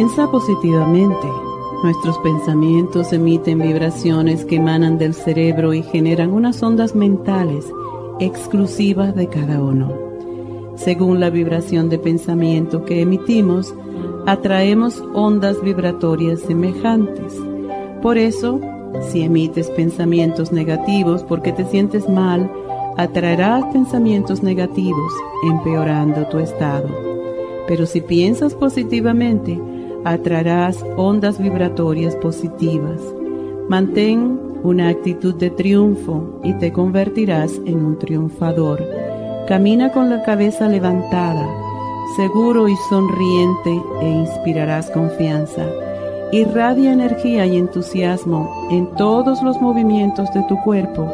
Piensa positivamente. Nuestros pensamientos emiten vibraciones que emanan del cerebro y generan unas ondas mentales exclusivas de cada uno. Según la vibración de pensamiento que emitimos, atraemos ondas vibratorias semejantes. Por eso, si emites pensamientos negativos porque te sientes mal, atraerás pensamientos negativos, empeorando tu estado. Pero si piensas positivamente, atraerás ondas vibratorias positivas. Mantén una actitud de triunfo y te convertirás en un triunfador. Camina con la cabeza levantada, seguro y sonriente e inspirarás confianza. Irradia energía y entusiasmo en todos los movimientos de tu cuerpo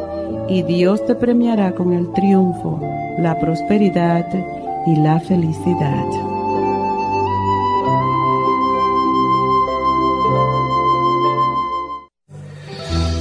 y Dios te premiará con el triunfo, la prosperidad y la felicidad.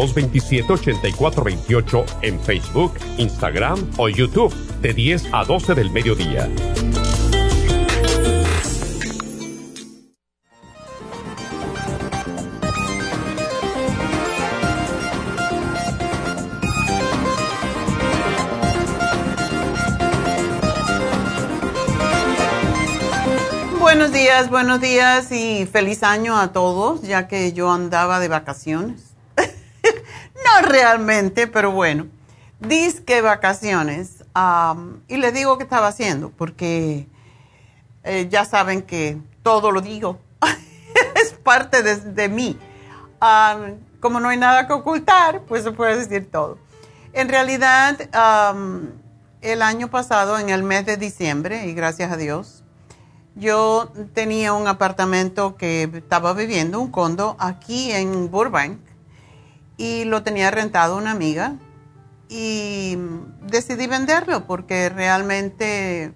227-8428 en Facebook, Instagram o YouTube de 10 a 12 del mediodía. Buenos días, buenos días y feliz año a todos, ya que yo andaba de vacaciones realmente, pero bueno. Disque vacaciones. y le digo qué estaba haciendo, porque eh, ya saben que todo lo digo. es parte de, mí. como no hay nada que ocultar, pues se puede decir todo. En realidad, el año pasado, en el mes de diciembre, y gracias a Dios, yo tenía un apartamento que estaba viviendo, un condo, aquí en Burbank y lo tenía rentado una amiga y decidí venderlo porque realmente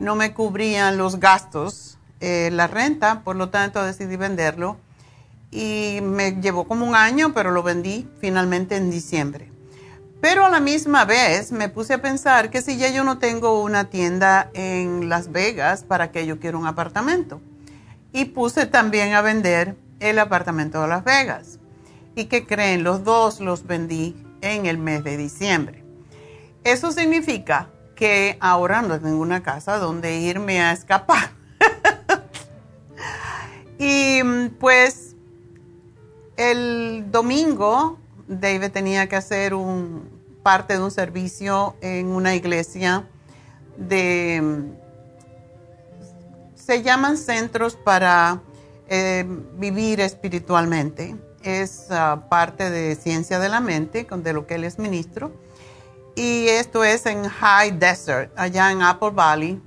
no me cubrían los gastos, eh, la renta, por lo tanto decidí venderlo y me llevó como un año, pero lo vendí finalmente en diciembre. Pero a la misma vez me puse a pensar que si ya yo no tengo una tienda en Las Vegas, ¿para qué yo quiero un apartamento? Y puse también a vender el apartamento de Las Vegas. ¿Y qué creen? Los dos los vendí en el mes de diciembre. Eso significa que ahora no tengo una casa donde irme a escapar. y pues el domingo David tenía que hacer parte de un servicio en una iglesia de... Se llaman centros para eh, vivir espiritualmente. Es ah, parte de Ciencia de la Mente, de lo que él es ministro. Y esto es en High Desert, allá en Apple Valley.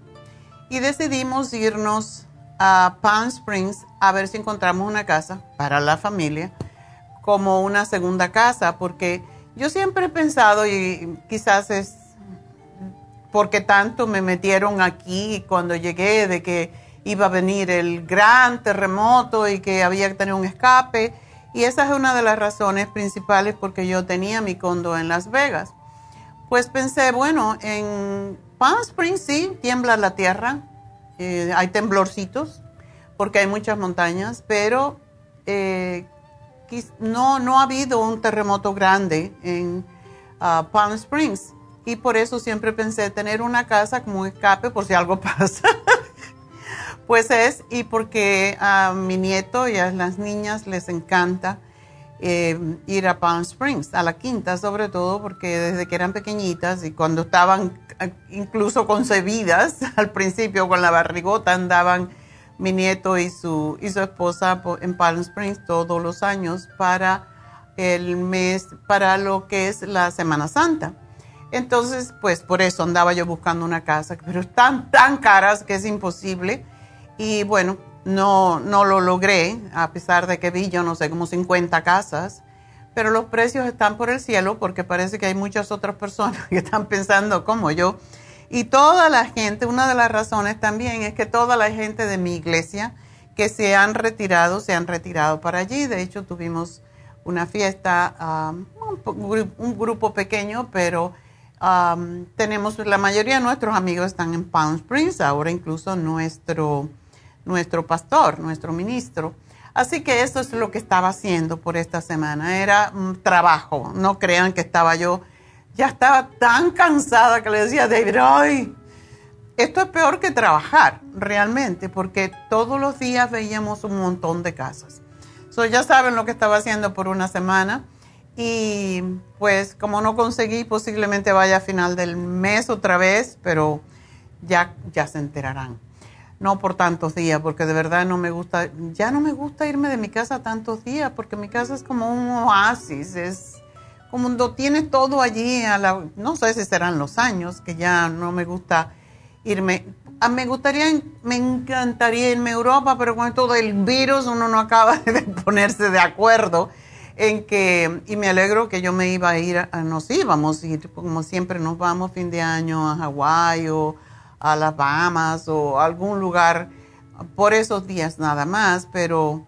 Y decidimos irnos a Palm Springs a ver si encontramos una casa para la familia, como una segunda casa, porque yo siempre he pensado, y quizás es porque tanto me metieron aquí cuando llegué, de que iba a venir el gran terremoto y que había que tener un escape. Y esa es una de las razones principales porque yo tenía mi condo en Las Vegas. Pues pensé, bueno, en Palm Springs sí, tiembla la tierra, eh, hay temblorcitos porque hay muchas montañas, pero eh, no, no ha habido un terremoto grande en ah, Palm Springs. Y por eso siempre pensé tener una casa como escape por si algo pasa. Pues es, y porque a mi nieto y a las niñas les encanta eh, ir a Palm Springs, a la quinta sobre todo, porque desde que eran pequeñitas y cuando estaban eh, incluso concebidas, al principio con la barrigota andaban mi nieto y su, y su esposa en Palm Springs todos los años para el mes, para lo que es la Semana Santa. Entonces, pues por eso andaba yo buscando una casa, pero están tan caras que es imposible. Y bueno, no, no lo logré, a pesar de que vi, yo no sé, como 50 casas, pero los precios están por el cielo porque parece que hay muchas otras personas que están pensando como yo. Y toda la gente, una de las razones también es que toda la gente de mi iglesia que se han retirado, se han retirado para allí. De hecho, tuvimos una fiesta, um, un, grupo pequeño, pero um, tenemos, la mayoría de nuestros amigos están en Palm Springs, ahora incluso nuestro nuestro pastor, nuestro ministro. Así que eso es lo que estaba haciendo por esta semana. Era trabajo. No crean que estaba yo, ya estaba tan cansada que le decía a David, ay, esto es peor que trabajar realmente, porque todos los días veíamos un montón de casas. So, ya saben lo que estaba haciendo por una semana. Y pues como no conseguí, posiblemente vaya a final del mes otra vez, pero ya, ya se enterarán no por tantos días, porque de verdad no me gusta, ya no me gusta irme de mi casa tantos días, porque mi casa es como un oasis, es como cuando tienes todo allí, a la, no sé si serán los años, que ya no me gusta irme. Ah, me gustaría, me encantaría irme a Europa, pero con todo el virus uno no acaba de ponerse de acuerdo en que, y me alegro que yo me iba a ir, nos íbamos a ir, como siempre nos vamos fin de año a Hawái o a las Bahamas o algún lugar por esos días nada más, pero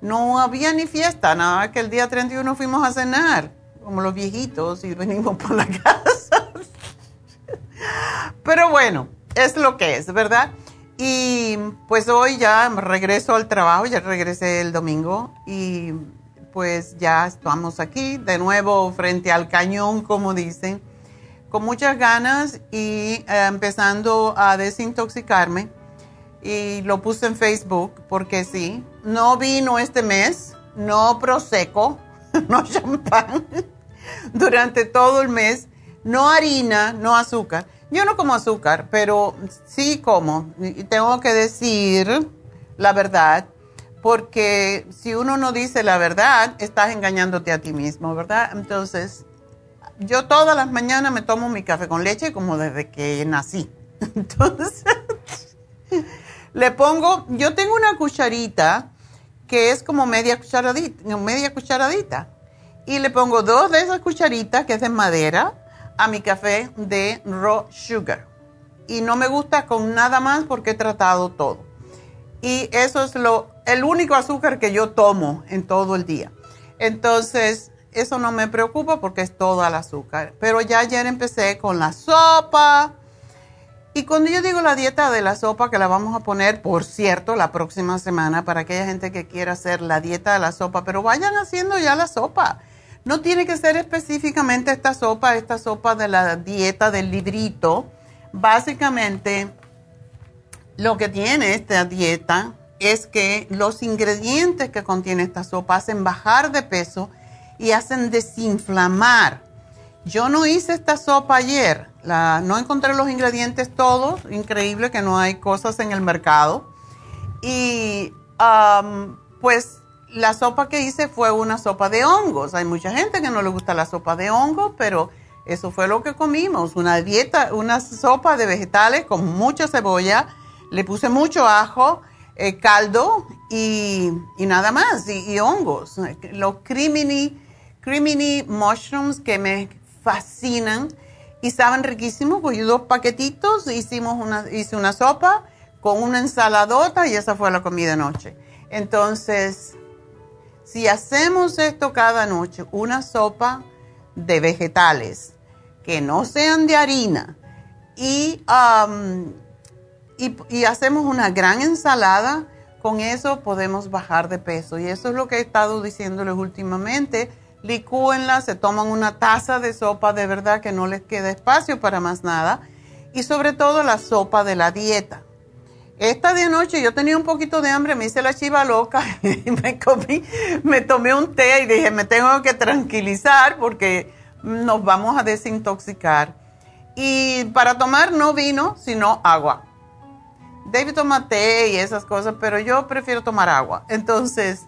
no había ni fiesta, nada que el día 31 fuimos a cenar, como los viejitos, y venimos por la casa. pero bueno, es lo que es, ¿verdad? Y pues hoy ya regreso al trabajo, ya regresé el domingo y pues ya estamos aquí de nuevo frente al cañón, como dicen con muchas ganas y eh, empezando a desintoxicarme. Y lo puse en Facebook porque sí, no vino este mes, no Prosecco, no champán, durante todo el mes, no harina, no azúcar. Yo no como azúcar, pero sí como. Y tengo que decir la verdad, porque si uno no dice la verdad, estás engañándote a ti mismo, ¿verdad? Entonces, yo todas las mañanas me tomo mi café con leche como desde que nací. Entonces, le pongo, yo tengo una cucharita que es como media cucharadita, media cucharadita. Y le pongo dos de esas cucharitas, que es de madera, a mi café de raw sugar. Y no me gusta con nada más porque he tratado todo. Y eso es lo, el único azúcar que yo tomo en todo el día. Entonces, eso no me preocupa porque es todo el azúcar. Pero ya ayer empecé con la sopa. Y cuando yo digo la dieta de la sopa, que la vamos a poner, por cierto, la próxima semana para aquella gente que quiera hacer la dieta de la sopa, pero vayan haciendo ya la sopa. No tiene que ser específicamente esta sopa, esta sopa de la dieta del librito. Básicamente, lo que tiene esta dieta es que los ingredientes que contiene esta sopa hacen bajar de peso y hacen desinflamar. Yo no hice esta sopa ayer, no encontré los ingredientes todos, increíble que no hay cosas en el mercado. Y pues la sopa que hice fue una sopa de hongos. Hay mucha gente que no le gusta la sopa de hongos, pero eso fue lo que comimos, una dieta, una sopa de vegetales con mucha cebolla, le puse mucho ajo, eh, caldo y, nada más, y, hongos. Los crimini, crimini mushrooms que me fascinan y saben riquísimos, cogí dos paquetitos, hicimos una, hice una sopa con una ensaladota y esa fue la comida de noche. Entonces, si hacemos esto cada noche, una sopa de vegetales que no sean de harina y, y, hacemos una gran ensalada, con eso podemos bajar de peso. Y eso es lo que he estado diciéndoles últimamente. Licúenla, se toman una taza de sopa de verdad que no les queda espacio para más nada. Y sobre todo la sopa de la dieta. Esta de anoche yo tenía un poquito de hambre, me hice la chiva loca y me comí, me tomé un té y dije, me tengo que tranquilizar porque nos vamos a desintoxicar. Y para tomar no vino, sino agua. David toma té y esas cosas, pero yo prefiero tomar agua. Entonces,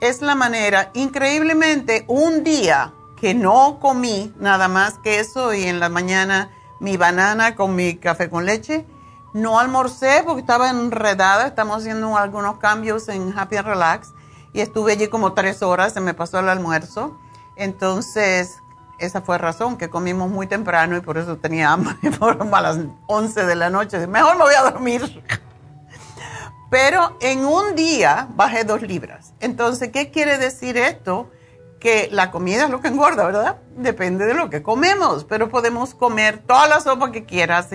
es la manera. Increíblemente, un día que no comí nada más que eso y en la mañana mi banana con mi café con leche, no almorcé porque estaba enredada. Estamos haciendo algunos cambios en Happy and Relax y estuve allí como tres horas, se me pasó el almuerzo. Entonces, esa fue razón, que comimos muy temprano y por eso tenía hambre por a las 11 de la noche. Mejor me voy a dormir. Pero en un día bajé dos libras. Entonces, ¿qué quiere decir esto? Que la comida es lo que engorda, ¿verdad? Depende de lo que comemos, pero podemos comer toda la sopa que quieras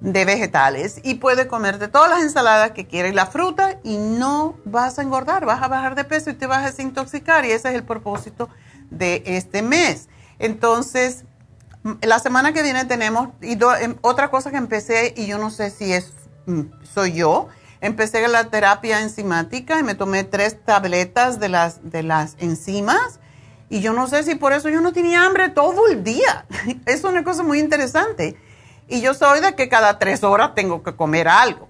de vegetales y puede comer de todas las ensaladas que quieras y la fruta y no vas a engordar, vas a bajar de peso y te vas a desintoxicar y ese es el propósito de este mes. Entonces, la semana que viene tenemos, y em, otra cosa que empecé, y yo no sé si es, mm, soy yo, empecé la terapia enzimática y me tomé tres tabletas de las, de las enzimas, y yo no sé si por eso yo no tenía hambre todo el día. es una cosa muy interesante. Y yo soy de que cada tres horas tengo que comer algo,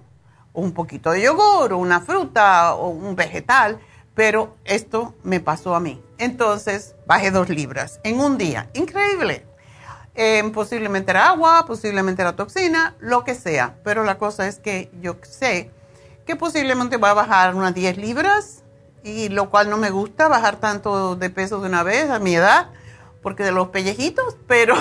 un poquito de yogur, una fruta o un vegetal, pero esto me pasó a mí. Entonces bajé dos libras en un día. Increíble. Eh, posiblemente era agua, posiblemente era toxina, lo que sea. Pero la cosa es que yo sé que posiblemente voy a bajar unas 10 libras, y lo cual no me gusta bajar tanto de peso de una vez a mi edad, porque de los pellejitos, pero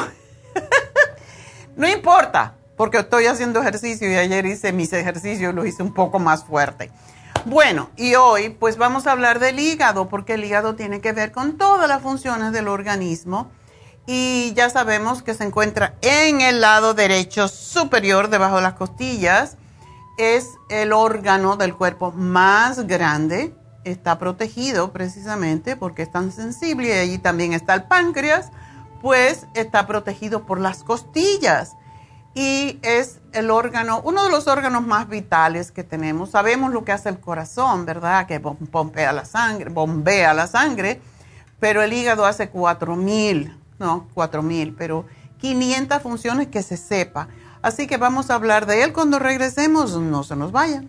no importa, porque estoy haciendo ejercicio y ayer hice mis ejercicios, los hice un poco más fuerte. Bueno, y hoy pues vamos a hablar del hígado, porque el hígado tiene que ver con todas las funciones del organismo y ya sabemos que se encuentra en el lado derecho superior, debajo de las costillas. Es el órgano del cuerpo más grande, está protegido precisamente porque es tan sensible y allí también está el páncreas, pues está protegido por las costillas y es el órgano, uno de los órganos más vitales que tenemos. Sabemos lo que hace el corazón, ¿verdad? Que bombea la sangre, bombea la sangre, pero el hígado hace 4000, no, 4000, pero 500 funciones que se sepa. Así que vamos a hablar de él cuando regresemos, no se nos vayan.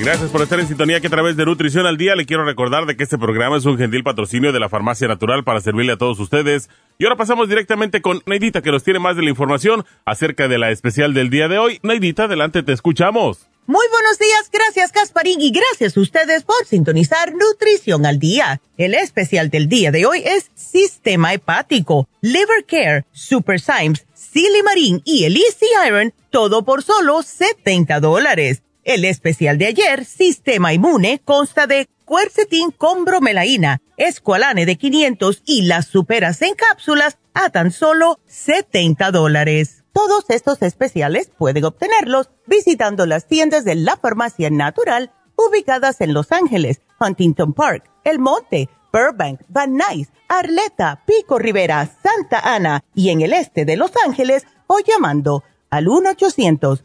Gracias por estar en sintonía que a través de Nutrición al Día le quiero recordar de que este programa es un gentil patrocinio de la Farmacia Natural para servirle a todos ustedes. Y ahora pasamos directamente con Neidita que nos tiene más de la información acerca de la especial del día de hoy. Neidita, adelante, te escuchamos. Muy buenos días, gracias Casparín y gracias a ustedes por sintonizar Nutrición al Día. El especial del día de hoy es Sistema Hepático, Liver Care, Super Symes, Silimarín y el Easy Iron, todo por solo 70 dólares. El especial de ayer, Sistema Inmune, consta de cuercetín con bromelaína, escualane de 500 y las superas en cápsulas a tan solo 70 dólares. Todos estos especiales pueden obtenerlos visitando las tiendas de la farmacia natural ubicadas en Los Ángeles, Huntington Park, El Monte, Burbank, Van Nuys, Arleta, Pico Rivera, Santa Ana y en el este de Los Ángeles o llamando al 1 800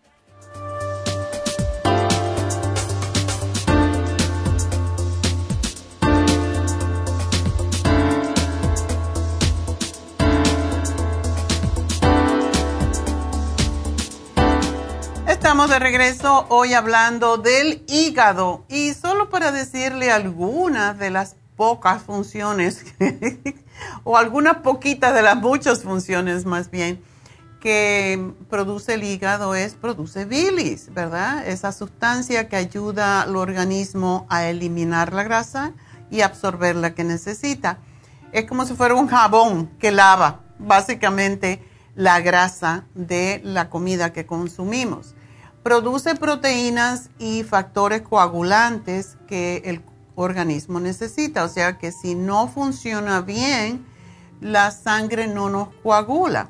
De regreso hoy hablando del hígado y solo para decirle algunas de las pocas funciones o algunas poquitas de las muchas funciones más bien que produce el hígado es produce bilis, ¿verdad? Esa sustancia que ayuda al organismo a eliminar la grasa y absorber la que necesita. Es como si fuera un jabón que lava básicamente la grasa de la comida que consumimos produce proteínas y factores coagulantes que el organismo necesita. O sea que si no funciona bien, la sangre no nos coagula.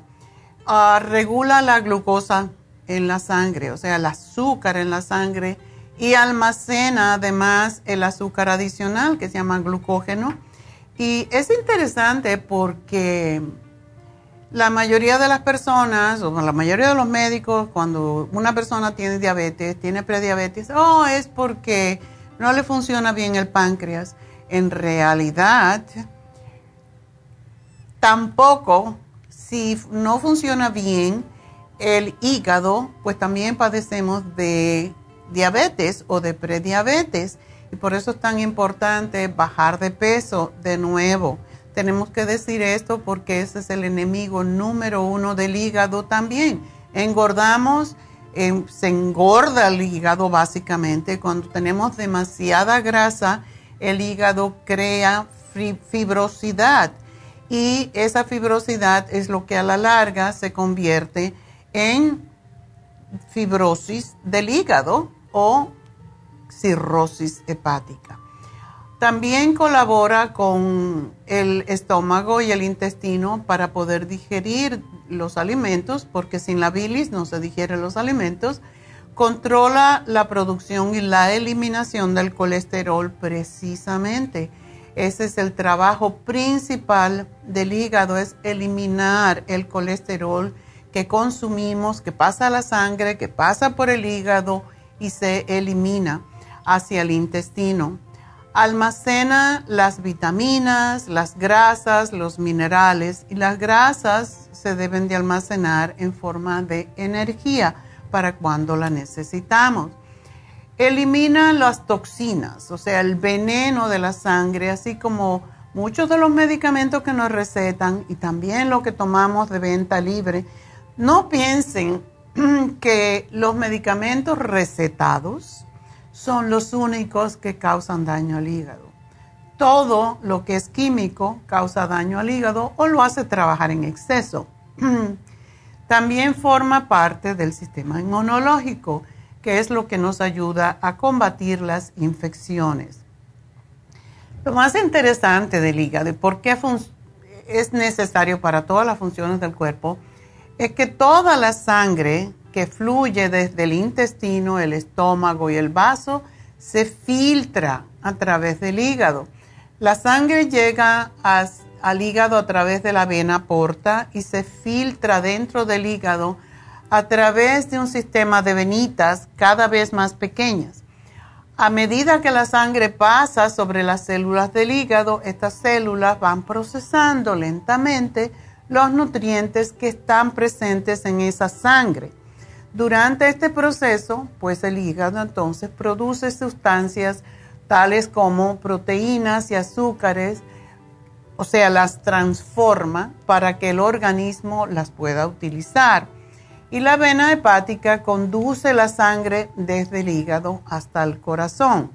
Ah, regula la glucosa en la sangre, o sea, el azúcar en la sangre y almacena además el azúcar adicional que se llama glucógeno. Y es interesante porque la mayoría de las personas, o la mayoría de los médicos, cuando una persona tiene diabetes, tiene prediabetes, oh, es porque no le funciona bien el páncreas. En realidad, tampoco, si no funciona bien el hígado, pues también padecemos de diabetes o de prediabetes. Y por eso es tan importante bajar de peso de nuevo tenemos que decir esto porque ese es el enemigo número uno del hígado también. Engordamos, em, se engorda el hígado básicamente. Cuando tenemos demasiada grasa, el hígado crea fibrosidad y esa fibrosidad es lo que a la larga se convierte en fibrosis del hígado o cirrosis hepática. También colabora con el estómago y el intestino para poder digerir los alimentos, porque sin la bilis no se digieren los alimentos. Controla la producción y la eliminación del colesterol precisamente. Ese es el trabajo principal del hígado, es eliminar el colesterol que consumimos, que pasa a la sangre, que pasa por el hígado y se elimina hacia el intestino almacena las vitaminas, las grasas, los minerales y las grasas se deben de almacenar en forma de energía para cuando la necesitamos. Elimina las toxinas, o sea, el veneno de la sangre, así como muchos de los medicamentos que nos recetan y también lo que tomamos de venta libre. No piensen que los medicamentos recetados, son los únicos que causan daño al hígado. Todo lo que es químico causa daño al hígado o lo hace trabajar en exceso. También forma parte del sistema inmunológico, que es lo que nos ayuda a combatir las infecciones. Lo más interesante del hígado y por qué es necesario para todas las funciones del cuerpo es que toda la sangre que fluye desde el intestino, el estómago y el vaso, se filtra a través del hígado. La sangre llega al hígado a través de la vena porta y se filtra dentro del hígado a través de un sistema de venitas cada vez más pequeñas. A medida que la sangre pasa sobre las células del hígado, estas células van procesando lentamente los nutrientes que están presentes en esa sangre. Durante este proceso, pues el hígado entonces produce sustancias tales como proteínas y azúcares, o sea, las transforma para que el organismo las pueda utilizar y la vena hepática conduce la sangre desde el hígado hasta el corazón.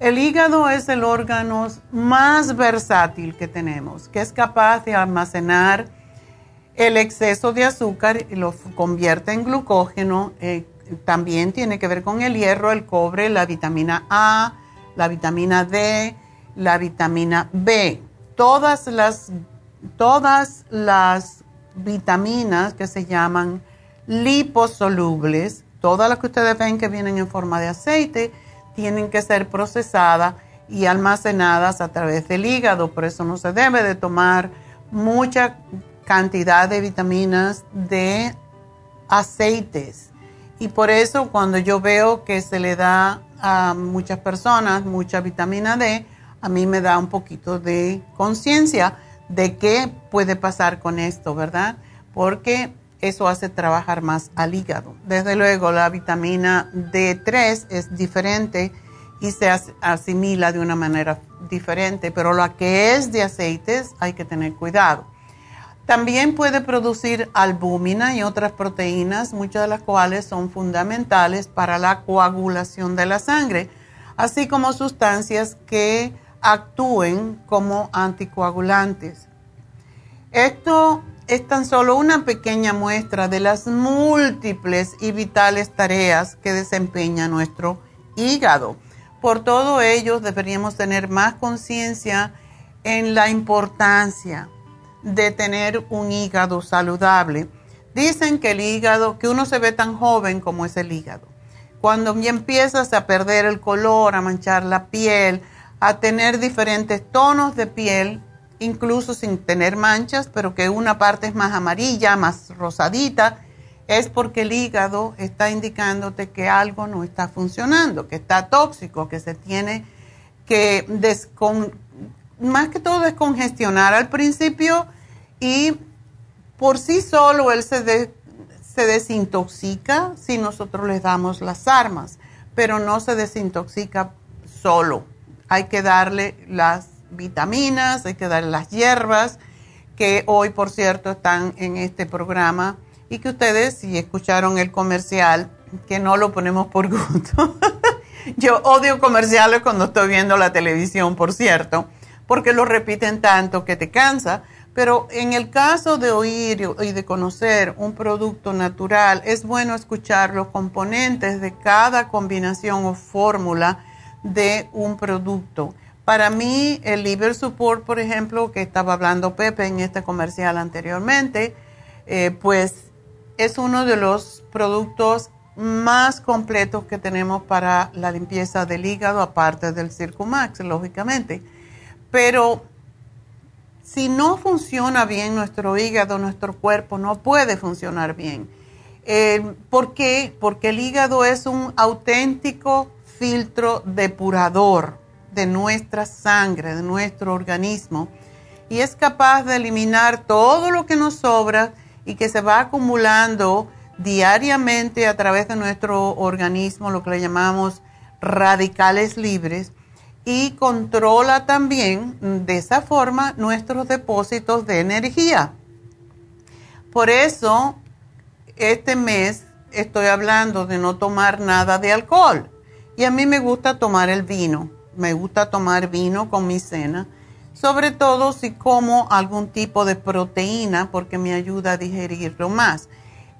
El hígado es el órgano más versátil que tenemos, que es capaz de almacenar el exceso de azúcar lo convierte en glucógeno. Eh, también tiene que ver con el hierro, el cobre, la vitamina A, la vitamina D, la vitamina B. Todas las, todas las vitaminas que se llaman liposolubles, todas las que ustedes ven que vienen en forma de aceite, tienen que ser procesadas y almacenadas a través del hígado. Por eso no se debe de tomar mucha cantidad de vitaminas de aceites. Y por eso cuando yo veo que se le da a muchas personas mucha vitamina D, a mí me da un poquito de conciencia de qué puede pasar con esto, ¿verdad? Porque eso hace trabajar más al hígado. Desde luego, la vitamina D3 es diferente y se asimila de una manera diferente, pero la que es de aceites hay que tener cuidado. También puede producir albúmina y otras proteínas, muchas de las cuales son fundamentales para la coagulación de la sangre, así como sustancias que actúen como anticoagulantes. Esto es tan solo una pequeña muestra de las múltiples y vitales tareas que desempeña nuestro hígado. Por todo ello, deberíamos tener más conciencia en la importancia de tener un hígado saludable. Dicen que el hígado, que uno se ve tan joven como es el hígado. Cuando ya empiezas a perder el color, a manchar la piel, a tener diferentes tonos de piel, incluso sin tener manchas, pero que una parte es más amarilla, más rosadita, es porque el hígado está indicándote que algo no está funcionando, que está tóxico, que se tiene que descon más que todo descongestionar al principio y por sí solo él se, se desintoxica si nosotros le damos las armas, pero no se desintoxica solo. Hay que darle las vitaminas, hay que dar las hierbas, que hoy, por cierto, están en este programa y que ustedes, si escucharon el comercial, que no lo ponemos por gusto. Yo odio comerciales cuando estoy viendo la televisión, por cierto, porque lo repiten tanto que te cansa. Pero en el caso de oír y de conocer un producto natural, es bueno escuchar los componentes de cada combinación o fórmula de un producto. Para mí, el liver support, por ejemplo, que estaba hablando Pepe en este comercial anteriormente, eh, pues es uno de los productos más completos que tenemos para la limpieza del hígado, aparte del Circumax, lógicamente. Pero si no funciona bien nuestro hígado, nuestro cuerpo no puede funcionar bien. Eh, ¿Por qué? Porque el hígado es un auténtico filtro depurador de nuestra sangre, de nuestro organismo, y es capaz de eliminar todo lo que nos sobra y que se va acumulando diariamente a través de nuestro organismo, lo que le llamamos radicales libres, y controla también de esa forma nuestros depósitos de energía. Por eso, este mes estoy hablando de no tomar nada de alcohol. Y a mí me gusta tomar el vino me gusta tomar vino con mi cena, sobre todo si como algún tipo de proteína porque me ayuda a digerirlo más.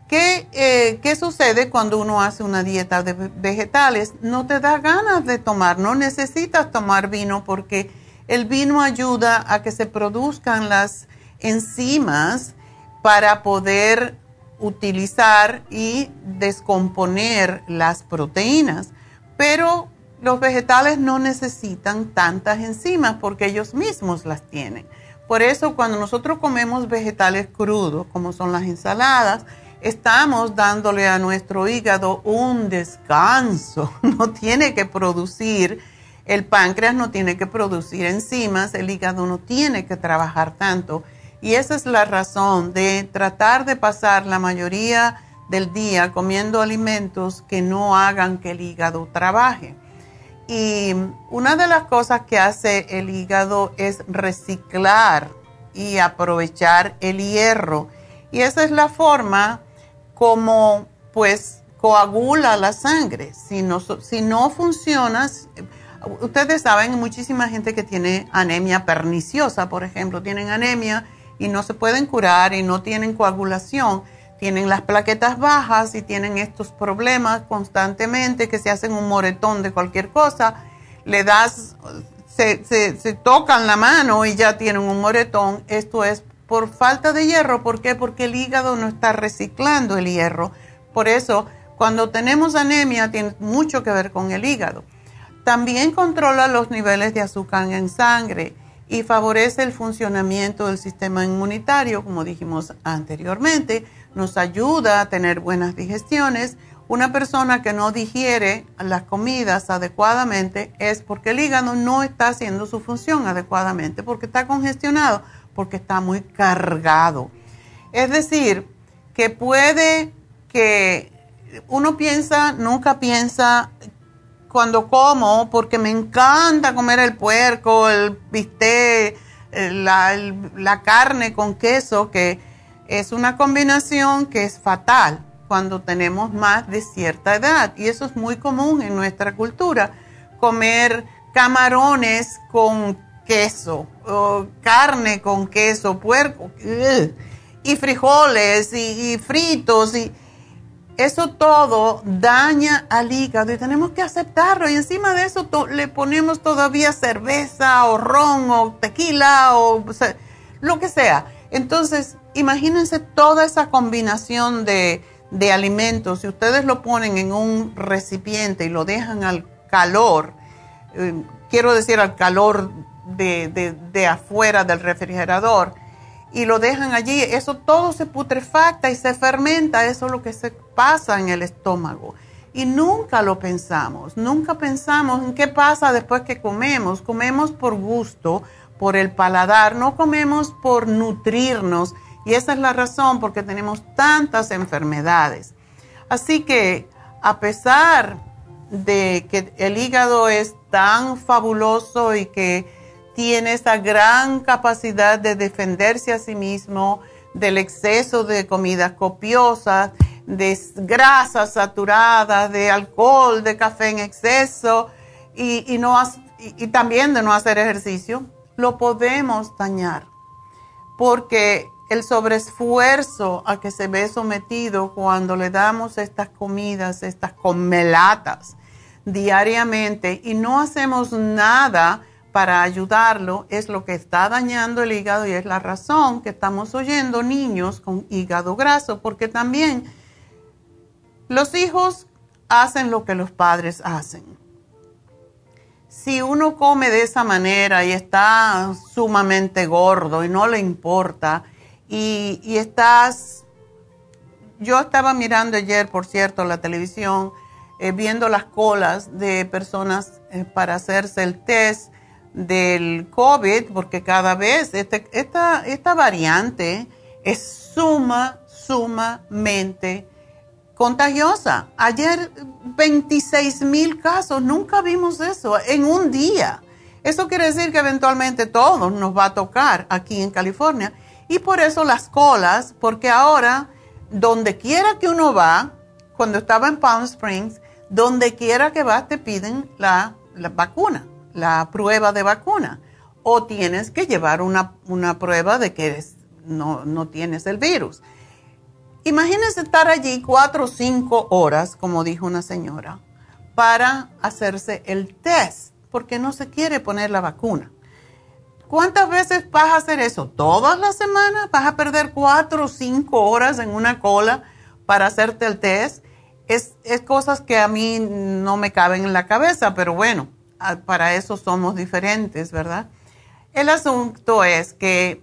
¿Qué, eh, ¿Qué, sucede cuando uno hace una dieta de vegetales? No te da ganas de tomar, no necesitas tomar vino porque el vino ayuda a que se produzcan las enzimas para poder utilizar y descomponer las proteínas. Pero los vegetales no necesitan tantas enzimas porque ellos mismos las tienen. Por eso cuando nosotros comemos vegetales crudos, como son las ensaladas, estamos dándole a nuestro hígado un descanso. No tiene que producir, el páncreas no tiene que producir enzimas, el hígado no tiene que trabajar tanto. Y esa es la razón de tratar de pasar la mayoría del día comiendo alimentos que no hagan que el hígado trabaje. Y una de las cosas que hace el hígado es reciclar y aprovechar el hierro. Y esa es la forma como pues coagula la sangre. Si no, si no funciona, ustedes saben, muchísima gente que tiene anemia perniciosa, por ejemplo, tienen anemia y no se pueden curar y no tienen coagulación, tienen las plaquetas bajas y tienen estos problemas constantemente que se hacen un moretón de cualquier cosa, le das, se, se, tocan la mano y ya tienen un moretón, esto es por falta de hierro. ¿Por qué? Porque el hígado no está reciclando el hierro. Por eso, cuando tenemos anemia, tiene mucho que ver con el hígado. También controla los niveles de azúcar en sangre y favorece el funcionamiento del sistema inmunitario, como dijimos anteriormente. Nos ayuda a tener buenas digestiones. Una persona que no digiere las comidas adecuadamente es porque el hígado no está haciendo su función adecuadamente, porque está congestionado porque está muy cargado. Es decir, que puede que uno piensa, nunca piensa cuando como, porque me encanta comer el puerco, el bistec, eh, la, la carne con queso, que es una combinación que es fatal cuando tenemos más de cierta edad. Y eso es muy común en nuestra cultura, comer camarones con queso, carne con queso, puerco, y frijoles y, fritos y eso todo daña al hígado y tenemos que aceptarlo. Y encima de eso le ponemos todavía cerveza o ron o tequila o, lo que sea. Entonces, imagínense toda esa combinación de, de, alimentos. Si ustedes lo ponen en un recipiente y lo dejan al calor, eh, quiero decir al calor de, afuera del refrigerador y lo dejan allí, eso todo se putrefacta y se fermenta, eso es lo que se pasa en el estómago. Y nunca lo pensamos, nunca pensamos en qué pasa después que comemos. Comemos por gusto, por el paladar, no comemos por nutrirnos. Y esa es la razón porque tenemos tantas enfermedades. Así que a pesar de que el hígado es tan fabuloso y que tiene esa gran capacidad de defenderse a sí mismo del exceso de comidas copiosas, de grasas saturadas, de alcohol, de café en exceso y, no, y también de no hacer ejercicio, lo podemos dañar. Porque el sobreesfuerzo a que se ve sometido cuando le damos estas comidas, estas comelatas diariamente y no hacemos nada para ayudarlo es lo que está dañando el hígado y es la razón que estamos oyendo niños con hígado graso, porque también los hijos hacen lo que los padres hacen. Si uno come de esa manera y está sumamente gordo y no le importa y, estás, yo estaba mirando ayer, por cierto, la televisión, eh, viendo las colas de personas eh, para hacerse el test del COVID, porque cada vez este, esta, esta variante es suma, sumamente contagiosa. Ayer 26 mil casos, nunca vimos eso en un día. Eso quiere decir que eventualmente todos nos va a tocar aquí en California. Y por eso las colas, porque ahora, donde quiera que uno va, cuando estaba en Palm Springs, donde quiera que vas te piden la, la vacuna la prueba de vacuna o tienes que llevar una, prueba de que no, no tienes el virus. Imagínense estar allí cuatro o cinco horas, como dijo una señora, para hacerse el test, porque no se quiere poner la vacuna. ¿Cuántas veces vas a hacer eso? ¿Todas las semanas? ¿Vas a perder cuatro o cinco horas en una cola para hacerte el test? Es, es cosas que a mí no me caben en la cabeza, pero bueno, para eso somos diferentes, ¿verdad? El asunto es que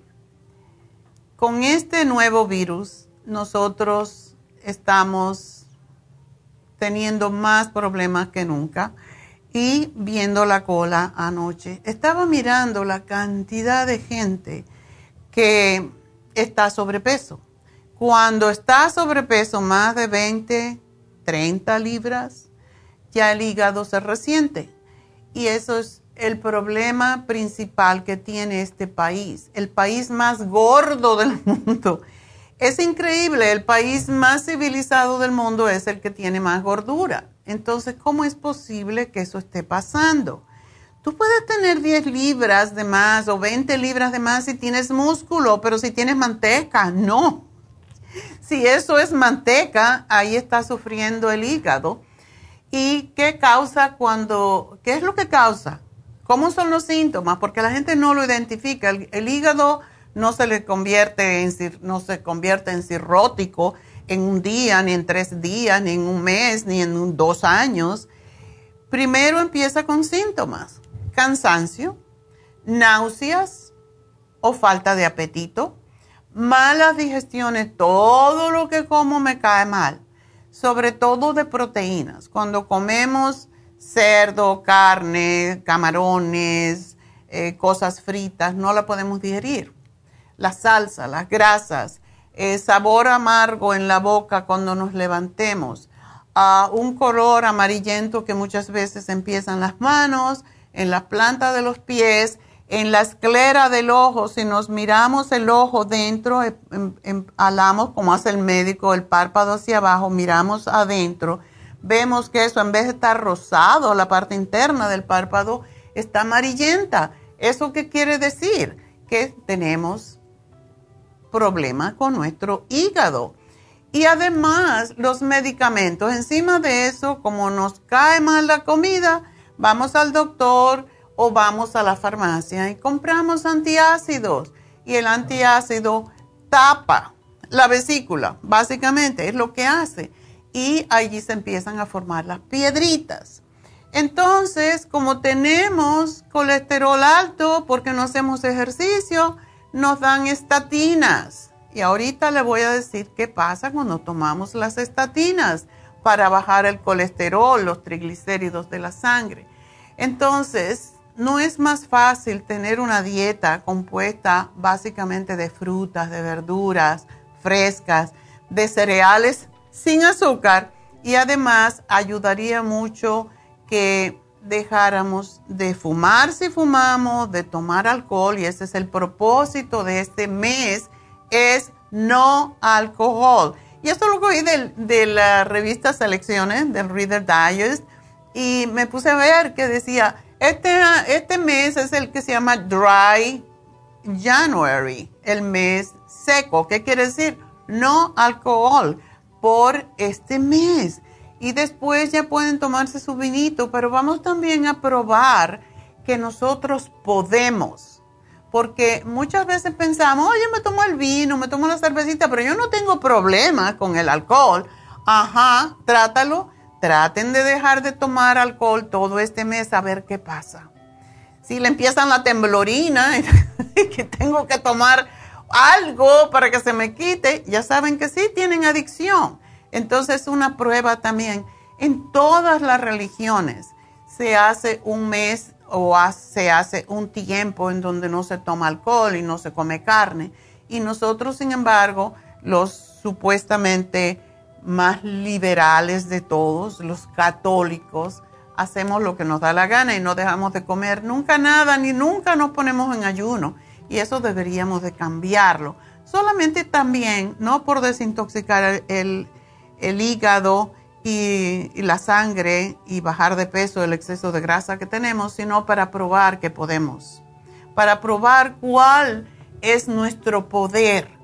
con este nuevo virus nosotros estamos teniendo más problemas que nunca y viendo la cola anoche. Estaba mirando la cantidad de gente que está sobrepeso. Cuando está sobrepeso más de 20, 30 libras, ya el hígado se resiente. Y eso es el problema principal que tiene este país, el país más gordo del mundo. Es increíble, el país más civilizado del mundo es el que tiene más gordura. Entonces, ¿cómo es posible que eso esté pasando? Tú puedes tener 10 libras de más o 20 libras de más si tienes músculo, pero si tienes manteca, no. Si eso es manteca, ahí está sufriendo el hígado. ¿Y qué causa cuando, qué es lo que causa? ¿Cómo son los síntomas? Porque la gente no lo identifica. El, hígado no se le convierte en, no se convierte en cirrótico en un día, ni en tres días, ni en un mes, ni en dos años. Primero empieza con síntomas cansancio, náuseas o falta de apetito, malas digestiones, todo lo que como me cae mal, sobre todo de proteínas. Cuando comemos cerdo, carne, camarones, eh, cosas fritas, no la podemos digerir. La salsa, las grasas, eh, sabor amargo en la boca cuando nos levantemos, ah, un color amarillento que muchas veces empiezan las manos, en la planta de los pies, en la esclera del ojo. Si nos miramos el ojo dentro, em, em, em, alamos como hace el médico, el párpado hacia abajo, miramos adentro, vemos que eso en vez de estar rosado, la parte interna del párpado está amarillenta. ¿Eso qué quiere decir? Que tenemos problemas con nuestro hígado. Y además, los medicamentos, encima de eso, como nos cae mal la comida, vamos al doctor o vamos a la farmacia y compramos antiácidos. Y el antiácido tapa la vesícula, básicamente, es lo que hace. Y allí se empiezan a formar las piedritas. Entonces, como tenemos colesterol alto porque no hacemos ejercicio, nos dan estatinas. Y ahorita le voy a decir qué pasa cuando tomamos las estatinas para bajar el colesterol, los triglicéridos de la sangre. Entonces, no es más fácil tener una dieta compuesta básicamente de frutas, de verduras frescas, de cereales sin azúcar y además ayudaría mucho que dejáramos de fumar si fumamos, de tomar alcohol y ese es el propósito de este mes, es no alcohol. Y esto lo cogí de, la revista Selecciones, del Reader Digest, y me puse a ver que decía, este, este mes es el que se llama Dry January, el mes seco. ¿Qué quiere decir? No alcohol por este mes. Y después ya pueden tomarse su vinito, pero vamos también a probar que nosotros podemos. Porque muchas veces pensamos, oye, me tomo el vino, me tomo la cervecita, pero yo no tengo problema con el alcohol. Ajá, trátalo traten de dejar de tomar alcohol todo este mes a ver qué pasa. Si le empiezan la temblorina y que tengo que tomar algo para que se me quite, ya saben que sí tienen adicción. Entonces una prueba también. En todas las religiones se hace un mes o se hace un tiempo en donde no se toma alcohol y no se come carne. Y nosotros, sin embargo, los supuestamente más liberales de todos, los católicos, hacemos lo que nos da la gana y no dejamos de comer nunca nada, ni nunca nos ponemos en ayuno. Y eso deberíamos de cambiarlo. Solamente también, no por desintoxicar el, hígado y, y, la sangre y bajar de peso, el exceso de grasa que tenemos, sino para probar que podemos. Para probar cuál es nuestro poder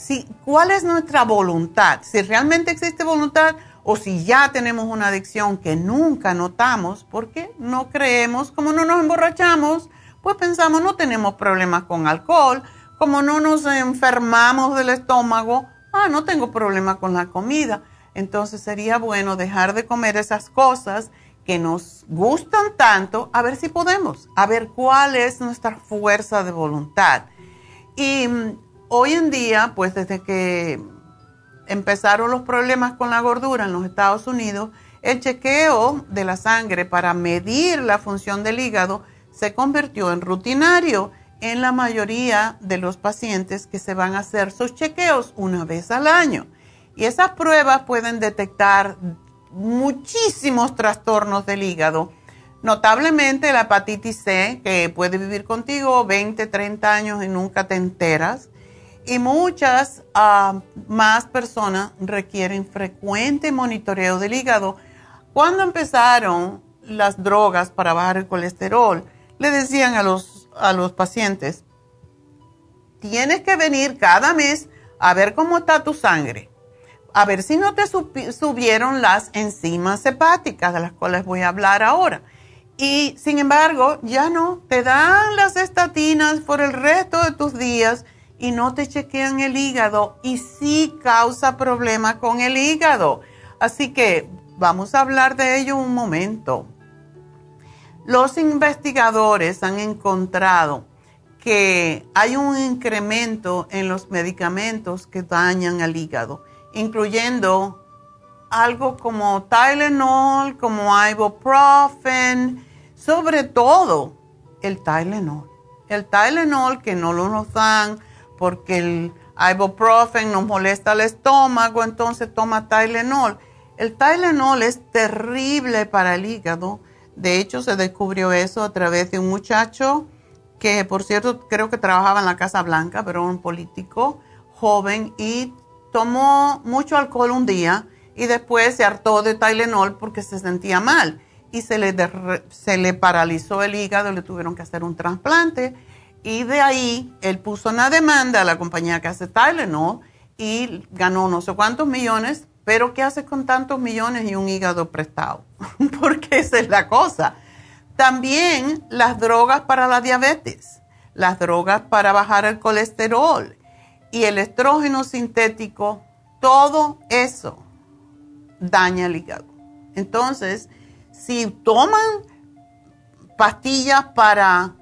si, cuál es nuestra voluntad, si realmente existe voluntad o si ya tenemos una adicción que nunca notamos, porque no creemos, como no nos emborrachamos, pues pensamos no tenemos problemas con alcohol, como no nos enfermamos del estómago, ah, no tengo problema con la comida. Entonces sería bueno dejar de comer esas cosas que nos gustan tanto, a ver si podemos, a ver cuál es nuestra fuerza de voluntad. Y hoy en día, pues desde que empezaron los problemas con la gordura en los Estados Unidos, el chequeo de la sangre para medir la función del hígado se convirtió en rutinario en la mayoría de los pacientes que se van a hacer sus chequeos una vez al año. Y esas pruebas pueden detectar muchísimos trastornos del hígado, notablemente la hepatitis C, que puede vivir contigo 20, 30 años y nunca te enteras. Y muchas ah, más personas requieren frecuente monitoreo del hígado. Cuando empezaron las drogas para bajar el colesterol, le decían a los, a los pacientes, tienes que venir cada mes a ver cómo está tu sangre, a ver si no te subieron las enzimas hepáticas, de las cuales voy a hablar ahora. Y sin embargo, ya no, te dan las estatinas por el resto de tus días y no te chequean el hígado y sí causa problemas con el hígado. Así que vamos a hablar de ello un momento. Los investigadores han encontrado que hay un incremento en los medicamentos que dañan al hígado, incluyendo algo como Tylenol, como ibuprofen, sobre todo el Tylenol. El Tylenol que no lo nos dan porque el ibuprofen nos molesta el estómago, entonces toma Tylenol. El Tylenol es terrible para el hígado de hecho, se descubrió eso a través de un muchacho que, por cierto, creo que trabajaba en la Casa Blanca, pero un político joven y tomó mucho alcohol un día y después se hartó de Tylenol porque se sentía mal y se le, se le paralizó el hígado, le tuvieron que hacer un trasplante y de ahí él puso una demanda a la compañía que hace Tylenol y ganó no sé cuántos millones pero ¿qué haces con tantos millones y un hígado prestado? Porque esa es la cosa. También las drogas para la diabetes, las drogas para bajar el colesterol y el estrógeno sintético, todo eso daña el hígado. Entonces, si toman pastillas para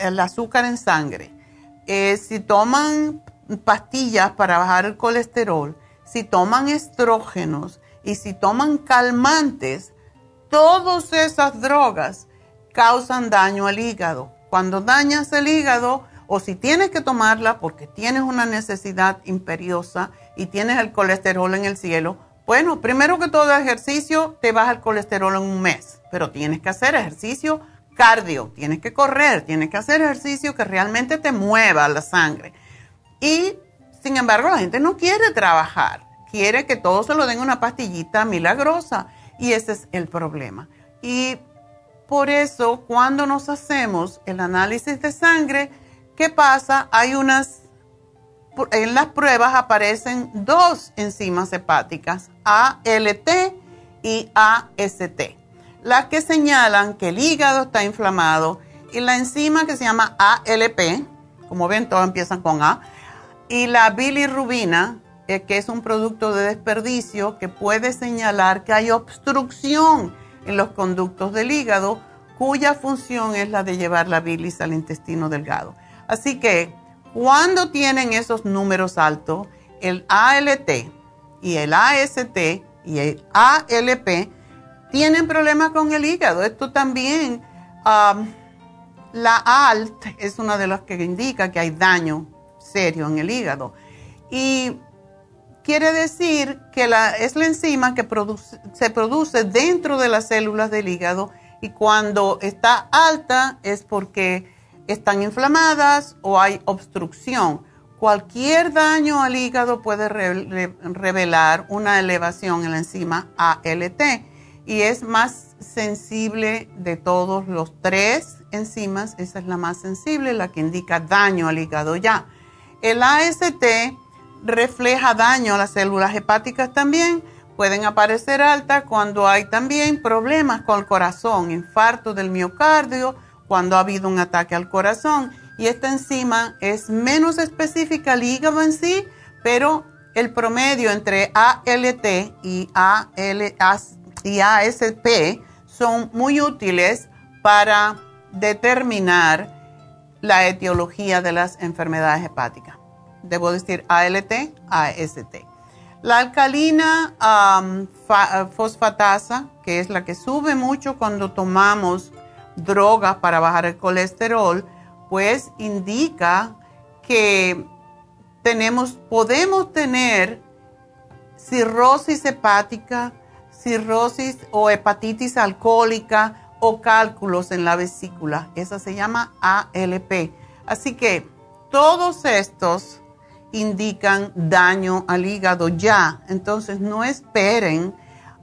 el azúcar en sangre, eh, si toman pastillas para bajar el colesterol, si toman estrógenos y si toman calmantes, todas esas drogas causan daño al hígado. Cuando dañas el hígado o si tienes que tomarla porque tienes una necesidad imperiosa y tienes el colesterol en el cielo, bueno, primero que todo ejercicio te baja el colesterol en un mes, pero tienes que hacer ejercicio cardio, tienes que correr, tienes que hacer ejercicio que realmente te mueva la sangre. Y sin embargo, la gente no quiere trabajar, quiere que todo se lo den una pastillita milagrosa y ese es el problema. Y por eso, cuando nos hacemos el análisis de sangre, ¿qué pasa? Hay unas, en las pruebas aparecen dos enzimas hepáticas, ALT y AST, las que señalan que el hígado está inflamado y la enzima que se llama ALP, como ven, todas empiezan con A, y la bilirrubina, eh, que es un producto de desperdicio que puede señalar que hay obstrucción en los conductos del hígado, cuya función es la de llevar la bilis al intestino delgado. Así que cuando tienen esos números altos, el ALT y el AST y el ALP tienen problemas con el hígado. Esto también, la ALT es una de las que indica que hay daño serio en el hígado. Y quiere decir que la, es la enzima que se produce dentro de las células del hígado y cuando está alta es porque están inflamadas o hay obstrucción. Cualquier daño al hígado puede revelar una elevación en la enzima ALT y es más sensible de todos los tres enzimas, esa es la más sensible, la que indica daño al hígado ya. El AST refleja daño a las células hepáticas también. Pueden aparecer altas cuando hay también problemas con el corazón, infarto del miocardio, cuando ha habido un ataque al corazón. Y esta enzima es menos específica al hígado en sí, pero el promedio entre ALT y, y ASP son muy útiles para determinar la etiología de las enfermedades hepáticas. Debo decir ALT, AST. La alcalina fosfatasa, que es la que sube mucho cuando tomamos drogas para bajar el colesterol, pues indica que tenemos, podemos tener cirrosis hepática, cirrosis o hepatitis alcohólica o cálculos en la vesícula. Esa se llama ALP. Así que todos estos indican daño al hígado ya. Entonces no esperen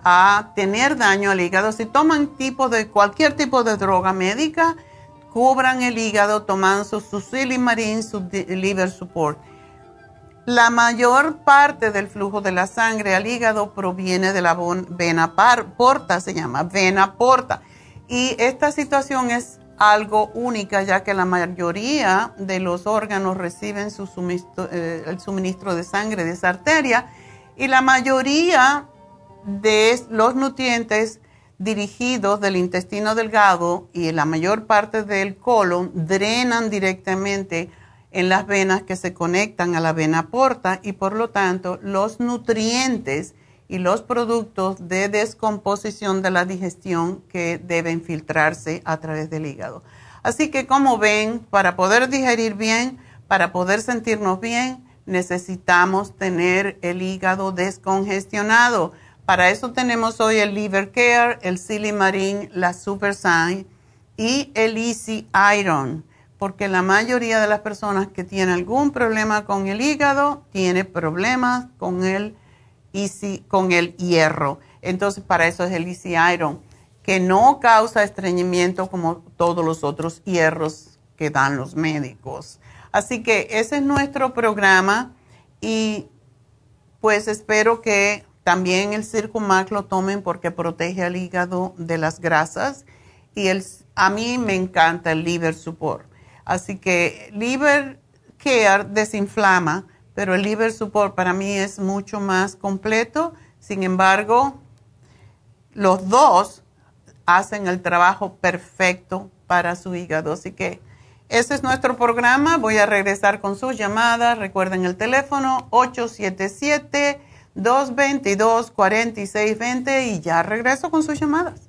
a tener daño al hígado. Si toman tipo de cualquier tipo de droga médica, cubran el hígado tomando su, su liver support. La mayor parte del flujo de la sangre al hígado proviene de la vena porta, se llama vena porta. Y esta situación es algo única ya que la mayoría de los órganos reciben eh, el suministro de sangre de esa arteria y la mayoría de los nutrientes dirigidos del intestino delgado y la mayor parte del colon drenan directamente en las venas que se conectan a la vena porta y por lo tanto los nutrientes y los productos de descomposición de la digestión que deben filtrarse a través del hígado. Así que como ven, para poder digerir bien, para poder sentirnos bien, necesitamos tener el hígado descongestionado. Para eso tenemos hoy el Liver Care, el Silimarin, la Super Sign y el Easy Iron porque la mayoría de las personas que tienen algún problema con el hígado tiene problemas con el, con el hierro. Entonces, para eso es el Easy Iron, que no causa estreñimiento como todos los otros hierros que dan los médicos. Así que ese es nuestro programa y pues espero que también el Circumax lo tomen porque protege al hígado de las grasas y el, a mí me encanta el liver support Así que Liver Care desinflama, pero el Liver Support para mí es mucho más completo. Sin embargo, los dos hacen el trabajo perfecto para su hígado. Así que ese es nuestro programa. Voy a regresar con sus llamadas. Recuerden el teléfono 877-222-4620 y ya regreso con sus llamadas.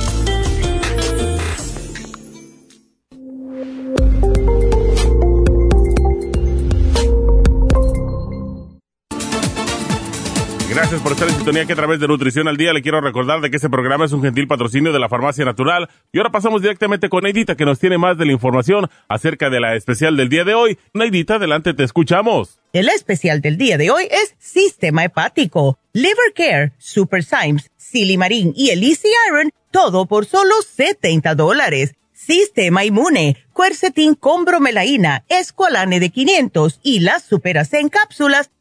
Gracias por estar en sintonía que a través de Nutrición al Día le quiero recordar de que este programa es un gentil patrocinio de la Farmacia Natural. Y ahora pasamos directamente con Neidita que nos tiene más de la información acerca de la especial del día de hoy. Neidita, adelante, te escuchamos. El especial del día de hoy es Sistema Hepático, Liver Care, Super Symes, Silimarín y el Iron, todo por solo 70 dólares. Sistema Inmune, Quercetin con bromelaína, Esqualane de 500 y las Superas en cápsulas,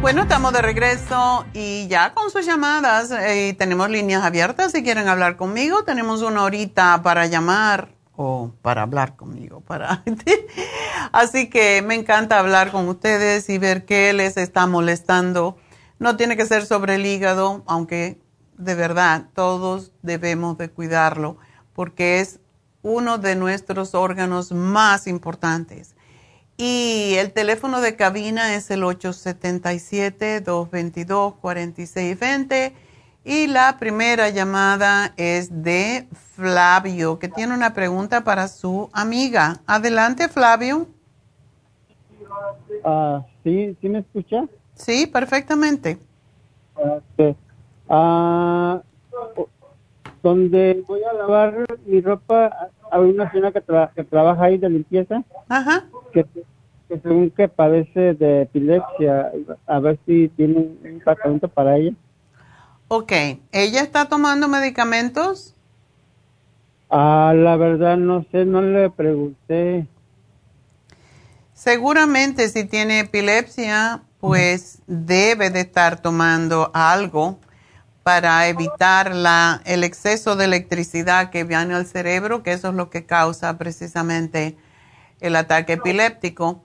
Bueno, estamos de regreso y ya con sus llamadas eh, tenemos líneas abiertas si quieren hablar conmigo. Tenemos una horita para llamar o para hablar conmigo, para así que me encanta hablar con ustedes y ver qué les está molestando. No tiene que ser sobre el hígado, aunque de verdad todos debemos de cuidarlo porque es uno de nuestros órganos más importantes. Y el teléfono de cabina es el 877-222-4620. Y la primera llamada es de Flavio, que tiene una pregunta para su amiga. Adelante, Flavio. Ah, sí, ¿sí me escucha? Sí, perfectamente. Ah, donde voy a lavar mi ropa, hay una señora que, que trabaja ahí de limpieza. Ajá. Que, según que padece de epilepsia, a ver si tiene un tratamiento para ella. Ok, ¿ella está tomando medicamentos? Ah, la verdad no sé, no le pregunté. Seguramente si tiene epilepsia, pues debe de estar tomando algo para evitar la, el exceso de electricidad que viene al cerebro, que eso es lo que causa precisamente el ataque epiléptico.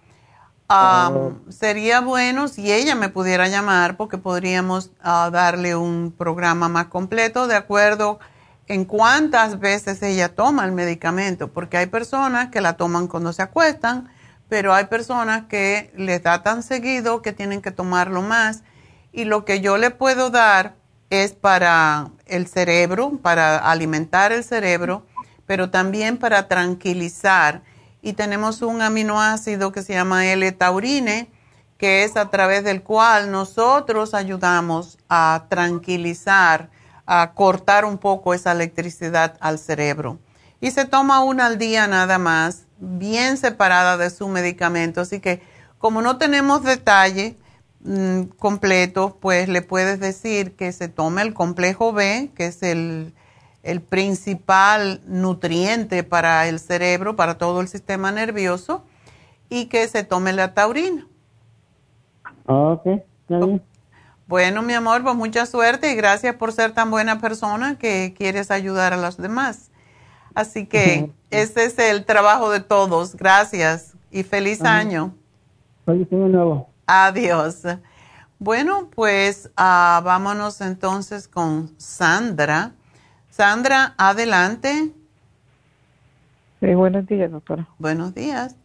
Oh. Sería bueno si ella me pudiera llamar porque podríamos ah, darle un programa más completo de acuerdo en cuántas veces ella toma el medicamento, porque hay personas que la toman cuando se acuestan, pero hay personas que les da tan seguido que tienen que tomarlo más. Y lo que yo le puedo dar es para el cerebro, para alimentar el cerebro, pero también para tranquilizar. Y tenemos un aminoácido que se llama L-taurine, que es a través del cual nosotros ayudamos a tranquilizar, a cortar un poco esa electricidad al cerebro. Y se toma una al día nada más, bien separada de su medicamento. Así que como no tenemos detalle, Mm, completo, pues le puedes decir que se tome el complejo B, que es el, principal nutriente para el cerebro, para todo el sistema nervioso, y que se tome la taurina. Ah, ok, Bueno, mi amor, pues mucha suerte y gracias por ser tan buena persona que quieres ayudar a los demás. Así que ese es el trabajo de todos. Gracias y feliz año. Feliz año nuevo. Adiós. Bueno, pues ah, vámonos entonces con Sandra. Sandra, adelante. Sí, buenos días, doctora. Buenos días.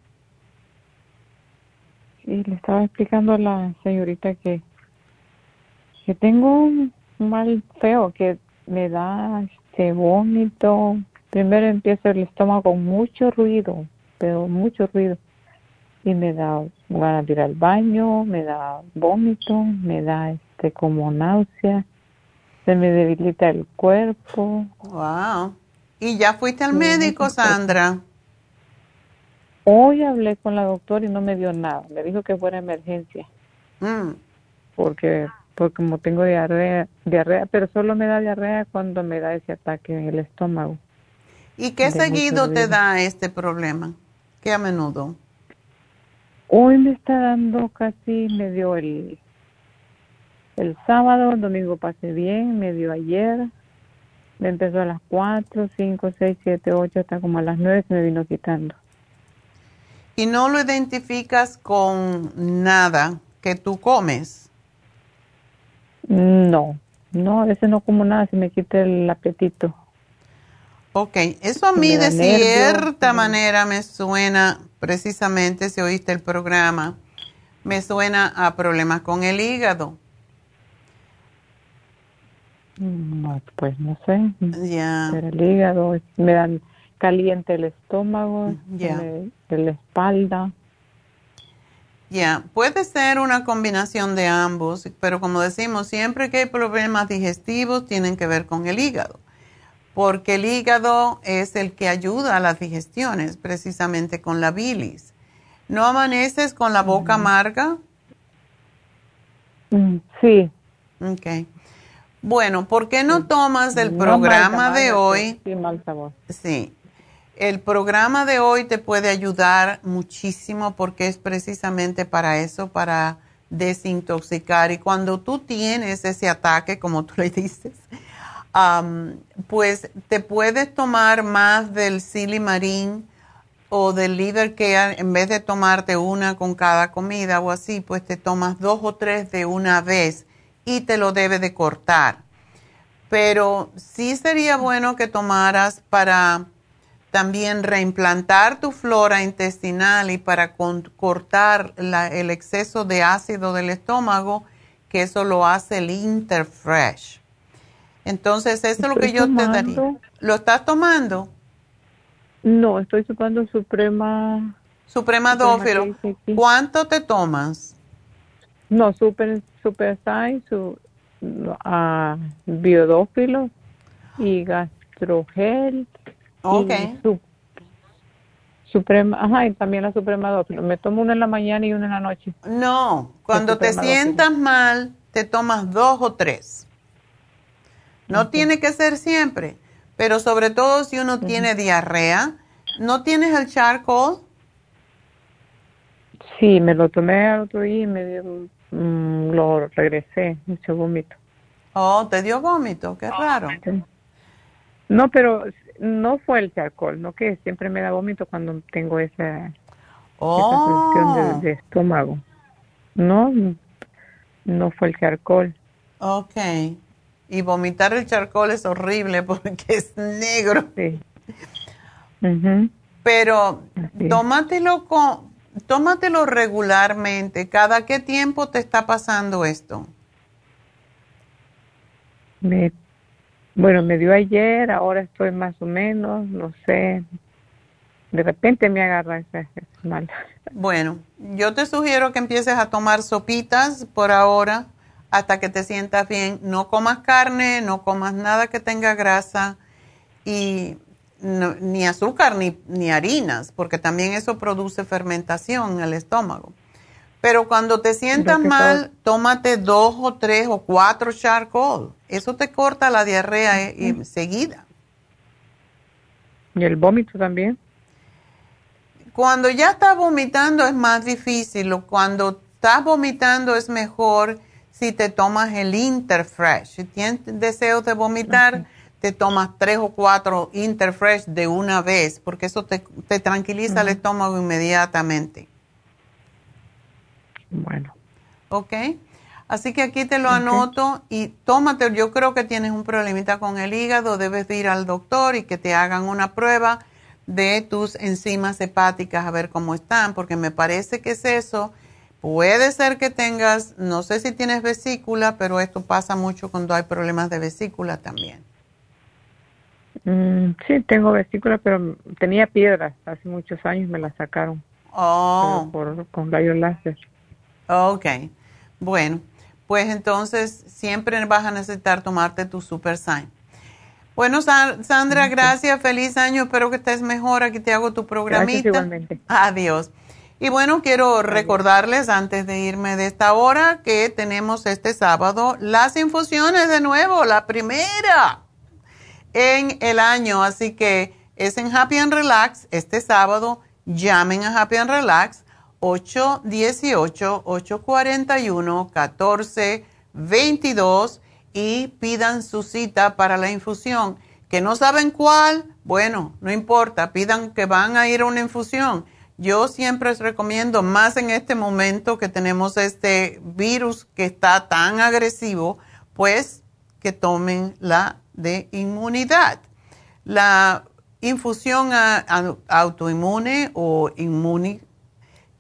Sí, le estaba explicando a la señorita que, que tengo un mal feo, que me da este vómito. Primero empieza el estómago con mucho ruido, pero mucho ruido y me da ganas de ir al baño, me da vómito, me da este como náusea, se me debilita el cuerpo. Wow. ¿Y ya fuiste al médico, Sandra? Hoy hablé con la doctora y no me dio nada. Me dijo que fuera emergencia. Mm. Porque porque como tengo diarrea, diarrea, pero solo me da diarrea cuando me da ese ataque en el estómago. ¿Y qué seguido te da este problema? ¿Qué a menudo? Hoy me está dando casi, me dio el, el sábado, el domingo pasé bien, me dio ayer, me empezó a las 4, 5, 6, 7, 8, hasta como a las 9 se me vino quitando. ¿Y no lo identificas con nada que tú comes? No, no, a veces no como nada, se me quita el apetito. Ok, eso a mí de cierta manera me suena, precisamente si oíste el programa, me suena a problemas con el hígado. No, pues no sé. Ya. el hígado, me dan caliente el estómago, ya. la espalda. Ya, puede ser una combinación de ambos, pero como decimos, siempre que hay problemas digestivos tienen que ver con el hígado porque el hígado es el que ayuda a las digestiones, precisamente con la bilis. ¿No amaneces con la boca amarga? Mm, sí, Ok. Bueno, ¿por qué no tomas el programa de hoy? Sí, mal sabor. Sí. El programa de hoy te puede ayudar muchísimo porque es precisamente para eso, para desintoxicar. Y cuando tú tienes ese ataque, como tú le dices, pues te puedes tomar más del silimarín o del liver care, en vez de tomarte una con cada comida o así, pues te tomas dos o tres de una vez y te lo debe de cortar. Pero sí sería bueno que tomaras para también reimplantar tu flora intestinal y para cortar el exceso de ácido del estómago, que eso lo hace el Interfresh. Entonces, eso es lo que yo te daría. ¿Lo estás tomando? No, estoy tomando Suprema. Suprema Dófilo. ¿Cuánto te tomas? No, Super, super Science, su, uh, Biodófilo y Gastrogel Ok. suprema, ajá, y también la Suprema Dófilo. Me tomo una en la mañana y una en la noche. No, cuando te sientas mal, te tomas dos o tres. No tiene que ser siempre, pero sobre todo si uno tiene diarrea. ¿No tienes el charcoal? Sí, me lo tomé al otro día y me dio, mm, lo regresé, vómito. Oh, te dio vómito, qué raro. No, pero no fue el charcoal, no que siempre me da vómito cuando tengo esa, oh. de, estómago. No, no fue el charcoal. Ok. Y vomitar el charcoal es horrible porque es negro. Sí. Pero tómatelo, con, tómatelo regularmente. ¿Cada qué tiempo te está pasando esto? Me bueno, me dio ayer, ahora estoy más o menos, no sé. De repente me agarra ese, mal. Bueno, yo te sugiero que empieces a tomar sopitas por ahora hasta que te sientas bien. No comas carne, no comas nada que tenga grasa y ni azúcar ni, ni harinas, porque también eso produce fermentación en el estómago. Pero cuando te sientas mal, tómate dos o tres o cuatro charcoal. Eso te corta la diarrea eh, enseguida. ¿Y el vómito también? Cuando ya estás vomitando es más difícil. Cuando estás vomitando es mejor si te tomas el Interfresh. Si tienes deseo de vomitar, te tomas tres o cuatro Interfresh de una vez, porque eso te, tranquiliza el estómago inmediatamente. Bueno. Ok. Así que aquí te lo anoto y tómate, yo creo que tienes un problemita con el hígado, debes ir al doctor y que te hagan una prueba de tus enzimas hepáticas a ver cómo están, porque me parece que es eso. Puede ser que tengas, no sé si tienes vesícula, pero esto pasa mucho cuando hay problemas de vesícula también. Mm, sí, tengo vesícula, pero tenía piedras. Hace muchos años me la sacaron. Oh. Por, con rayos láser. Ok, bueno, pues entonces siempre vas a necesitar tomarte tu Super Sign. Bueno, Sandra, gracias, feliz año, espero que estés mejor, aquí te hago tu programita. Adiós. Y bueno, quiero recordarles antes de irme de esta hora que tenemos este sábado las infusiones de nuevo, la primera en el año, así que es en Happy and Relax este sábado. Llamen a Happy and Relax 818-841-1422 y pidan su cita para la infusión. ¿Que no saben cuál? Bueno, no importa, pidan que van a ir a una infusión. Yo siempre les recomiendo, más en este momento que tenemos este virus que está tan agresivo, pues que tomen la de inmunidad. La infusión autoinmune o inmunidad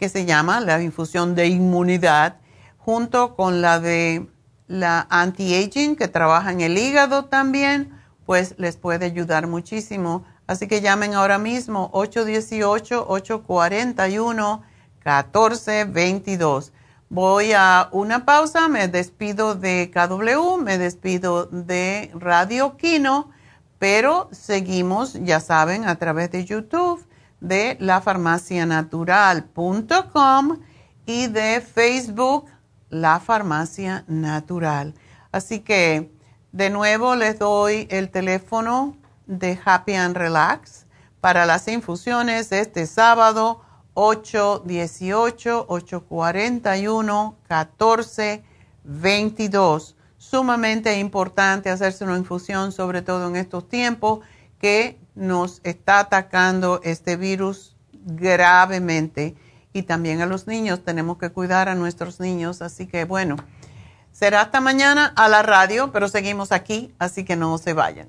que se llama la infusión de inmunidad, junto con la de la anti-aging que trabaja en el hígado también, pues les puede ayudar muchísimo. Así que llamen ahora mismo 818-841-1422. Voy a una pausa, me despido de KW, me despido de Radio Kino, pero seguimos, ya saben, a través de YouTube de lafarmacianatural.com y de Facebook La Farmacia Natural. Así que de nuevo les doy el teléfono de Happy and Relax para las infusiones este sábado 818-841-1422. Sumamente importante hacerse una infusión, sobre todo en estos tiempos que nos está atacando este virus gravemente. Y también a los niños, tenemos que cuidar a nuestros niños. Así que bueno, será hasta mañana a la radio, pero seguimos aquí, así que no se vayan.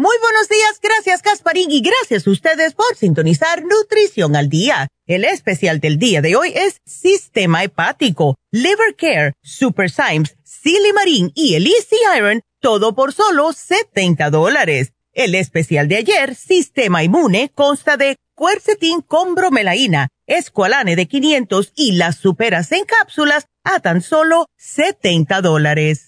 Muy buenos días, gracias Casparín y gracias a ustedes por sintonizar Nutrición al Día. El especial del día de hoy es Sistema Hepático, Liver Care, Super Symes, Silimarín y el Iron, todo por solo 70 dólares. El especial de ayer, Sistema Inmune, consta de cuercetín con bromelaína, de 500 y las superas en cápsulas a tan solo 70 dólares.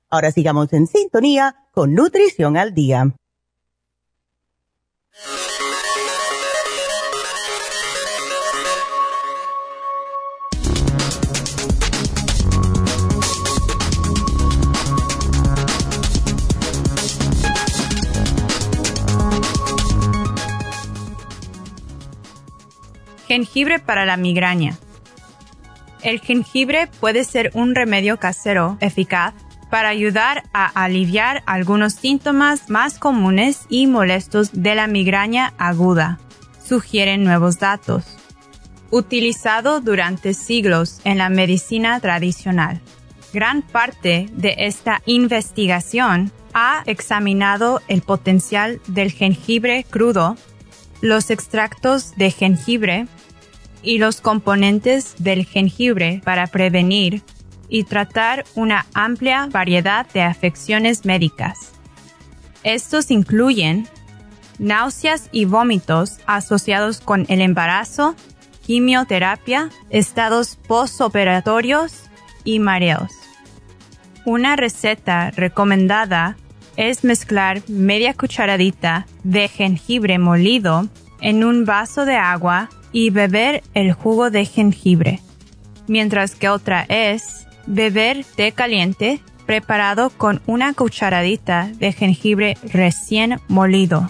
Ahora sigamos en sintonía con Nutrición al Día. Jengibre para la migraña. El jengibre puede ser un remedio casero eficaz para ayudar a aliviar algunos síntomas más comunes y molestos de la migraña aguda, sugieren nuevos datos. Utilizado durante siglos en la medicina tradicional. Gran parte de esta investigación ha examinado el potencial del jengibre crudo, los extractos de jengibre y los componentes del jengibre para prevenir y tratar una amplia variedad de afecciones médicas. Estos incluyen náuseas y vómitos asociados con el embarazo, quimioterapia, estados postoperatorios y mareos. Una receta recomendada es mezclar media cucharadita de jengibre molido en un vaso de agua y beber el jugo de jengibre, mientras que otra es beber té caliente preparado con una cucharadita de jengibre recién molido.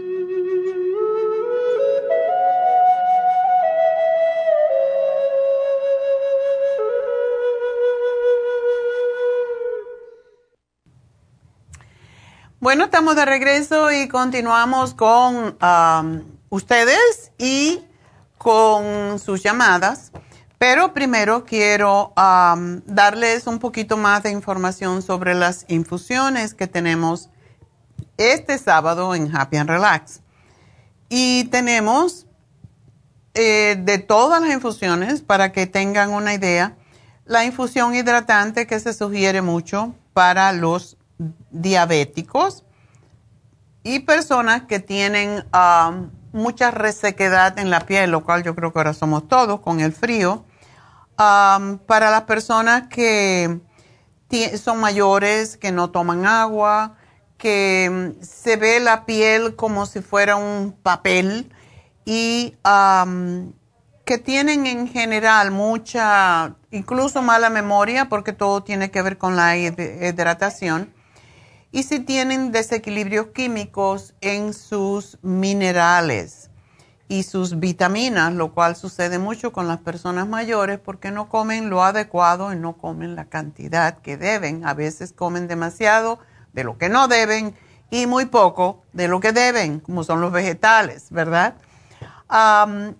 Bueno, estamos de regreso y continuamos con um, ustedes y con sus llamadas. Pero primero quiero um, darles un poquito más de información sobre las infusiones que tenemos este sábado en Happy and Relax. Y tenemos eh, de todas las infusiones, para que tengan una idea, la infusión hidratante que se sugiere mucho para los diabéticos y personas que tienen um, mucha resequedad en la piel, lo cual yo creo que ahora somos todos con el frío. Um, para las personas que son mayores, que no toman agua, que um, se ve la piel como si fuera un papel y que tienen en general mucha, incluso mala memoria, porque todo tiene que ver con la hidratación y si tienen desequilibrios químicos en sus minerales y sus vitaminas, lo cual sucede mucho con las personas mayores porque no comen lo adecuado y no comen la cantidad que deben. A veces comen demasiado de lo que no deben y muy poco de lo que deben, como son los vegetales, ¿verdad?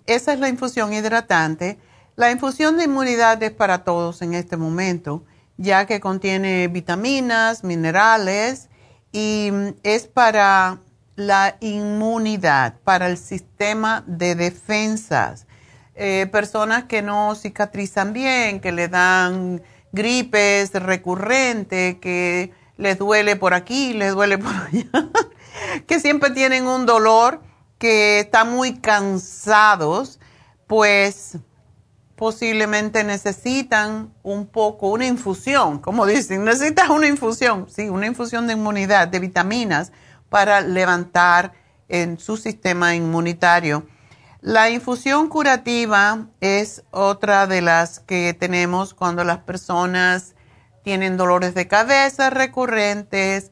esa es la infusión hidratante. La infusión de inmunidad es para todos en este momento ya que contiene vitaminas, minerales y es para la inmunidad, para el sistema de defensas. Eh, personas que no cicatrizan bien, que le dan gripes recurrentes, que les duele por aquí, les duele por allá, que siempre tienen un dolor, que están muy cansados, pues posiblemente necesitan un poco, una infusión, como dicen, necesitas una infusión, sí, una infusión de inmunidad, de vitaminas para levantar en su sistema inmunitario. La infusión curativa es otra de las que tenemos cuando las personas tienen dolores de cabeza recurrentes,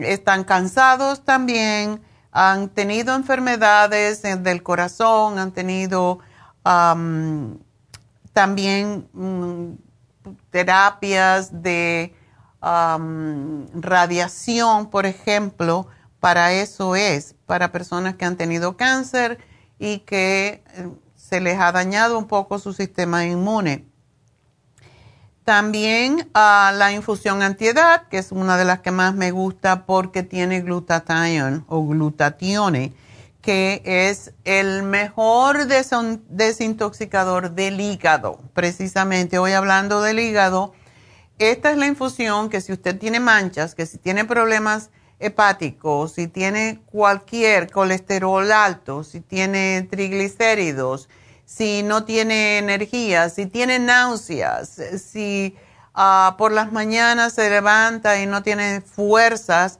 están cansados también, han tenido enfermedades del corazón, han tenido también mm, terapias de radiación, por ejemplo, para eso es, para personas que han tenido cáncer y que eh, se les ha dañado un poco su sistema inmune. También ah, la infusión antiedad, que es una de las que más me gusta porque tiene glutatión o glutatione que es el mejor desintoxicador del hígado. Precisamente hoy hablando del hígado, esta es la infusión que si usted tiene manchas, que si tiene problemas hepáticos, si tiene cualquier colesterol alto, si tiene triglicéridos, si no tiene energía, si tiene náuseas, si ah, por las mañanas se levanta y no tiene fuerzas,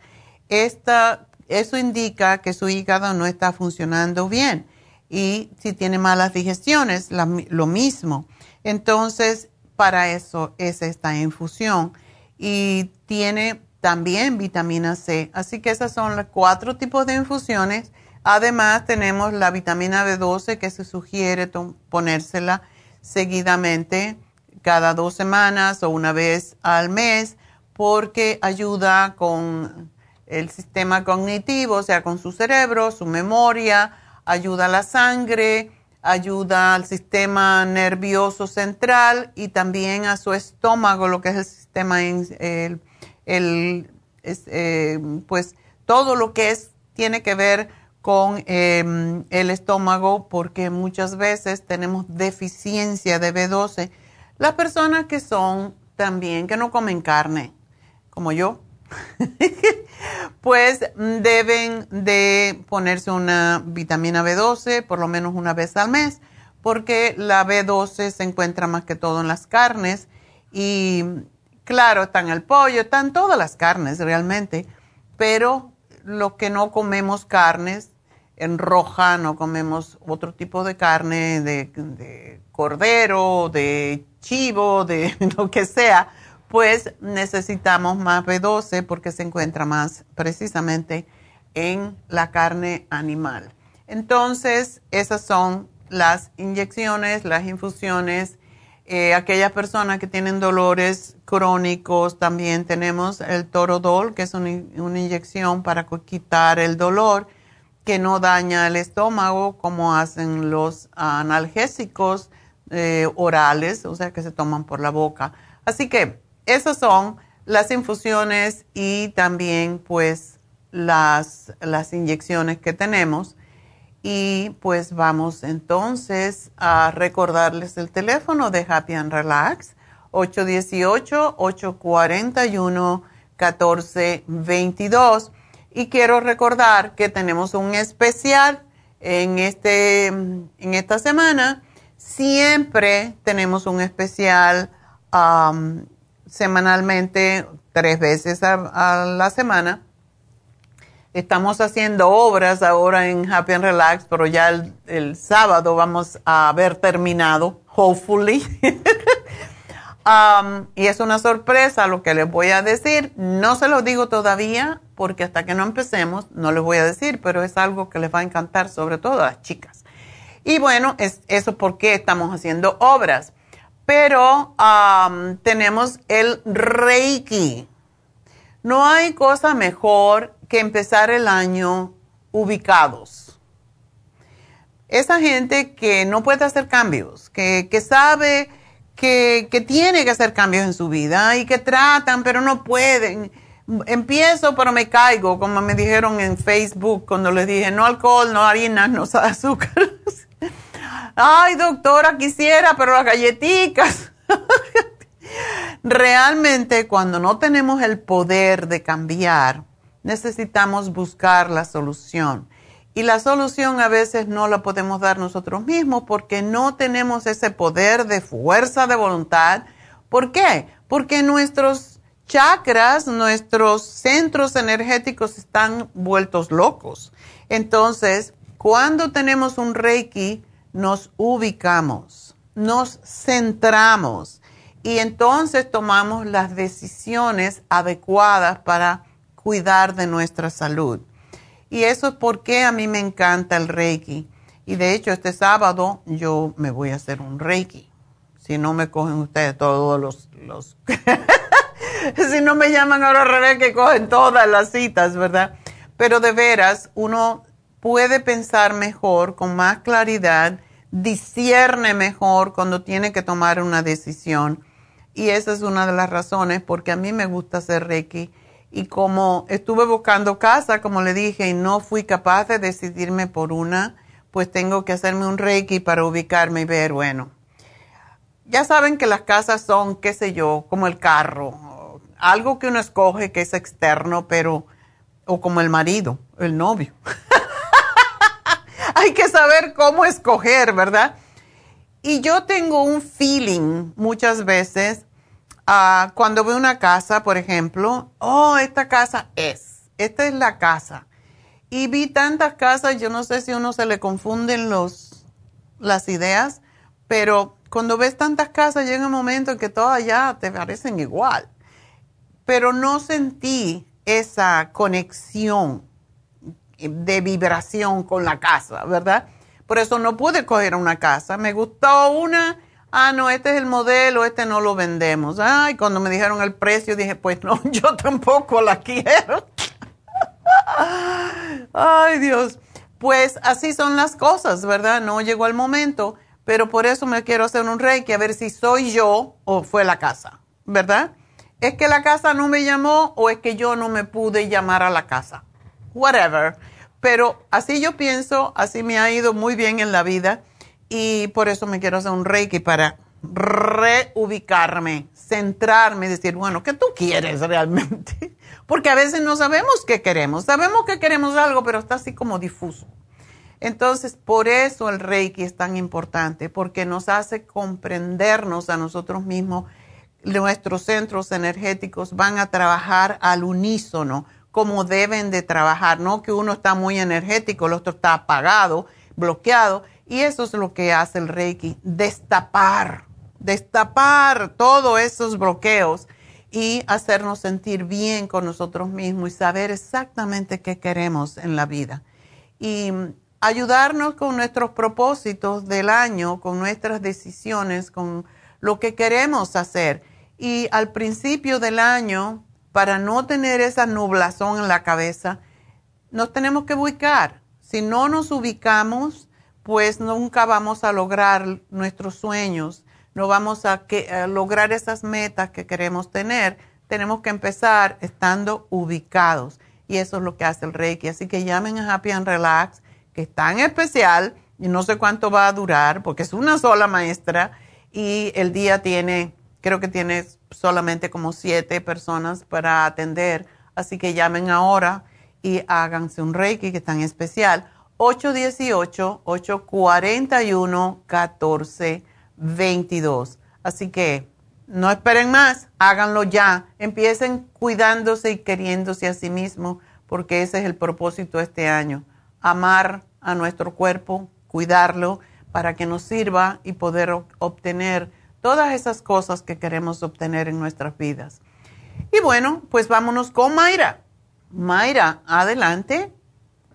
esta, eso indica que su hígado no está funcionando bien. Y si tiene malas digestiones, lo mismo. Entonces, para eso es esta infusión. Y tiene también vitamina C. Así que esas son los cuatro tipos de infusiones. Además, tenemos la vitamina B12 que se sugiere ponérsela seguidamente cada dos semanas o una vez al mes porque ayuda con el sistema cognitivo, o sea, con su cerebro, su memoria, ayuda a la sangre, ayuda al sistema nervioso central y también a su estómago, lo que es el sistema, el, el, eh, pues todo lo que es, tiene que ver con em, el estómago, porque muchas veces tenemos deficiencia de B12. Las personas que son también, que no comen carne, como yo, pues deben de ponerse una vitamina B12 por lo menos una vez al mes, porque la B12 se encuentra más que todo en las carnes y claro, está en el pollo, están todas las carnes realmente, pero lo que no comemos carnes en roja, no comemos otro tipo de carne, de, de cordero, de chivo, de lo que sea, pues necesitamos más B12 porque se encuentra más precisamente en la carne animal. Entonces, esas son las inyecciones, las infusiones. Eh, aquellas personas que tienen dolores crónicos, también tenemos el Torodol, que es una, inyección para quitar el dolor que no daña el estómago, como hacen los analgésicos eh, orales, o sea, que se toman por la boca. Así que esas son las infusiones y también pues las, las inyecciones que tenemos. Y pues vamos entonces a recordarles el teléfono de Happy and Relax, 818-841-1422. Y quiero recordar que tenemos un especial en, este, en esta semana. Siempre tenemos un especial semanalmente, tres veces a, la semana. Estamos haciendo obras ahora en Happy and Relax, pero ya el, sábado vamos a haber terminado, hopefully. Um, y es una sorpresa lo que les voy a decir. No se lo digo todavía porque hasta que no empecemos no les voy a decir, pero es algo que les va a encantar, sobre todo a las chicas. Y bueno, es eso porque estamos haciendo obras pero tenemos el Reiki. No hay cosa mejor que empezar el año ubicados. Esa gente que no puede hacer cambios, que, sabe que, que, tiene que hacer cambios en su vida y que tratan pero no pueden. Empiezo pero me caigo, como me dijeron en Facebook cuando les dije no alcohol, no harina, no azúcar. Ay, doctora, quisiera, pero las galletitas. Realmente cuando no tenemos el poder de cambiar, necesitamos buscar la solución. Y la solución a veces no la podemos dar nosotros mismos porque no tenemos ese poder de fuerza de voluntad. ¿Por qué? Porque nuestros chakras, nuestros centros energéticos están vueltos locos. Entonces, cuando tenemos un reiki, nos ubicamos, nos centramos y entonces tomamos las decisiones adecuadas para cuidar de nuestra salud. Y eso es porque a mí me encanta el Reiki. Y de hecho este sábado yo me voy a hacer un Reiki. Si no me cogen ustedes todos los... los si no me llaman ahora al revés que cogen todas las citas, ¿verdad? Pero de veras, uno puede pensar mejor, con más claridad discierne mejor cuando tiene que tomar una decisión. Y esa es una de las razones porque a mí me gusta hacer Reiki. Y como estuve buscando casa, como le dije, y no fui capaz de decidirme por una, pues tengo que hacerme un Reiki para ubicarme y ver, bueno, ya saben que las casas son, qué sé yo, como el carro, algo que uno escoge que es externo, pero, o como el marido, el novio. Hay que saber cómo escoger, ¿verdad? Y yo tengo un feeling muchas veces ah, cuando veo una casa, por ejemplo, oh, esta casa es, esta es la casa. Y vi tantas casas, yo no sé si uno se le confunden los, las ideas, pero cuando ves tantas casas llega un momento en que todas ya te parecen igual. Pero no sentí esa conexión de vibración con la casa, ¿verdad? Por eso no pude coger una casa. Me gustó una, ah, no, este es el modelo, este no lo vendemos. Ay, cuando me dijeron el precio dije, pues no, yo tampoco la quiero. Ay, Dios. Pues así son las cosas, ¿verdad? No llegó el momento, pero por eso me quiero hacer un reiki a ver si soy yo o fue la casa, ¿verdad? ¿Es que la casa no me llamó o es que yo no me pude llamar a la casa? Whatever. Pero así yo pienso, así me ha ido muy bien en la vida y por eso me quiero hacer un reiki para reubicarme, centrarme, decir, bueno, ¿qué tú quieres realmente? Porque a veces no sabemos qué queremos. Sabemos que queremos algo, pero está así como difuso. Entonces, por eso el Reiki es tan importante, porque nos hace comprendernos a nosotros mismos. Nuestros centros energéticos van a trabajar al unísono, como deben de trabajar. No que uno está muy energético, el otro está apagado, bloqueado. Y eso es lo que hace el Reiki, destapar, destapar todos esos bloqueos y hacernos sentir bien con nosotros mismos y saber exactamente qué queremos en la vida. Y ayudarnos con nuestros propósitos del año, con nuestras decisiones, con lo que queremos hacer. Y al principio del año, para no tener esa nublazón en la cabeza, nos tenemos que ubicar. Si no nos ubicamos, pues nunca vamos a lograr nuestros sueños no vamos a, lograr esas metas que queremos tener. Tenemos que empezar estando ubicados. Y eso es lo que hace el Reiki. Así que llamen a Happy and Relax, que es tan especial y no sé cuánto va a durar, porque es una sola maestra y el día tiene, creo que tiene solamente como siete personas para atender. Así que llamen ahora y háganse un Reiki que es tan especial. 818-841-14 22. Así que no esperen más, háganlo ya. Empiecen cuidándose y queriéndose a sí mismos, porque ese es el propósito de este año. Amar a nuestro cuerpo, cuidarlo para que nos sirva y poder obtener todas esas cosas que queremos obtener en nuestras vidas. Y bueno, pues vámonos con Mayra. Mayra, adelante.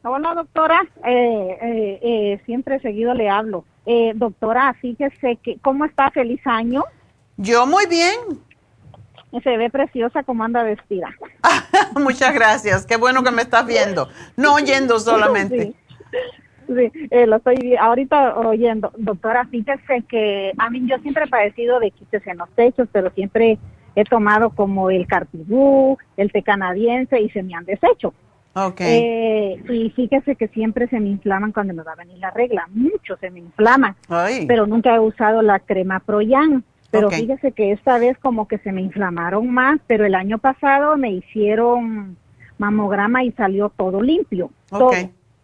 Hola, doctora. Eh, eh, eh, siempre seguido le hablo. Eh, doctora, fíjese que, ¿cómo está? Feliz año. Yo muy bien. Se ve preciosa como anda vestida. Muchas gracias. Qué bueno que me estás viendo. No oyendo solamente. Sí, eh, lo estoy ahorita oyendo. Doctora, fíjese que a mí yo siempre he padecido de quites en los techos, pero siempre he tomado como el cartibú, el té canadiense y se me han deshecho. Okay. Eh, y fíjese que siempre se me inflaman cuando me va a venir la regla, mucho se me inflaman, pero nunca he usado la crema Proyan. Pero fíjese que esta vez como que se me inflamaron más, pero el año pasado me hicieron mamograma y salió todo limpio, todo,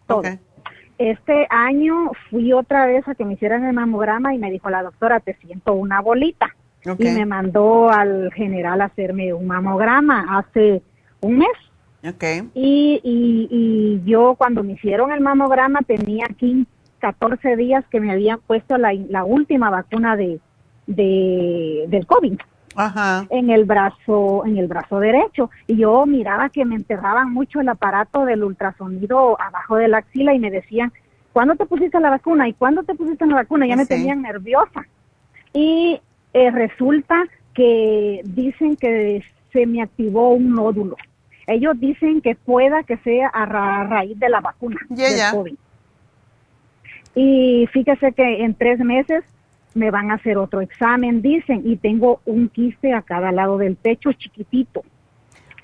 todo. Este año fui otra vez a que me hicieran el mamograma y me dijo la doctora, te siento una bolita. Y me mandó al general a hacerme un mamograma hace un mes Okay. Y, y, yo cuando me hicieron el mamograma tenía aquí 14 días que me habían puesto la, la última vacuna de, de, del COVID. Ajá. en el brazo en el brazo derecho y yo miraba que me enterraban mucho el aparato del ultrasonido abajo de la axila y me decían ¿cuándo te pusiste la vacuna? ¿y cuándo te pusiste la vacuna? ya me tenían nerviosa y eh, resulta que dicen que se me activó un nódulo ellos dicen que pueda que sea a, raíz de la vacuna del COVID. Y fíjese que en tres meses me van a hacer otro examen, dicen, y tengo un quiste a cada lado del pecho chiquitito.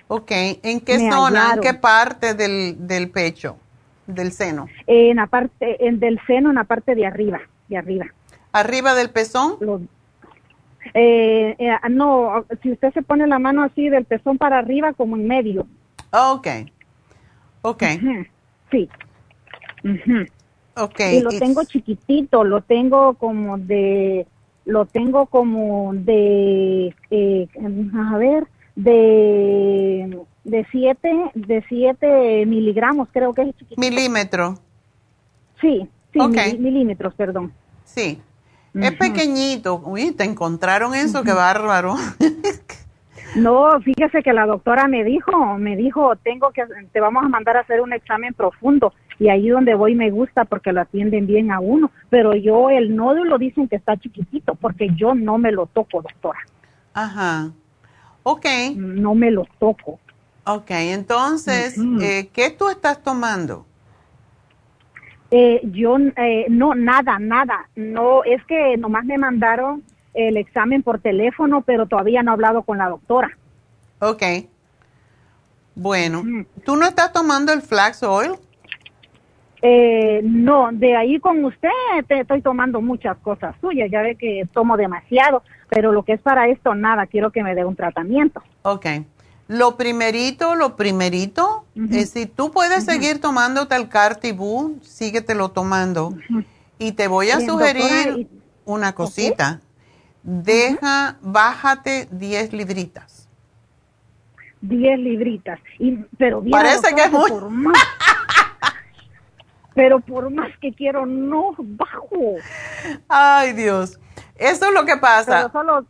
Ok, ¿en qué zona, en qué parte del, del pecho, del seno? En la parte, en del seno, en la parte de arriba, de arriba. ¿Arriba del pezón? Eh, eh, no, si usted se pone la mano así del pezón para arriba, como en medio. Ok. Ok. Sí. Ok. Y lo tengo chiquitito, lo tengo como de, lo tengo como de, eh, a ver, de, de siete, de siete miligramos, creo que es chiquitito. Milímetro. Sí, sí, milímetros, perdón. Sí. Es pequeñito. Uy, te encontraron eso, qué bárbaro. no, fíjese que la doctora me dijo, me dijo, tengo que, te vamos a mandar a hacer un examen profundo y ahí donde voy me gusta porque lo atienden bien a uno, pero yo el nódulo dicen que está chiquitito porque yo no me lo toco, doctora. Ajá. Ok. No me lo toco. Ok, entonces, eh, ¿qué tú estás tomando? Eh, yo eh, no, nada, nada. No, es que nomás me mandaron el examen por teléfono, pero todavía no he hablado con la doctora. Ok. Bueno, ¿tú no estás tomando el flax oil? Eh, no, de ahí con usted te estoy tomando muchas cosas suyas. Ya ve que tomo demasiado, pero lo que es para esto, nada. Quiero que me dé un tratamiento. Ok. Lo primerito, lo primerito, es si tú puedes seguir tomándote el Cartibú, síguetelo tomando. Y te voy a sugerir una cosita. Deja, bájate 10 libritas. 10 libritas. Y, pero Parece que es. Pero por más que quiero, no bajo. Ay, Dios. Eso es lo que pasa. Pero solo,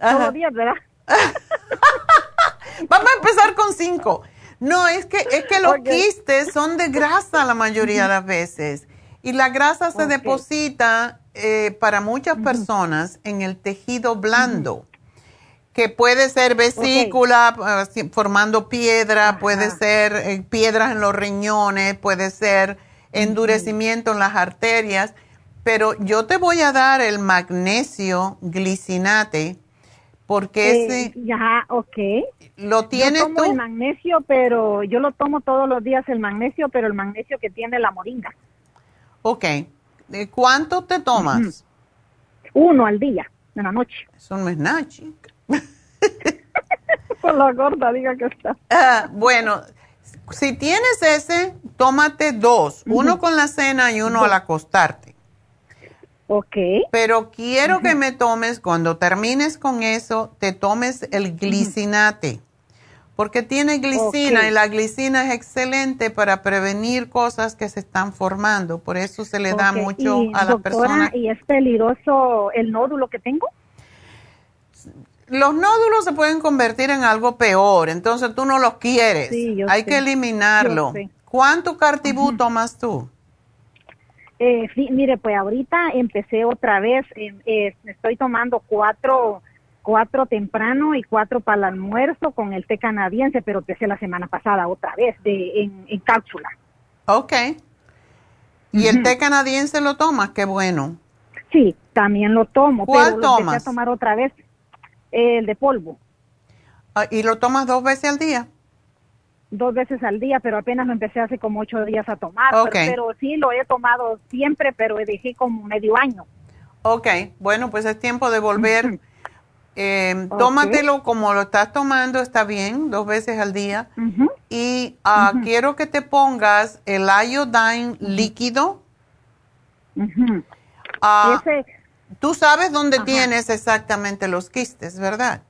solo 10, ¿verdad? Vamos a empezar con cinco. No, es que, es que los quistes son de grasa la mayoría de las veces. Y la grasa se deposita eh, para muchas personas en el tejido blando, que puede ser vesícula eh, formando piedra, puede ser eh, piedras en los riñones, puede ser endurecimiento en las arterias. Pero yo te voy a dar el magnesio glicinate porque ese... Ya, ok. ¿Lo tienes yo tomo el magnesio, pero yo lo tomo todos los días el magnesio, pero el magnesio que tiene la moringa. Ok. ¿Cuánto te tomas? Uno al día, en la noche. Eso no es nada, chica. Por la gorda, diga que está. Ah, bueno, si tienes ese, tómate dos. Uno con la cena y uno al acostarte. Ok. Pero quiero que me tomes, cuando termines con eso, te tomes el glicinate. Porque tiene glicina y la glicina es excelente para prevenir cosas que se están formando. Por eso se le da mucho a la persona. ¿Y es peligroso el nódulo que tengo? Los nódulos se pueden convertir en algo peor, entonces tú no los quieres. Hay que eliminarlo. ¿Cuánto cartibú tomas tú? Eh, sí, mire, pues ahorita empecé otra vez, em, eh, estoy tomando cuatro, cuatro temprano y cuatro para el almuerzo con el té canadiense, pero empecé la semana pasada otra vez de, en, cápsula. Ok. ¿Y el té canadiense lo tomas? Qué bueno. Sí, también lo tomo. ¿Cuál pero tomas? Lo empecé a tomar otra vez, el de polvo. Ah, ¿Y lo tomas dos veces al día? dos veces al día, pero apenas lo empecé hace como ocho días a tomar. Okay. Pero, sí lo he tomado siempre, pero dejé como medio año. Ok, bueno, pues es tiempo de volver. Eh, tómatelo como lo estás tomando, está bien, dos veces al día. Y ah, quiero que te pongas el iodine líquido. Ah, Tú sabes dónde tienes exactamente los quistes, ¿verdad?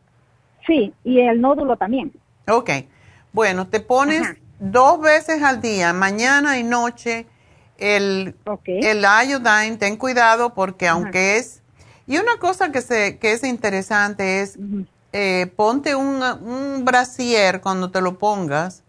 Sí, y el nódulo también. Ok. Bueno, te pones dos veces al día, mañana y noche, el, el iodine. Ten cuidado porque aunque es... Y una cosa que, se, que es interesante es, eh, ponte un, un brasier cuando te lo pongas,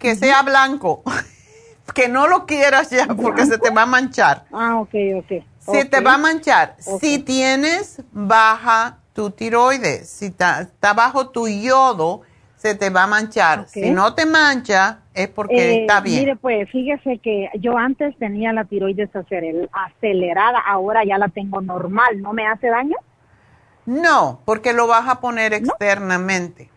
que sea blanco, que no lo quieras ya porque se te va a manchar. Ah, ok, ok. Se te va a manchar. Si tienes baja tu tiroides, si está bajo tu yodo, se te va a manchar. Si no te mancha, es porque eh, está bien. Mire, pues fíjese que yo antes tenía la tiroides acelerada, ahora ya la tengo normal. ¿No me hace daño? No, porque lo vas a poner externamente.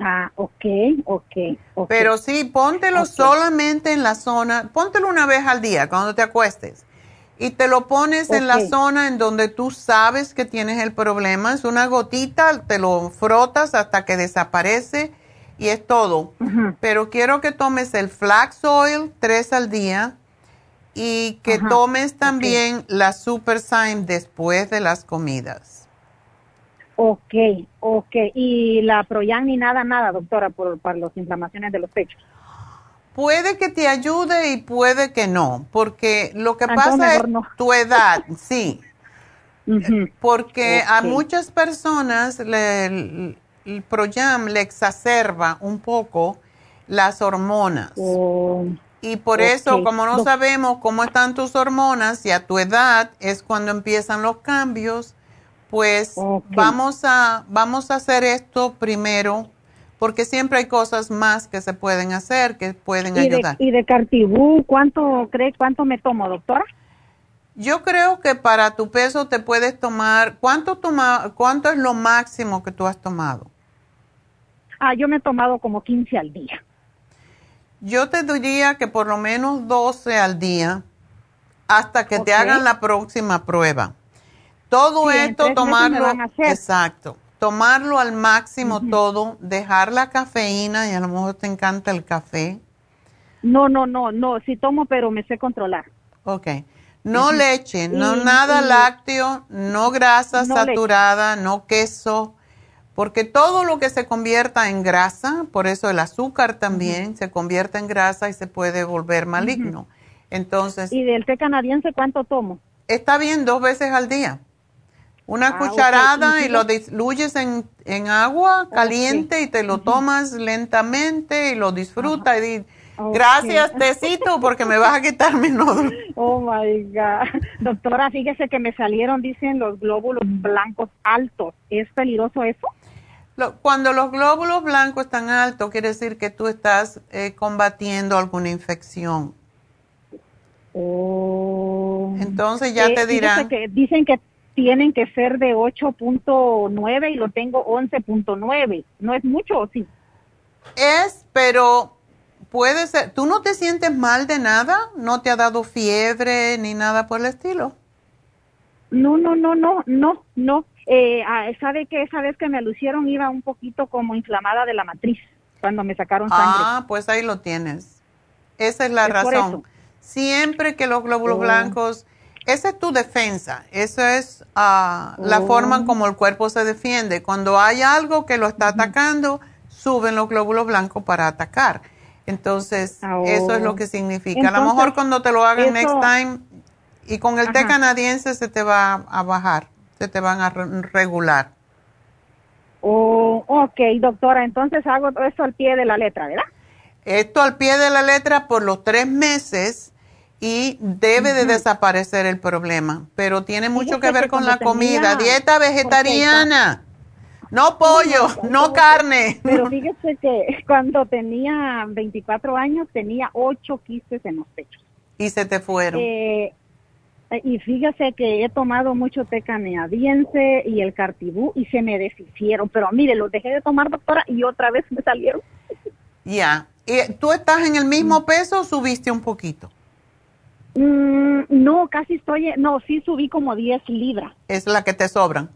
Ah, ok, ok. Pero sí, póntelo solamente en la zona, póntelo una vez al día cuando te acuestes. Y te lo pones en la zona en donde tú sabes que tienes el problema. Es una gotita, te lo frotas hasta que desaparece y es todo. Pero quiero que tomes el flax oil tres al día y que tomes también la Super Syme después de las comidas. Ok, ok. ¿Y la Proyan ni nada, nada, doctora, por, para las inflamaciones de los pechos? Puede que te ayude y puede que no, porque lo que pasa es tu edad, sí. Porque a muchas personas el Proyam le exacerba un poco las hormonas. Oh, y por eso, como no sabemos cómo están tus hormonas y a tu edad es cuando empiezan los cambios, pues vamos, a, vamos a hacer esto primero porque siempre hay cosas más que se pueden hacer, que pueden ayudar. ¿Y de cartibú cuánto cree, cuánto me tomo, doctora? Yo creo que para tu peso te puedes tomar, ¿cuánto, toma, cuánto es lo máximo que tú has tomado? Ah, yo me he tomado como 15 al día. Yo te diría que por lo menos 12 al día hasta que te hagan la próxima prueba. Todo esto tomarlo, exacto tomarlo al máximo todo, dejar la cafeína y a lo mejor te encanta el café. No, no, no, no, sí tomo, pero me sé controlar. Ok. No leche, no nada lácteo, no grasa saturada, no queso, porque todo lo que se convierta en grasa, por eso el azúcar también se convierte en grasa y se puede volver maligno. Entonces. ¿Y del té canadiense cuánto tomo? Está bien dos veces al día. Una ah, cucharada y, lo diluyes en, en agua caliente y te lo tomas lentamente y lo disfrutas. Gracias, tecito, porque me vas a quitar mi nódulo. Oh my God. Doctora, fíjese que me salieron, dicen, los glóbulos blancos altos. ¿Es peligroso eso? cuando los glóbulos blancos están altos, quiere decir que tú estás eh, combatiendo alguna infección. Oh. Entonces ya eh, te dirán. Que dicen que tienen que ser de 8.9 y lo tengo 11.9. ¿No es mucho o sí? Es, pero puede ser. ¿Tú no te sientes mal de nada? ¿No te ha dado fiebre ni nada por el estilo? No, no, no, no, no, no. Eh, ah, ¿Sabe que esa vez que me lucieron iba un poquito como inflamada de la matriz cuando me sacaron sangre? Ah, pues ahí lo tienes. Esa es la razón. Siempre que los glóbulos oh. blancos esa es tu defensa, esa es ah, la oh. forma en como el cuerpo se defiende. Cuando hay algo que lo está atacando, suben los glóbulos blancos para atacar. Entonces, eso es lo oh. que significa. a lo mejor cuando te lo hagan next time y con el té canadiense se te va a bajar, se te van a regular. Oh, ok, doctora, entonces hago eso al pie de la letra, ¿verdad? Esto al pie de la letra por los tres meses y debe de desaparecer el problema, pero tiene mucho que ver con la comida, dieta vegetariana. No pollo, no, carne. Pero fíjese que cuando tenía 24 años tenía 8 quistes en los pechos. Y se te fueron. Eh, y fíjese que he tomado mucho té canadiense y el cartibú y se me deshicieron. Pero mire, los dejé de tomar, doctora, y otra vez me salieron. Ya. ¿Y ¿Tú estás en el mismo peso o subiste un poquito? Mm, no, casi estoy, no, sí subí como 10 libras. Es la que te sobran.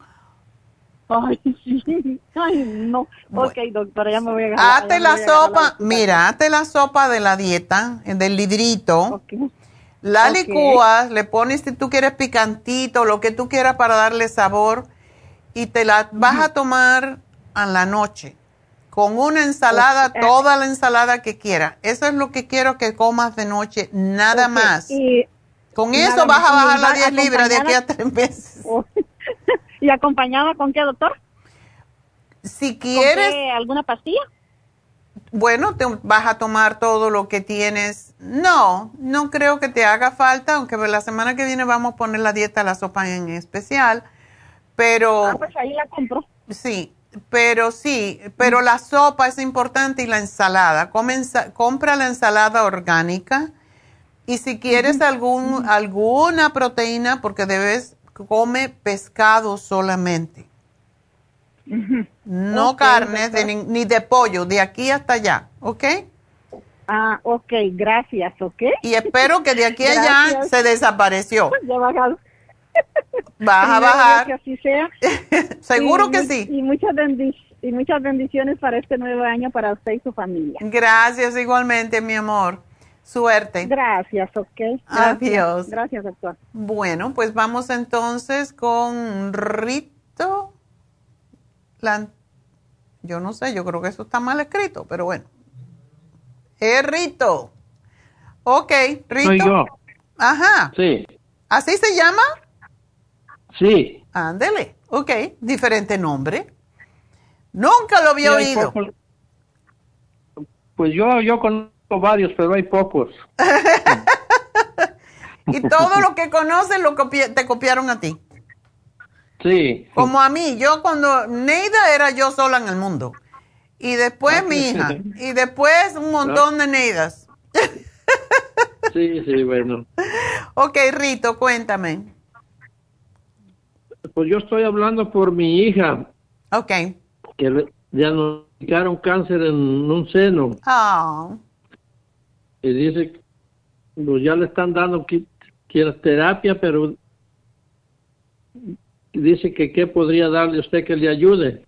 Ay, sí. Ay, no. ok, doctora, ya me voy a agarrar. Hazte la sopa, mira, hazte la sopa de la dieta, del librito. La licúas, le pones si tú quieres picantito, lo que tú quieras para darle sabor, y te la vas a tomar a la noche con una ensalada, toda la ensalada que quiera. Eso es lo que quiero que comas de noche, nada más. con eso vas a bajar las 10 libras de aquí a tres meses. ¿Y acompañada con qué, doctor? Si quieres... ¿Alguna pastilla? Bueno, te vas a tomar todo lo que tienes. No, no creo que te haga falta, aunque la semana que viene vamos a poner la dieta, la sopa en especial. Pero... Ah, pues ahí la compro. Sí, pero sí, pero la sopa es importante y la ensalada. compra la ensalada orgánica y si quieres algún, alguna proteína, porque debes come pescado solamente. No carne ni, de pollo, de aquí hasta allá, ¿ok? Ah, ok, gracias, ok. Y espero que de aquí a allá se desapareció. Ya bajado. Vas a bajar. Que así sea. Seguro que sí. Y muchas, y muchas bendiciones para este nuevo año para usted y su familia. Gracias igualmente, mi amor. Suerte. Gracias, ok. Adiós. Gracias, doctor. Bueno, pues vamos entonces con Rito. Yo no sé, yo creo que eso está mal escrito, pero bueno. Es Rito. Ok, Rito. Soy yo. Ajá. Sí. ¿Así se llama? Sí. Ándele. Ok, diferente nombre. Nunca lo había oído. Pues yo, yo conozco varios, pero hay pocos. y todo lo que conocen lo te copiaron a ti. Sí. Como a mí, yo cuando Neida era yo sola en el mundo. Y después mi hija. Y después un montón de Neidas. sí, sí, bueno. Ok, Rito, cuéntame. Pues yo estoy hablando por mi hija. Ok. Que le diagnosticaron cáncer en un seno. Ah. Y dice, pues ya le están dando terapia, pero dice que qué podría darle usted que le ayude.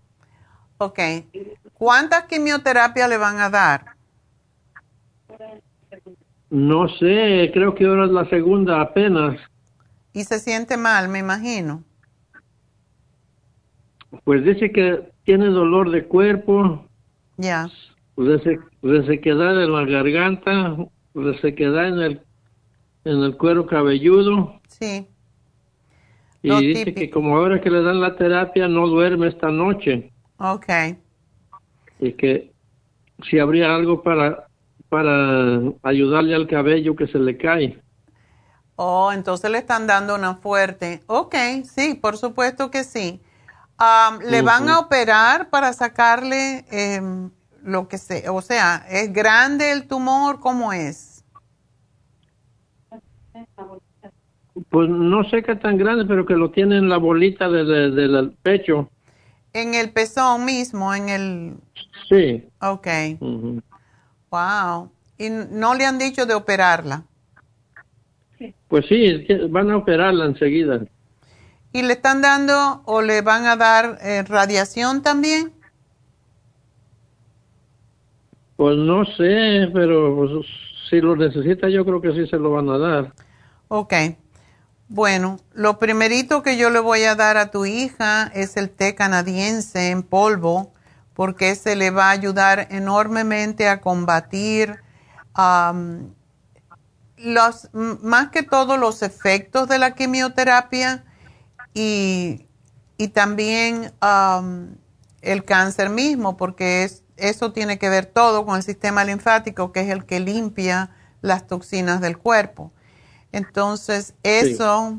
Ok. ¿Cuántas quimioterapias le van a dar? No sé, creo que ahora es la segunda apenas. ¿Y se siente mal, me imagino? Pues dice que tiene dolor de cuerpo. Ya. Resequedad en la garganta, resequedad en el, en el cuero cabelludo. Sí. Y dice que como ahora que le dan la terapia no duerme esta noche. Ok. Y que si habría algo para, para ayudarle al cabello que se le cae. Oh, entonces le están dando una fuerte. Ok, sí, por supuesto que sí. ¿Le van a operar para sacarle em, lo que sea? O sea, ¿es grande el tumor? ¿Cómo es? Pues no sé qué tan grande, pero que lo tiene en la bolita del pecho. En el pezón mismo, en el... Sí. Ok. Wow. ¿Y no le han dicho de operarla? Pues sí, van a operarla enseguida. ¿Y le están dando o le van a dar eh, radiación también? Pues no sé, pero pues, si lo necesita yo creo que sí se lo van a dar. Ok. Bueno, lo primerito que yo le voy a dar a tu hija es el té canadiense en polvo, porque se le va a ayudar enormemente a combatir los, más que todo los efectos de la quimioterapia y, también el cáncer mismo, porque es, eso tiene que ver todo con el sistema linfático, que es el que limpia las toxinas del cuerpo. Entonces, eso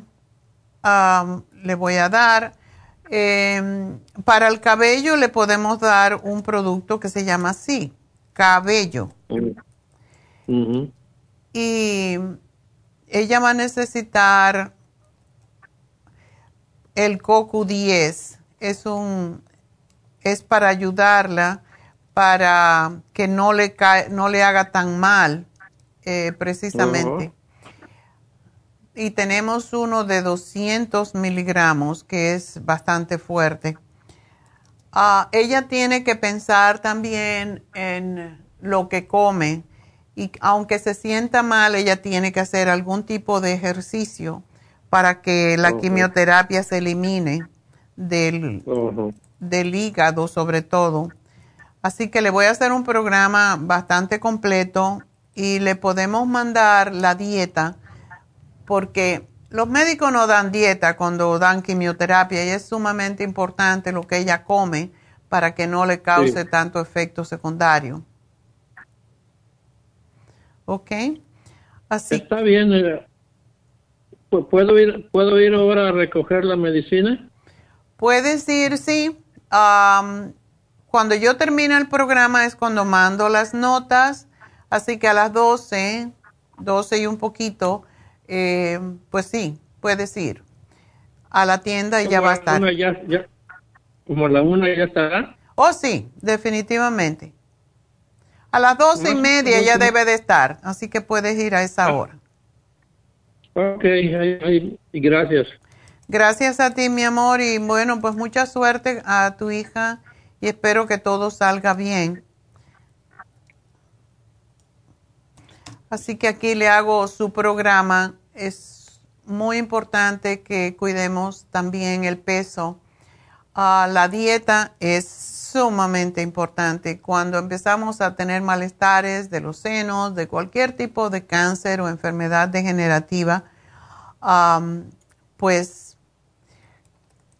le voy a dar. Em, para el cabello le podemos dar un producto que se llama así, cabello. Y ella va a necesitar el CoQ10. Es un es para ayudarla para que no le no le haga tan mal eh, precisamente y tenemos uno de 200 miligramos que es bastante fuerte. Ah, ella tiene que pensar también en lo que come y aunque se sienta mal, ella tiene que hacer algún tipo de ejercicio para que la quimioterapia se elimine del, del hígado sobre todo. Así que le voy a hacer un programa bastante completo y le podemos mandar la dieta porque los médicos no dan dieta cuando dan quimioterapia y es sumamente importante lo que ella come para que no le cause tanto efecto secundario. ¿Ok? Así. Está bien. ¿Puedo ir, ¿Puedo ir ahora a recoger la medicina? Puedes ir, sí. cuando yo termine el programa es cuando mando las notas, así que a las 12, 12 y un poquito, eh, pues sí, puedes ir a la tienda y ya va a estar. como la una ya estará. Oh, sí, definitivamente. A las doce y media ya debe de estar, así que puedes ir a esa hora. Ok, gracias. Gracias a ti, mi amor, y bueno, pues mucha suerte a tu hija y espero que todo salga bien. Así que aquí le hago su programa. Es muy importante que cuidemos también el peso. Ah, la dieta es sumamente importante. Cuando empezamos a tener malestares de los senos, de cualquier tipo de cáncer o enfermedad degenerativa, pues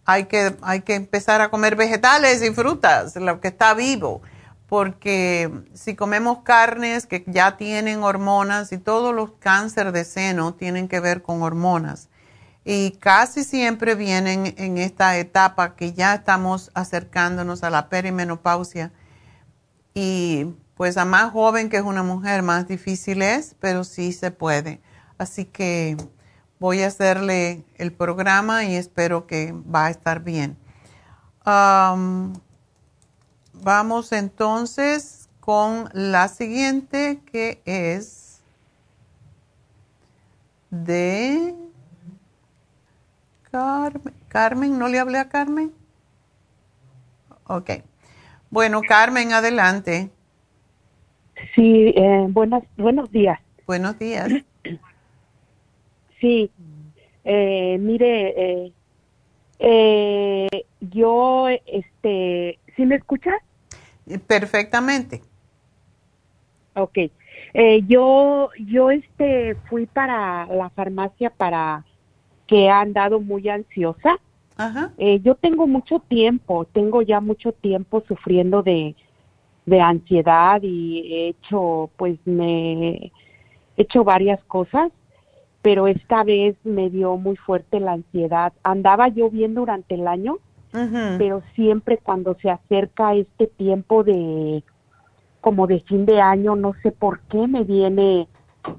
hay que, hay que empezar a comer vegetales y frutas, lo que está vivo, porque si comemos carnes que ya tienen hormonas y todos los cánceres de seno tienen que ver con hormonas y casi siempre vienen en esta etapa que ya estamos acercándonos a la perimenopausia y pues a más joven que es una mujer más difícil es, pero sí se puede. Así que voy a hacerle el programa y espero que va a estar bien. vamos entonces con la siguiente que es de Carmen. Carmen, ¿no le hablé a Carmen? Ok. Bueno, Carmen, adelante. Sí, eh, buenas, buenos días. Buenos días. Sí, eh, mire, eh, eh, yo, este, ¿sí me escuchas? Perfectamente. Ok. Eh, yo, yo, este, fui para la farmacia para que han andado muy ansiosa. Ajá. Eh, yo tengo mucho tiempo, tengo ya mucho tiempo sufriendo de, de ansiedad y he hecho, pues, me he hecho varias cosas pero esta vez me dio muy fuerte la ansiedad. Andaba yo bien durante el año, pero siempre cuando se acerca este tiempo de como de fin de año, no sé por qué me viene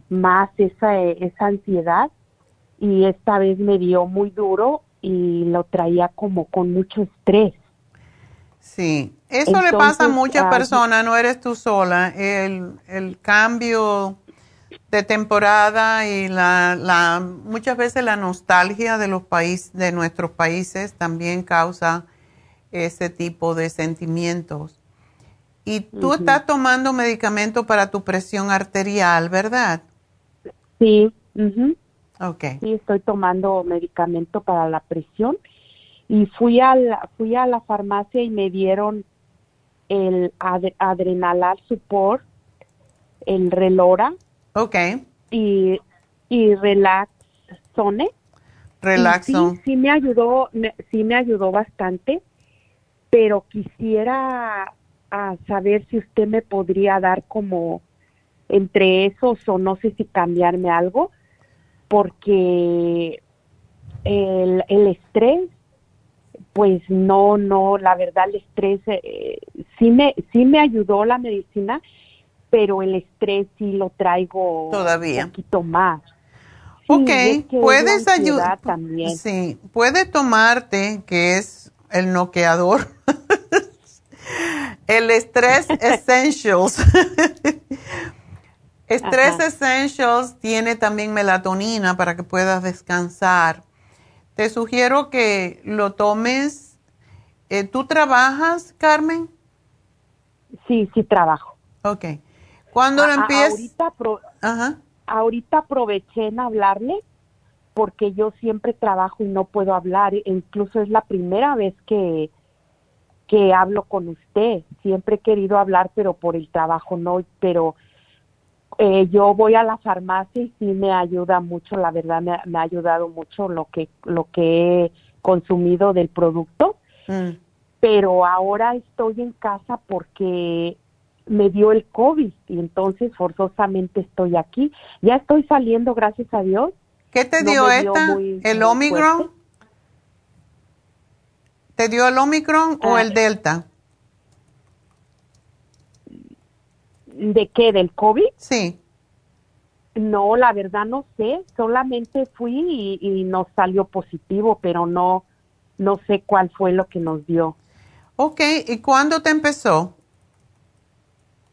más esa, esa ansiedad y esta vez me dio muy duro y lo traía como con mucho estrés. Sí, eso le pasa a muchas ah, personas, no eres tú sola. El, el cambio de temporada y la, la, muchas veces la nostalgia de los países, de nuestros países también causa ese tipo de sentimientos. Y tú estás tomando medicamento para tu presión arterial, ¿verdad? Sí. Okay. Sí, estoy tomando medicamento para la presión y fui a la, fui a la farmacia y me dieron el adrenalar support, el relora, Ok. Y, y Relaxone. Sí, sí me ayudó, sí me ayudó bastante, pero quisiera a saber si usted me podría dar como entre esos o no sé si cambiarme algo, porque el, el estrés, pues no, no, la verdad el estrés eh, sí me sí me ayudó la medicina, pero el estrés sí lo traigo todavía un poquito más. ok, puedes ayudar también. Sí, puede tomarte, que es el noqueador, el Stress Essentials. Stress Essentials tiene también melatonina para que puedas descansar. Te sugiero que lo tomes. Eh, ¿Tú trabajas, Carmen? Sí, sí trabajo. Ok. ¿Cuándo lo empiezas? Ahorita, ahorita aproveché en hablarle porque yo siempre trabajo y no puedo hablar. Incluso es la primera vez que, que hablo con usted. Siempre he querido hablar, pero por el trabajo no. Pero eh, yo voy a la farmacia y sí me ayuda mucho. La verdad me, ha ayudado mucho lo que lo que he consumido del producto. Mm. Pero ahora estoy en casa porque me dio el COVID y entonces forzosamente estoy aquí. Ya estoy saliendo, gracias a Dios. ¿Qué te dio esta? ¿El Omicron? ¿Te dio el Omicron o el ah. Delta? ¿De qué? ¿Del COVID? Sí. No, la verdad no sé. Solamente fui y, y nos salió positivo, pero no, no sé cuál fue lo que nos dio. Ok, ¿y cuándo te empezó?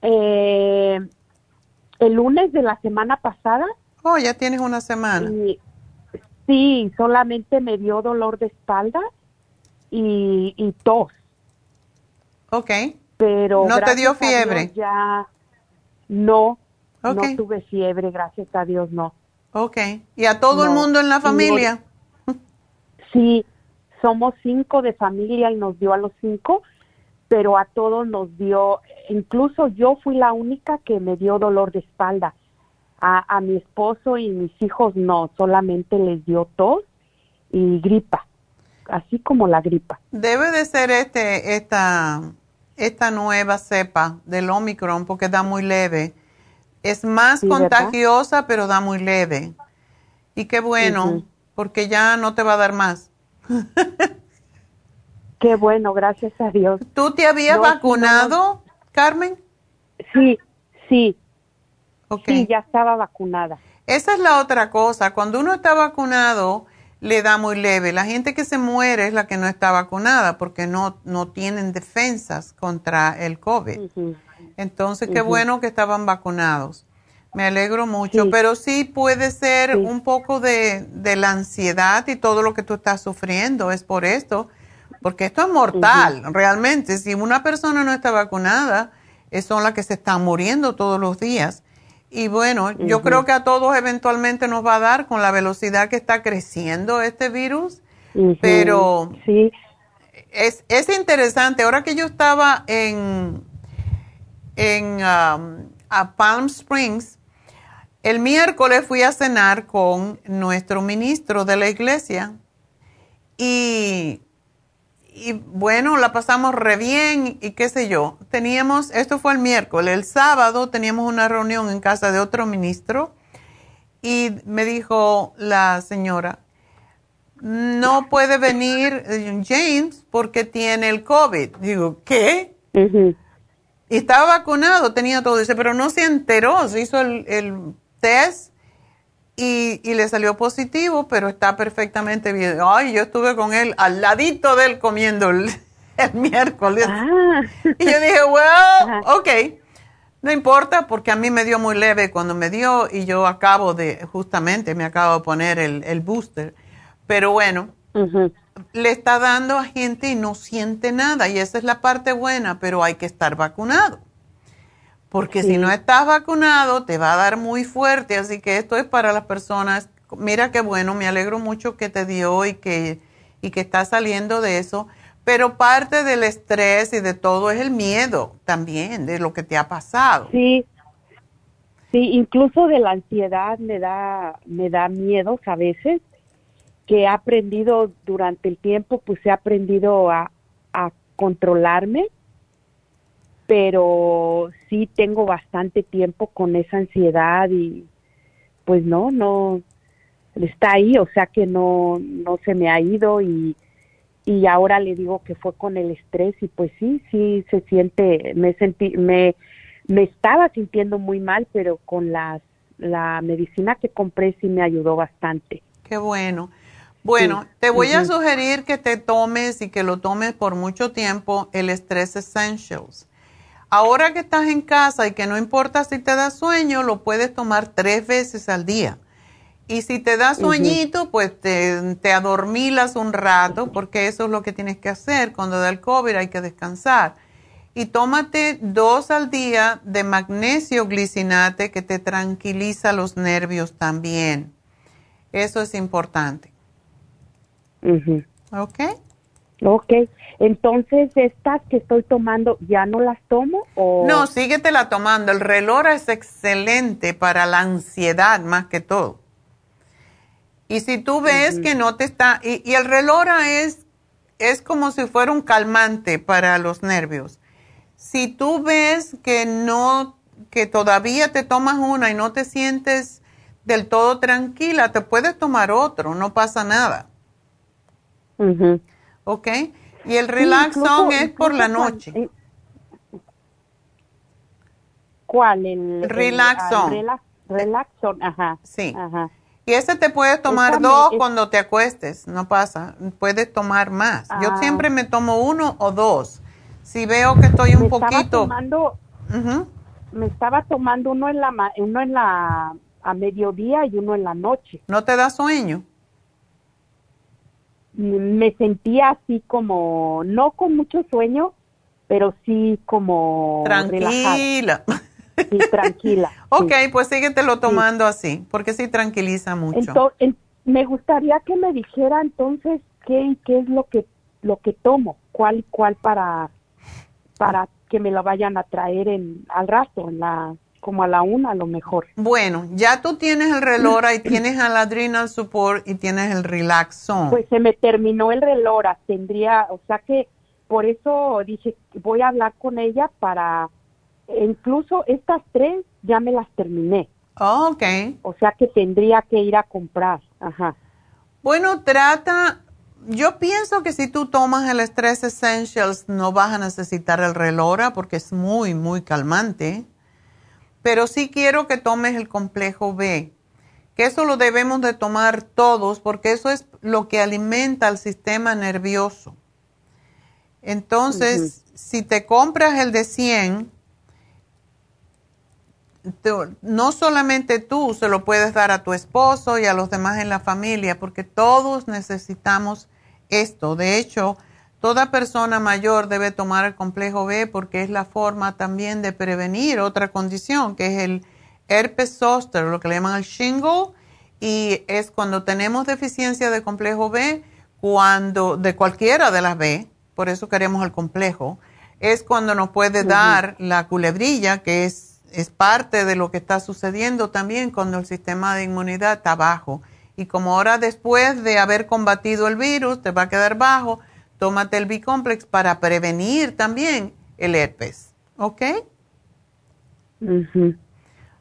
Eh, el lunes de la semana pasada. Oh, ya tienes una semana. sí, solamente me dio dolor de espalda y, y tos. Ok. Pero ¿No te dio fiebre? ya no, no tuve fiebre, gracias a Dios no. Ok. ¿Y a todo el mundo en la familia? Sí, somos cinco de familia y nos dio a los cinco, pero a todos nos dio, incluso yo fui la única que me dio dolor de espalda. A, a mi esposo y mis hijos no, solamente les dio tos y gripa, así como la gripa. Debe de ser este, esta, esta nueva cepa del Omicron porque da muy leve. Es más contagiosa, pero da muy leve. Y qué bueno, porque ya no te va a dar más. Qué bueno, gracias a Dios. ¿Tú te habías vacunado, Carmen? Sí, sí. Sí, ya estaba vacunada. Esa es la otra cosa. Cuando uno está vacunado, le da muy leve. La gente que se muere es la que no está vacunada porque no, no tienen defensas contra el COVID. Entonces, qué bueno que estaban vacunados. Me alegro mucho, pero sí puede ser un poco de, de, la ansiedad y todo lo que tú estás sufriendo. Es por esto porque esto es mortal, realmente. Si una persona no está vacunada, son las que se están muriendo todos los días. Y bueno, yo creo que a todos eventualmente nos va a dar con la velocidad que está creciendo este virus, pero sí. es, es interesante. Ahora que yo estaba en, en um, a Palm Springs, el miércoles fui a cenar con nuestro ministro de la iglesia y y bueno, la pasamos re bien y qué sé yo. Teníamos, esto fue el miércoles, el sábado teníamos una reunión en casa de otro ministro y me dijo la señora, no puede venir eh, James porque tiene el COVID. Digo, ¿qué? Y estaba vacunado, tenía todo. Dice, pero no se enteró, se hizo el, el test y, y, le salió positivo, pero está perfectamente bien. Ay, yo estuve con él al ladito de él comiendo el, miércoles. Ah. Y yo dije, well, ok, no importa porque a mí me dio muy leve cuando me dio y yo acabo de, justamente me acabo de poner el, el booster. Pero bueno, le está dando a gente y no siente nada y esa es la parte buena, pero hay que estar vacunado porque si no estás vacunado te va a dar muy fuerte, así que esto es para las personas. Mira qué bueno, me alegro mucho que te dio y que, y que estás saliendo de eso, pero parte del estrés y de todo es el miedo también de lo que te ha pasado. Sí, sí, incluso de la ansiedad me da, me da miedo a veces, que he aprendido durante el tiempo, pues he aprendido a, a controlarme pero sí tengo bastante tiempo con esa ansiedad y pues no, no está ahí, o sea que no no se me ha ido y y ahora le digo que fue con el estrés y pues sí, sí se siente me sentí me me estaba sintiendo muy mal, pero con las la medicina que compré sí me ayudó bastante. Qué bueno. Bueno, te voy a sugerir que te tomes y que lo tomes por mucho tiempo el Stress Essentials. Ahora que estás en casa y que no importa si te da sueño, lo puedes tomar tres veces al día. Y si te da sueñito, pues te, te, adormilas un rato, porque eso es lo que tienes que hacer. Cuando da el COVID hay que descansar. Y tómate dos al día de magnesio glicinate que te tranquiliza los nervios también. Eso es importante. ¿Ok? Ok, entonces estas que estoy tomando, ¿ya no las tomo? O... No, síguetela tomando. El relora es excelente para la ansiedad más que todo. Y si tú ves que no te está, y, el relora es, es como si fuera un calmante para los nervios. Si tú ves que no, que todavía te tomas una y no te sientes del todo tranquila, te puedes tomar otro, no pasa nada. ¿Ok? Y el relaxón es por la noche. Eh, ¿Cuál? El, relaxón. relaxón, ajá. Sí. Y ese te puedes tomar dos cuando te acuestes, no pasa. Puedes tomar más. Yo ah. siempre me tomo uno o dos. Si veo que estoy un poquito... Tomando, me estaba tomando uno en la uno en la a mediodía y uno en la noche. ¿No te da sueño? Me sentía así como no con mucho sueño, pero sí como tranquila. Sí, tranquila. ok, pues síguetelo tomando así, porque sí tranquiliza mucho. Entonces, me gustaría que me dijera entonces qué qué es lo que lo que tomo, cuál cuál para para que me lo vayan a traer en al rato, en la como a la una a lo mejor. Bueno, ya tú tienes el relora y tienes el adrenal support y tienes el relaxón. Pues se me terminó el relora, tendría, o sea que por eso dije, voy a hablar con ella para, incluso estas tres ya me las terminé. Oh, ok. O sea que tendría que ir a comprar. Ajá. Bueno, trata, yo pienso que si tú tomas el Stress Essentials no vas a necesitar el Relora porque es muy, muy calmante. Pero sí quiero que tomes el complejo B, que eso lo debemos de tomar todos porque eso es lo que alimenta al sistema nervioso. Entonces, si te compras el de 100, no solamente tú se lo puedes dar a tu esposo y a los demás en la familia, porque todos necesitamos esto. De hecho, toda persona mayor debe tomar el complejo B porque es la forma también de prevenir otra condición, que es el herpes zoster, lo que le llaman el shingle, y es cuando tenemos deficiencia de complejo B, cuando de cualquiera de las B, por eso queremos el complejo, es cuando nos puede dar la culebrilla, que es, es parte de lo que está sucediendo también cuando el sistema de inmunidad está bajo. Y como ahora después de haber combatido el virus te va a quedar bajo, tómate el B-complex para prevenir también el herpes. ¿Ok?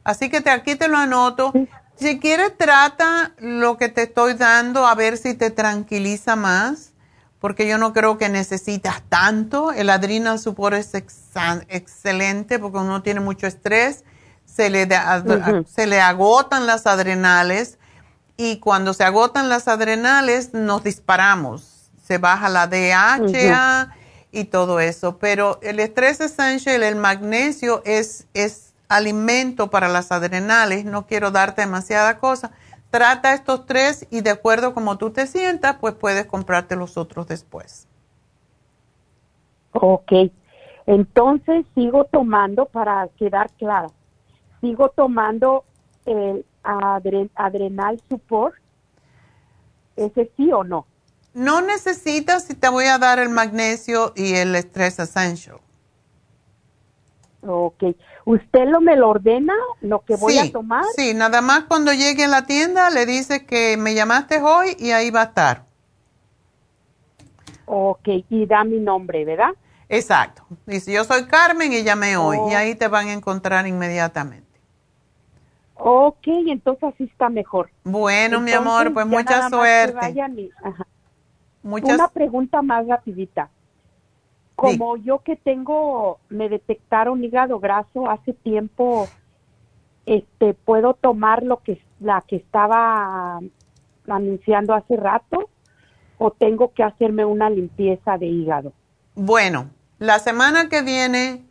Así que te, aquí te lo anoto. Si quieres, trata lo que te estoy dando a ver si te tranquiliza más porque yo no creo que necesitas tanto. El adrenal support es excelente porque uno tiene mucho estrés, se le, se le agotan las adrenales y cuando se agotan las adrenales nos disparamos. Se baja la DHA y todo eso. Pero el estrés essential, el magnesio es, es alimento para las adrenales. No quiero darte demasiada cosa Trata estos tres y de acuerdo como tú te sientas, pues puedes comprarte los otros después. Ok, entonces sigo tomando, para quedar clara, sigo tomando el adrenal support, ese sí o no. No necesitas si te voy a dar el magnesio y el stress essential. Ok. ¿Usted lo me lo ordena, lo que voy a tomar? Sí, nada más cuando llegue a la tienda le dice que me llamaste hoy y ahí va a estar. Ok, y da mi nombre, ¿verdad? Exacto. Dice, yo soy Carmen y llamé hoy y ahí te van a encontrar inmediatamente. Ok, entonces así está mejor. Bueno, mi amor, pues mucha suerte. Una pregunta más rapidita. Como yo que tengo, me detectaron hígado graso hace tiempo, este, puedo tomar lo que la que estaba anunciando hace rato o tengo que hacerme una limpieza de hígado. Bueno, la semana que viene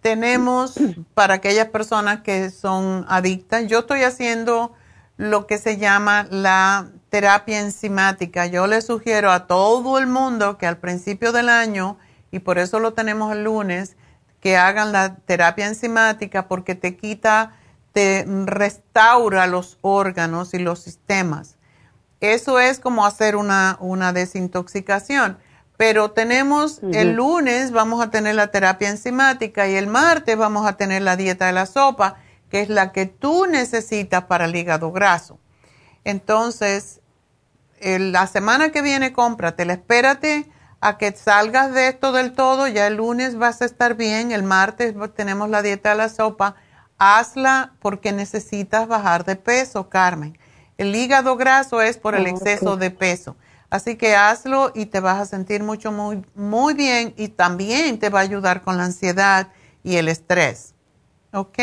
tenemos para aquellas personas que son adictas, yo estoy haciendo lo que se llama la terapia enzimática. Yo le sugiero a todo el mundo que al principio del año y por eso lo tenemos el lunes, que hagan la terapia enzimática porque te quita, te restaura los órganos y los sistemas. Eso es como hacer una, una desintoxicación. Pero tenemos el lunes vamos a tener la terapia enzimática y el martes vamos a tener la dieta de la sopa, que es la que tú necesitas para el hígado graso. Entonces, la semana que viene cómpratela, espérate a que salgas de esto del todo, ya el lunes vas a estar bien, el martes tenemos la dieta de la sopa, hazla porque necesitas bajar de peso, Carmen. El hígado graso es por el ah, exceso de peso. Así que hazlo y te vas a sentir mucho, muy, muy bien y también te va a ayudar con la ansiedad y el estrés. ¿Ok?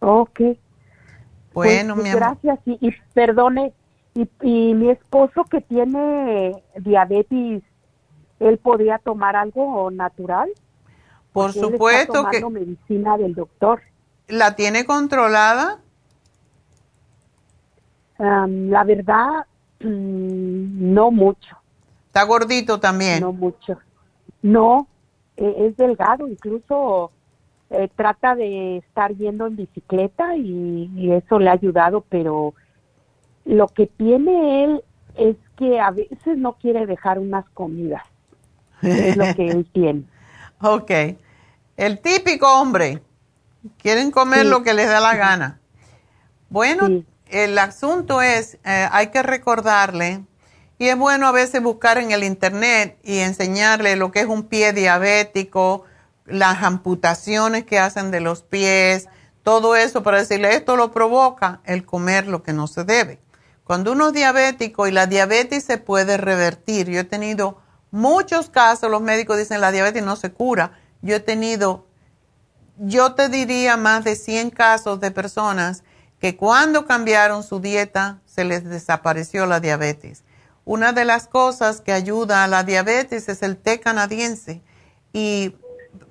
Ok. Bueno, pues, mi amor. Gracias y, y perdone, y, y mi esposo que tiene diabetes, ¿él podría tomar algo natural? Por supuesto está tomando medicina del doctor. ¿La tiene controlada? la verdad, mm, no mucho. ¿Está gordito también? No mucho. No, e, es delgado, incluso eh, trata de estar yendo en bicicleta y, eso le ha ayudado, pero lo que tiene él es que a veces no quiere dejar unas comidas. es lo que él tiene. Ok. El típico hombre. Quieren comer lo que les da la gana. Bueno, el asunto es, eh, hay que recordarle, y es bueno a veces buscar en el internet y enseñarle lo que es un pie diabético, las amputaciones que hacen de los pies, todo eso para decirle esto lo provoca el comer lo que no se debe. Cuando uno es diabético y la diabetes se puede revertir, yo he tenido muchos casos, los médicos dicen la diabetes no se cura, yo he tenido, yo te diría más de 100 casos de personas que cuando cambiaron su dieta se les desapareció la diabetes. Una de las cosas que ayuda a la diabetes es el té canadiense y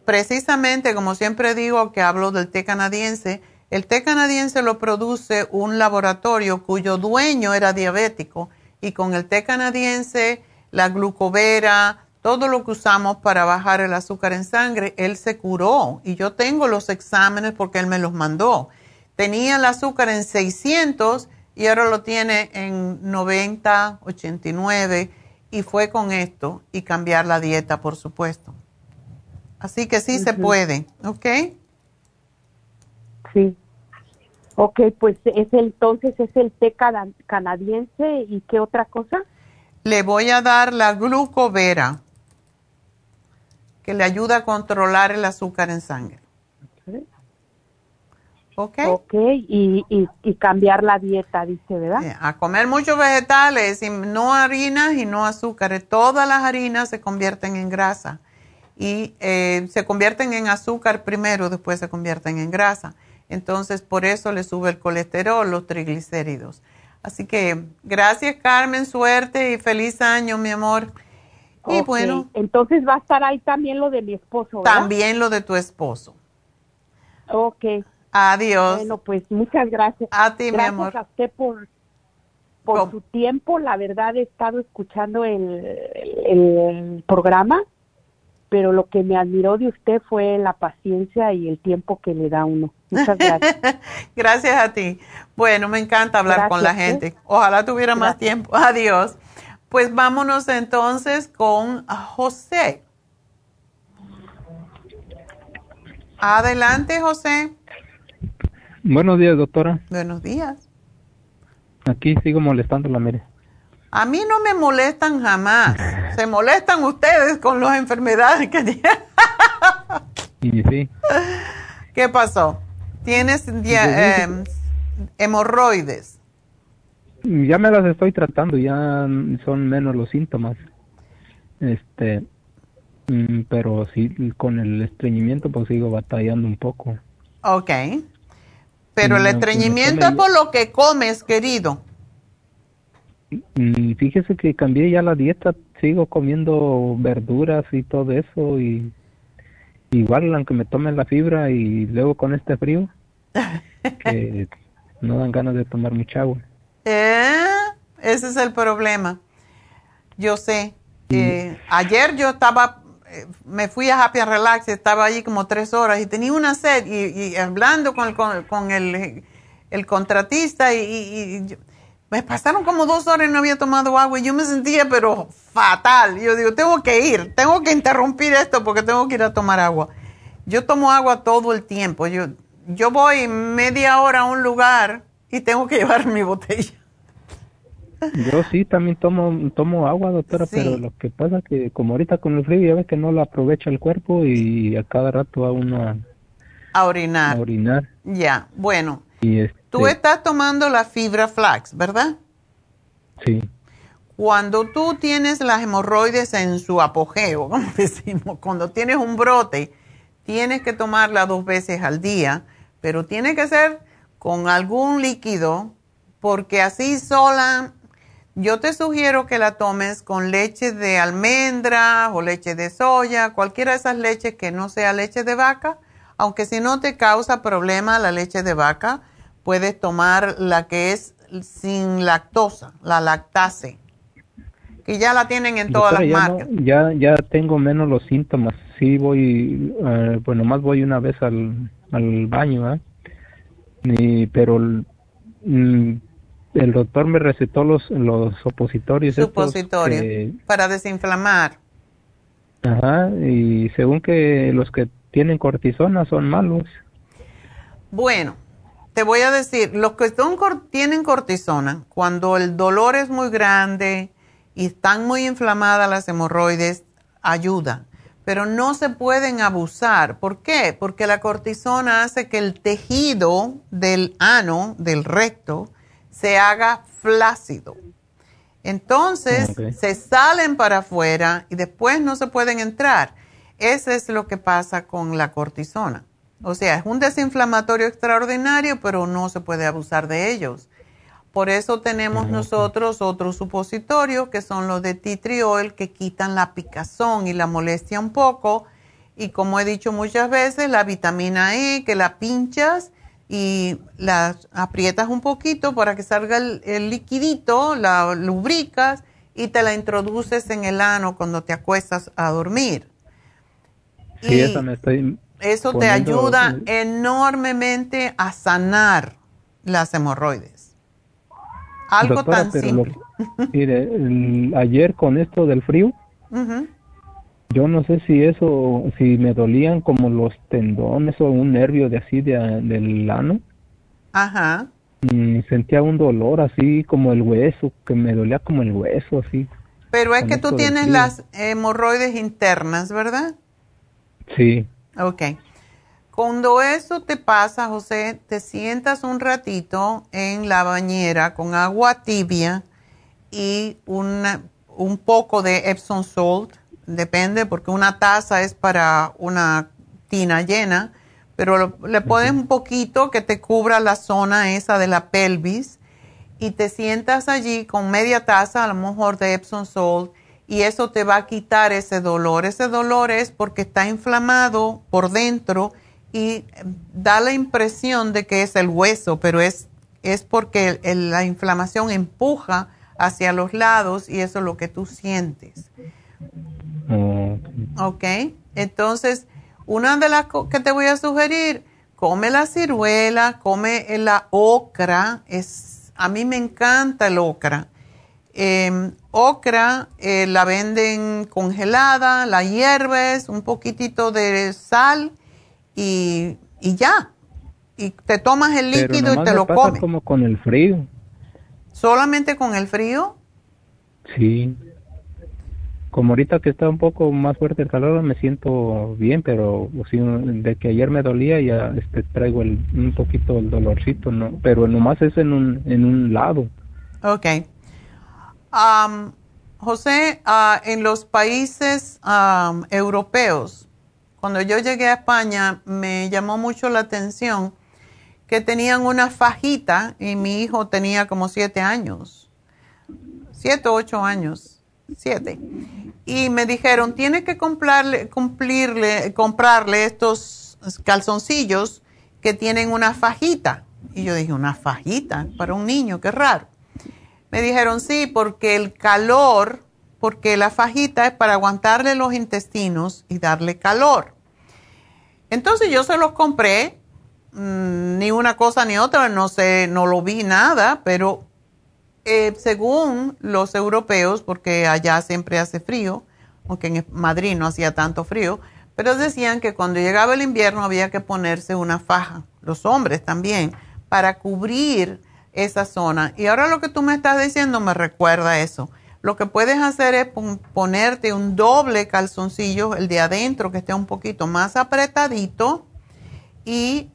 precisamente, como siempre digo que hablo del té canadiense, el té canadiense lo produce un laboratorio cuyo dueño era diabético y con el té canadiense, la glucovera, todo lo que usamos para bajar el azúcar en sangre, él se curó y yo tengo los exámenes porque él me los mandó. Tenía el azúcar en 600 y ahora lo tiene en 90, 89 y fue con esto y cambiar la dieta, por supuesto. Así que sí se puede, ¿ok? Sí. Ok, pues es entonces es el té canadiense y qué otra cosa? Le voy a dar la glucovera, que le ayuda a controlar el azúcar en sangre. Ok. Ok, y, y, cambiar la dieta, dice, ¿verdad? a comer muchos vegetales, y no harinas y no azúcares. Todas las harinas se convierten en grasa y eh, se convierten en azúcar primero, después se convierten en grasa. Entonces, por eso le sube el colesterol, los triglicéridos. Así que gracias Carmen, suerte y feliz año, mi amor. Y bueno. Entonces va a estar ahí también lo de mi esposo. ¿verdad? También lo de tu esposo. Ok. Adiós. Bueno, pues muchas gracias. A ti, mi amor. Gracias a usted por, por su tiempo. La verdad he estado escuchando el, el programa pero lo que me admiró de usted fue la paciencia y el tiempo que le da uno. Muchas gracias. gracias a ti. Bueno, me encanta hablar con la ¿eh? gente. Ojalá tuviera más tiempo. Adiós. Pues vámonos entonces con José. Adelante, José. Buenos días, doctora. Buenos días. Aquí sigo molestándola, mire. A mí no me molestan jamás. Se molestan ustedes con las enfermedades que tienen. sí. ¿Qué pasó? ¿Tienes em, hemorroides? Ya me las estoy tratando, ya son menos los síntomas. Este, mm, pero sí, con el estreñimiento pues sigo batallando un poco. Ok. Pero el estreñimiento es por lo que comes, querido. Y fíjese que cambié ya la dieta, sigo comiendo verduras y todo eso y igual aunque me tome la fibra y luego con este frío que no dan ganas de tomar mucha agua. Eh, ese es el problema. Yo sé. que ayer yo estaba, eh, me fui a Happy and Relax, estaba allí como tres horas y tenía una sed y, hablando con, con, el, el, contratista y, y, me pasaron como dos horas y no había tomado agua y yo me sentía pero fatal. Yo digo, tengo que ir, tengo que interrumpir esto porque tengo que ir a tomar agua. Yo tomo agua todo el tiempo. Yo, yo voy media hora a un lugar y tengo que llevar mi botella. Yo sí, también tomo, tomo agua, doctora, pero lo que pasa es que como ahorita con el frío ya ves que no lo aprovecha el cuerpo y a cada rato va uno a, a orinar. A orinar. Ya, bueno. Y este, Tú estás tomando la fibra flax, ¿verdad? Sí. Cuando tú tienes las hemorroides en su apogeo, como decimos, cuando tienes un brote, tienes que tomarla dos veces al día, pero tiene que ser con algún líquido, porque así sola Yo te sugiero que la tomes con leche de almendra o leche de soya, cualquiera de esas leches que no sea leche de vaca, aunque si no te causa problema la leche de vaca, puedes tomar la que es sin lactosa, la lactase, que ya la tienen en todas las marcas. ya, ya tengo menos los síntomas. Sí voy, eh, bueno, más voy una vez al, al baño, ¿eh? pero mm, el doctor me recetó los, los opositorios. Supositorios, para desinflamar. Ajá, y según que los que tienen cortisona son malos. Bueno, te voy a decir, los que son, tienen cortisona, cuando el dolor es muy grande y están muy inflamadas las hemorroides, ayuda. Pero no se pueden abusar. ¿Por qué? Porque la cortisona hace que el tejido del ano, del recto, se haga flácido. Entonces se salen para afuera y después no se pueden entrar. Eso es lo que pasa con la cortisona. O sea, es un desinflamatorio extraordinario, pero no se puede abusar de ellos. Por eso tenemos nosotros otros supositorios que son los de titriol que quitan la picazón y la molestia un poco. Y como he dicho muchas veces, la vitamina E que la pinchas y la aprietas un poquito para que salga el, liquidito, la lubricas y te la introduces en el ano cuando te acuestas a dormir. Sí, eso me estoy eso te ayuda enormemente a sanar las hemorroides. Algo tan simple. mire, ayer con esto del frío, yo no sé si eso, si me dolían como los tendones o un nervio de así de, del ano. Ajá. Y sentía un dolor así como el hueso, que me dolía como el hueso así. Pero es que tú tienes las hemorroides internas, ¿verdad? Sí. Ok. Cuando eso te pasa, José, te sientas un ratito en la bañera con agua tibia y un poco de Epsom salt, depende, porque una taza es para una tina llena, pero le pones un poquito que te cubra la zona esa de la pelvis y te sientas allí con media taza a lo mejor de Epsom salt y eso te va a quitar ese dolor. Ese dolor es porque está inflamado por dentro y da la impresión de que es el hueso, pero es, es porque la inflamación empuja hacia los lados y eso es lo que tú sientes. ok, entonces una de las que te voy a sugerir, come la ciruela, come la ocra, es, a mí me encanta el ocra eh, ocra, eh, la venden congelada, la hierves, un poquitito de sal y, y ya. Y te tomas el líquido y te lo comes. como con el frío. ¿Solamente con el frío? Sí. Como ahorita que está un poco más fuerte el calor me siento bien, pero de que ayer me dolía ya este, traigo un poquito el dolorcito, ¿no? pero nomás es en un, en un lado. Okay. José, ah, en los países europeos, cuando yo llegué a España, me llamó mucho la atención que tenían una fajita y mi hijo tenía como siete años, siete o ocho años, siete. Y me dijeron, tiene que comprarle, cumplirle, comprarle estos calzoncillos que tienen una fajita. Y yo dije, una fajita para un niño, qué raro. Me dijeron sí, porque el calor, porque la fajita es para aguantarle los intestinos y darle calor. Entonces yo se los compré, mm, ni una cosa ni otra, no sé, no lo vi nada, pero eh, según los europeos, porque allá siempre hace frío, aunque en Madrid no hacía tanto frío, pero decían que cuando llegaba el invierno había que ponerse una faja, los hombres también, para cubrir esa zona. Y ahora lo que tú me estás diciendo me recuerda eso. Lo que puedes hacer es ponerte un doble calzoncillo, el de adentro, que esté un poquito más apretadito, y,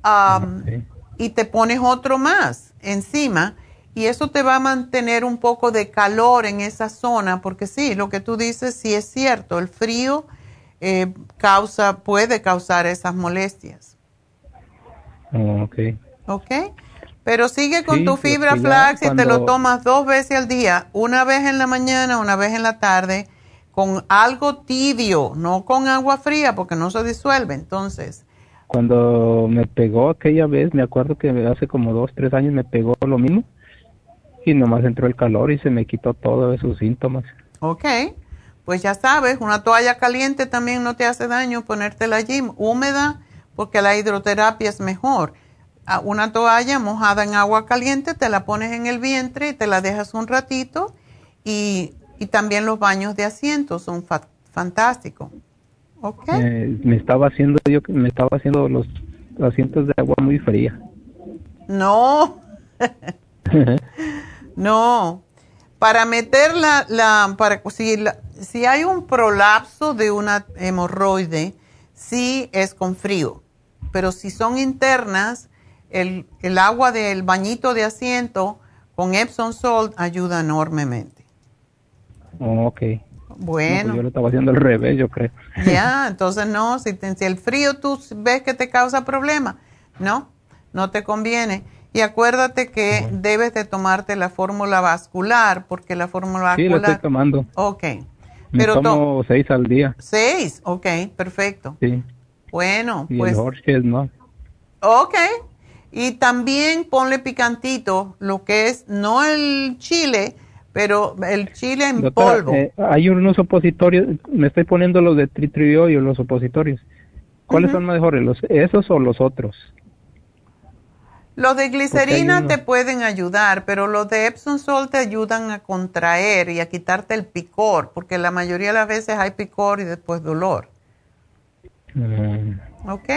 y te pones otro más encima. Y eso te va a mantener un poco de calor en esa zona, porque sí, lo que tú dices sí es cierto, el frío eh, causa, puede causar esas molestias. ok. Ok. Pero sigue con tu fibra flax y te lo tomas dos veces al día, una vez en la mañana, una vez en la tarde, con algo tibio, no con agua fría porque no se disuelve. Entonces, cuando me pegó aquella vez, me acuerdo que hace como dos, tres años me pegó lo mismo y nomás entró el calor y se me quitó todos esos síntomas. Ok, pues ya sabes, una toalla caliente también no te hace daño ponértela allí, húmeda, porque la hidroterapia es mejor. Una toalla mojada en agua caliente, te la pones en el vientre y te la dejas un ratito y, también los baños de asiento son fantásticos. Okay. me estaba haciendo yo me estaba haciendo los asientos de agua muy fría. No. no. Para meter la, para si, si hay un prolapso de una hemorroide, sí es con frío. Pero si son internas, el, el agua del bañito de asiento con Epsom Salt ayuda enormemente. Oh, ok. Pues bueno. yo lo estaba haciendo al revés, yo creo. Ya, entonces no, si, si, el frío tú ves que te causa problema, no, no te conviene. Y acuérdate que debes de tomarte la fórmula vascular, porque la fórmula vascular... Sí, la estoy tomando. Ok. Me Pero tomo seis al día. Seis, ok, perfecto. Sí. Bueno, y pues... El no. Ok. Y también ponle picantito, lo que es, no el chile, pero el chile en polvo. Eh, hay unos opositorios, me estoy poniendo los de tritriolio, los opositorios. ¿Cuáles son mejores, los, esos o los otros? Los de glicerina te pueden ayudar, pero los de Epsom Salt te ayudan a contraer y a quitarte el picor, porque la mayoría de las veces hay picor y después dolor. Mm. ¿Ok?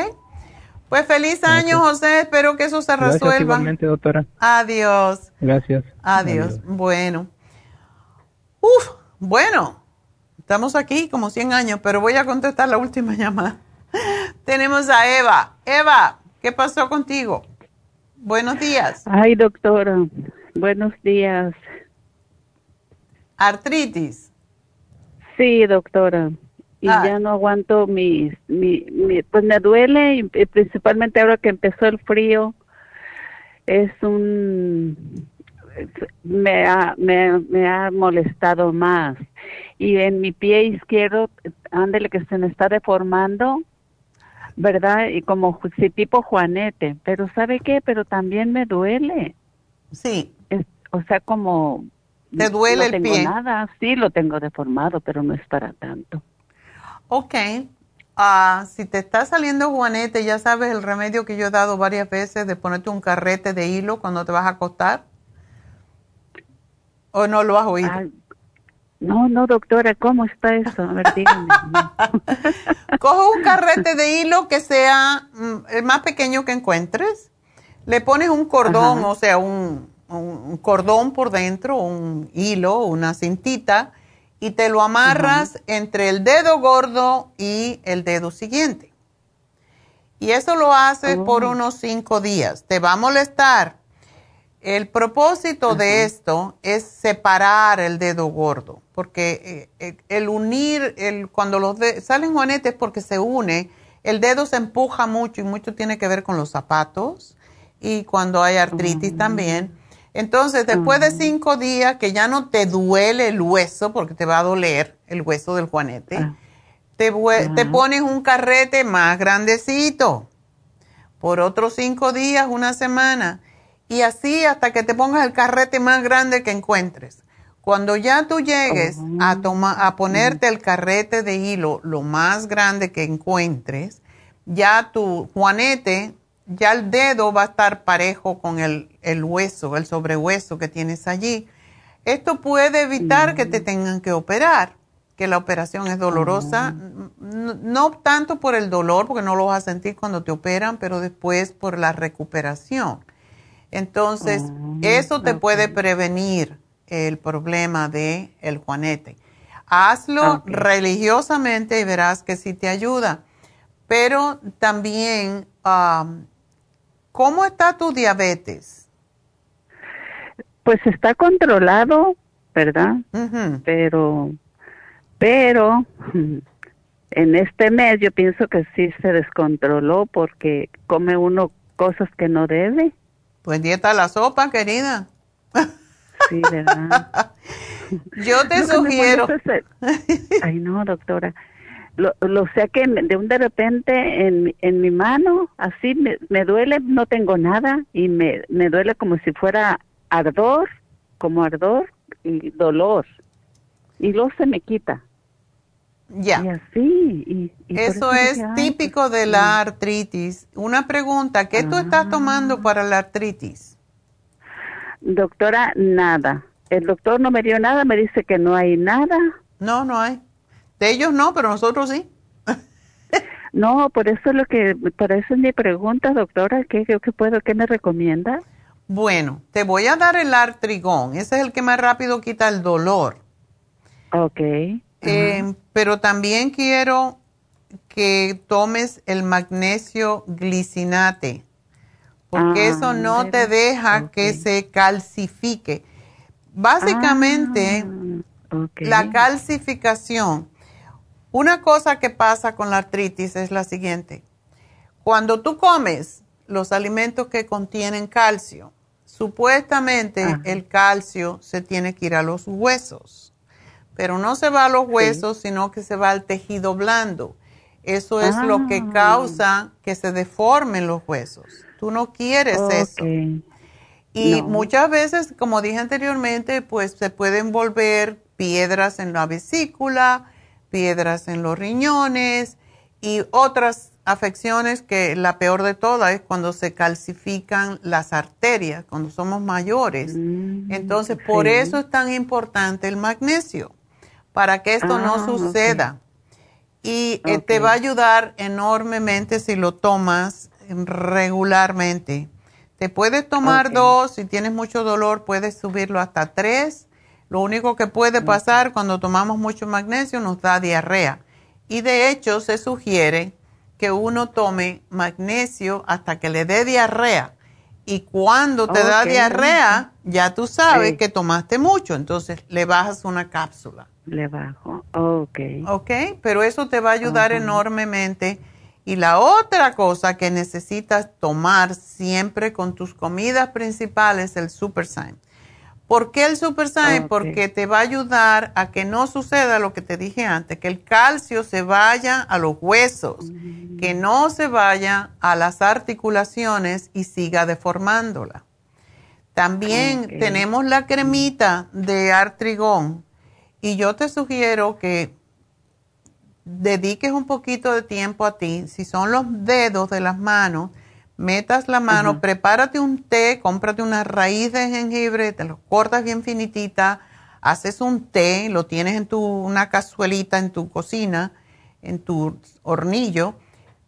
Pues feliz año, José. Espero que eso se resuelva. Igualmente, doctora. Adiós. Gracias. Adiós. Bueno. Uf, bueno, estamos aquí como 100 años, pero voy a contestar la última llamada. Tenemos a Eva. Eva, ¿qué pasó contigo? Buenos días. Ay, doctora, buenos días. ¿Artritis? Sí, doctora. Y ah. ya no aguanto mi, mi, pues me duele, y principalmente ahora que empezó el frío. Es un me ha, me, me ha molestado más. Y en mi pie izquierdo, ándele que se me está deformando, ¿verdad? Y como si tipo juanete, pero ¿sabe qué? Pero también me duele. Sí. o sea, como... ¿Te duele el tengo pie? nada, sí lo tengo deformado, pero no es para tanto. Ok. Ah, si te está saliendo juanete, ya sabes el remedio que yo he dado varias veces de ponerte un carrete de hilo cuando te vas a acostar. ¿O no lo has oído? no, no, doctora, ¿cómo está eso? A ver, dígame. Coge un carrete de hilo que sea mm, el más pequeño que encuentres. Le pones un cordón, o sea, un, cordón por dentro, un hilo, una cintita, y te lo amarras entre el dedo gordo y el dedo siguiente. Y eso lo haces por oh. unos cinco días. Te va a molestar, el propósito de esto es separar el dedo gordo, porque eh, eh, el unir, el, cuando los salen juanetes porque se une, el dedo se empuja mucho y mucho tiene que ver con los zapatos y cuando hay artritis también. Entonces, después de cinco días que ya no te duele el hueso, porque te va a doler el hueso del juanete, ah. te, te pones un carrete más grandecito por otros cinco días, una semana y así hasta que te pongas el carrete más grande que encuentres. Cuando ya tú llegues a, oh. a ponerte el carrete de hilo lo más grande que encuentres, ya tu juanete, ya el dedo va a estar parejo con el, hueso, el sobrehueso que tienes allí. Esto puede evitar que te mm. tengan que operar, que la operación es dolorosa, oh. no tanto por el dolor, porque no lo vas a sentir cuando te operan, pero después por la recuperación. Entonces, ah, eso te puede prevenir el problema de el juanete. Hazlo religiosamente y verás que sí te ayuda. Pero también, ¿cómo está tu diabetes? Pues está controlado, ¿verdad? Pero, pero en este mes yo pienso que sí se descontroló porque come uno cosas que no debe. Pues dieta la sopa, querida. Sí, ¿verdad? Yo te sugiero. Ay, no, doctora. Lo, lo sé que de un de repente en, en mi mano, así me, me duele, no tengo nada y me, me duele como si fuera ardor, como ardor y dolor. Y luego se me quita. Ya. Y así. Y, eso, es típico de la artritis. Una pregunta, ¿qué tú estás ah. tomando para la artritis? Doctora, nada. El doctor no me dio nada, me dice que no hay nada. No, no hay. De ellos no, pero nosotros sí. no, por eso es lo que, por eso es mi pregunta, doctora, ¿qué, qué puedo, qué me recomienda? Bueno, te voy a dar el artrigón, ese es el que más rápido quita el dolor. Ok. Eh, pero también quiero que tomes el magnesio glicinate, porque ah, eso no te deja que se calcifique. Básicamente, ah, la calcificación, una cosa que pasa con la artritis es la siguiente. Cuando tú comes los alimentos que contienen calcio, supuestamente el calcio se tiene que ir a los huesos, pero no se va a los huesos, sino que se va al tejido blando. Eso es lo que ah. causa que se deformen los huesos. Tú no quieres eso. Y muchas veces, como dije anteriormente, pues se pueden volver piedras en la vesícula, piedras en los riñones y otras afecciones que la peor de todas es cuando se calcifican las arterias, cuando somos mayores. Mm, Entonces, por eso es tan importante el magnesio, para que esto no ah, suceda. Y eh, te va a ayudar enormemente si lo tomas regularmente. Te puedes tomar dos, si tienes mucho dolor puedes subirlo hasta tres. Lo único que puede pasar cuando tomamos mucho magnesio nos da diarrea. Y de hecho se sugiere que uno tome magnesio hasta que le dé diarrea. Y cuando te da diarrea, ya tú sabes que tomaste mucho, entonces le bajas una cápsula. Le bajo, ok. Ok, pero eso te va a ayudar enormemente y la otra cosa que necesitas tomar siempre con tus comidas principales es el Super Sign. ¿Por qué el Super Sign? Porque te va a ayudar a que no suceda lo que te dije antes, que el calcio se vaya a los huesos, que no se vaya a las articulaciones y siga deformándola. También tenemos la cremita de artrigón y yo te sugiero que dediques un poquito de tiempo a ti, si son los dedos de las manos, metas la mano, prepárate un té, cómprate una raíz de jengibre, te lo cortas bien finitita, haces un té, lo tienes en tu, una cazuelita en tu cocina, en tu hornillo,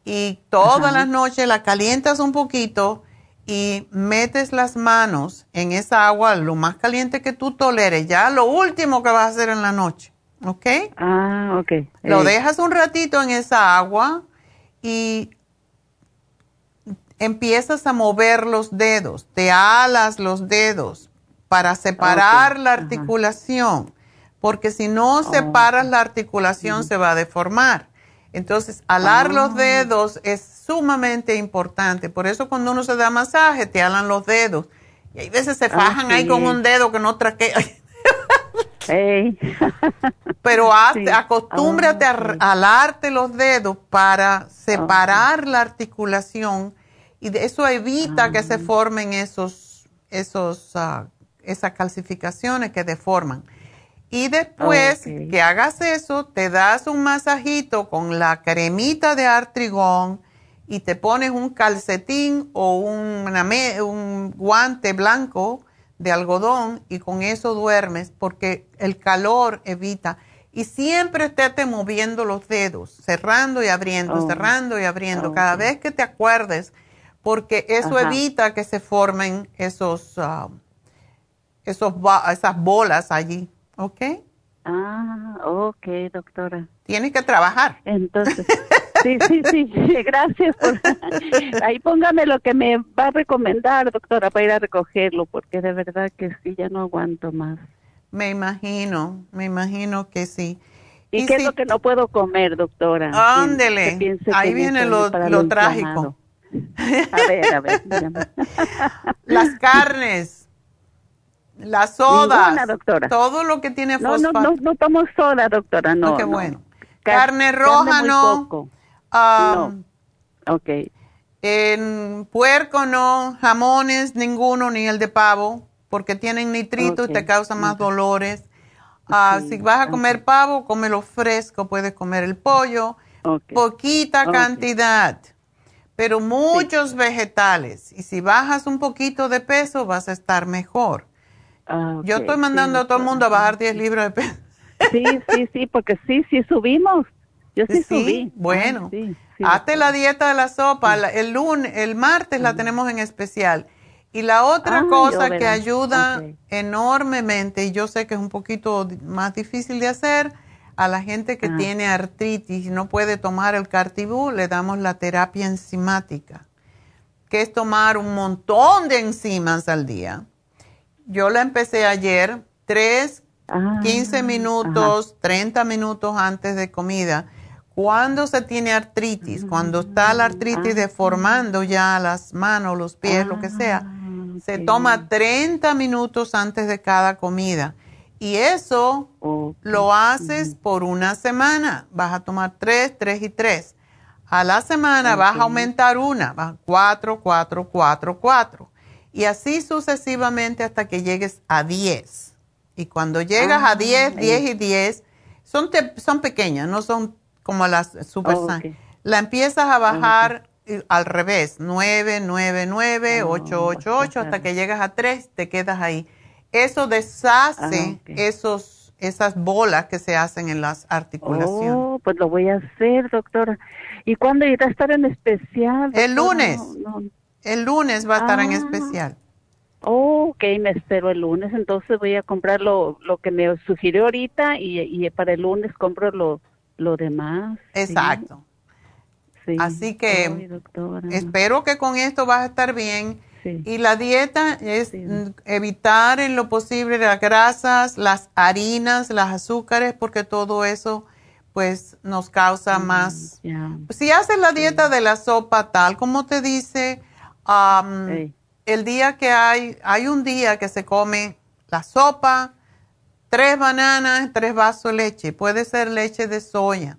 y todas las noches la calientas un poquito y metes las manos en esa agua lo más caliente que tú toleres, ya lo último que vas a hacer en la noche. ¿ok? Ah, ok. Lo dejas un ratito en esa agua y empiezas a mover los dedos, te alas los dedos para separar la articulación, porque si no oh, separas la articulación se va a deformar. Entonces, alar los ah. dedos es sumamente importante. Por eso cuando uno se da masaje, te alan los dedos. Y hay veces se fajan ahí con un dedo que no traquea. Pero acostúmbrate a ah, alarte los dedos para separar la articulación y eso evita que se ah. formen esos, esos, uh, esas calcificaciones que deforman. Y después que hagas eso, te das un masajito con la cremita de artrigón y te pones un calcetín o un guante blanco de algodón y con eso duermes porque el calor evita. Y siempre estéte moviendo los dedos, cerrando y abriendo, oh. cerrando y abriendo, cada vez que te acuerdes, porque eso evita que se formen esos, uh, esos esas bolas allí, ¿ok? Ah, ok, doctora. Tienes que trabajar. Entonces, Sí, sí, sí, gracias. Ahí póngame lo que me va a recomendar, doctora, para ir a recogerlo, porque de verdad que sí, ya no aguanto más. Me imagino, me imagino que sí. ¿Y, qué es lo que no puedo comer, doctora? Ándele, ahí viene lo, trágico. A ver, a ver. Las carnes, las sodas, doctora. todo lo que tiene fosfato. No, no, no, tomo soda, doctora, no. qué bueno. Carne roja, no. no. Ok. En puerco no, jamones ninguno, ni el de pavo, porque tienen nitrito y te causa más dolores. Ah, si vas a comer pavo, cómelo fresco, puedes comer el pollo, poquita cantidad, pero muchos vegetales. Y si bajas un poquito de peso, vas a estar mejor. Ah, Yo estoy mandando a todo el mundo a bajar 10 libras de peso. Sí, sí, sí, porque sí, sí subimos. Yo sí, subí. Bueno, hazte la dieta de la sopa. El lunes, el martes la tenemos en especial. Y la otra cosa que ayuda enormemente, y yo sé que es un poquito más difícil de hacer, a la gente que ah. tiene artritis y no puede tomar el cartibú, le damos la terapia enzimática, que es tomar un montón de enzimas al día. Yo la empecé ayer, 3, 15 ah, minutos, 30 minutos antes de comida. Cuando se tiene artritis, cuando está la artritis ah, deformando ya las manos, los pies, lo que sea, se toma 30 minutos antes de cada comida. Y eso lo haces por una semana. Vas a tomar 3, 3 y 3. A la semana vas a aumentar una, vas 4, 4, 4, 4. Y así sucesivamente hasta que llegues a 10. Y cuando llegas a 10, 10 y 10, son, son pequeñas, no son como las super La empiezas a bajar al revés, 9, 9, 9, 8, 8, 8, hasta que llegas a 3, te quedas ahí. Eso deshace ah, esos, esas bolas que se hacen en las articulaciones. Oh, pues lo voy a hacer, doctora. ¿Y cuándo irá a estar en especial? El lunes. El lunes va a estar en ah. especial. Oh, ok, me espero el lunes, entonces voy a comprar lo, lo que me sugirió ahorita y, y para el lunes compro lo, lo demás. Exacto. Así que espero que con esto vas a estar bien. Y la dieta es evitar en lo posible las grasas, las harinas, las azúcares, porque todo eso pues nos causa mm, más. Si haces la dieta de la sopa tal como te dice, el día que hay, hay un día que se come la sopa, tres bananas, tres vasos de leche, puede ser leche de soya.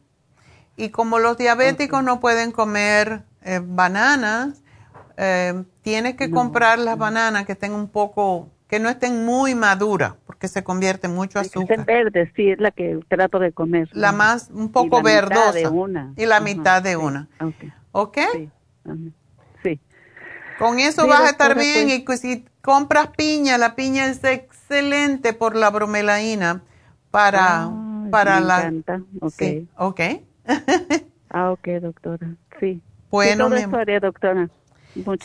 Y como los diabéticos no pueden comer eh, bananas, eh, tienes que comprar las bananas que estén un poco, que no estén muy maduras, porque se convierte en mucho azúcar. verde, sí, es la que trato de comer. La más, un poco y la verdosa. Mitad de una. Y la mitad de una. ¿Ok? Sí. Con eso vas a estar bien pues y si compras piña, la piña es excelente por la bromelaína para, ah, para me la... Encanta. Okay. ok. ah, ok, doctora. Sí. Bueno, sí, todo doctora.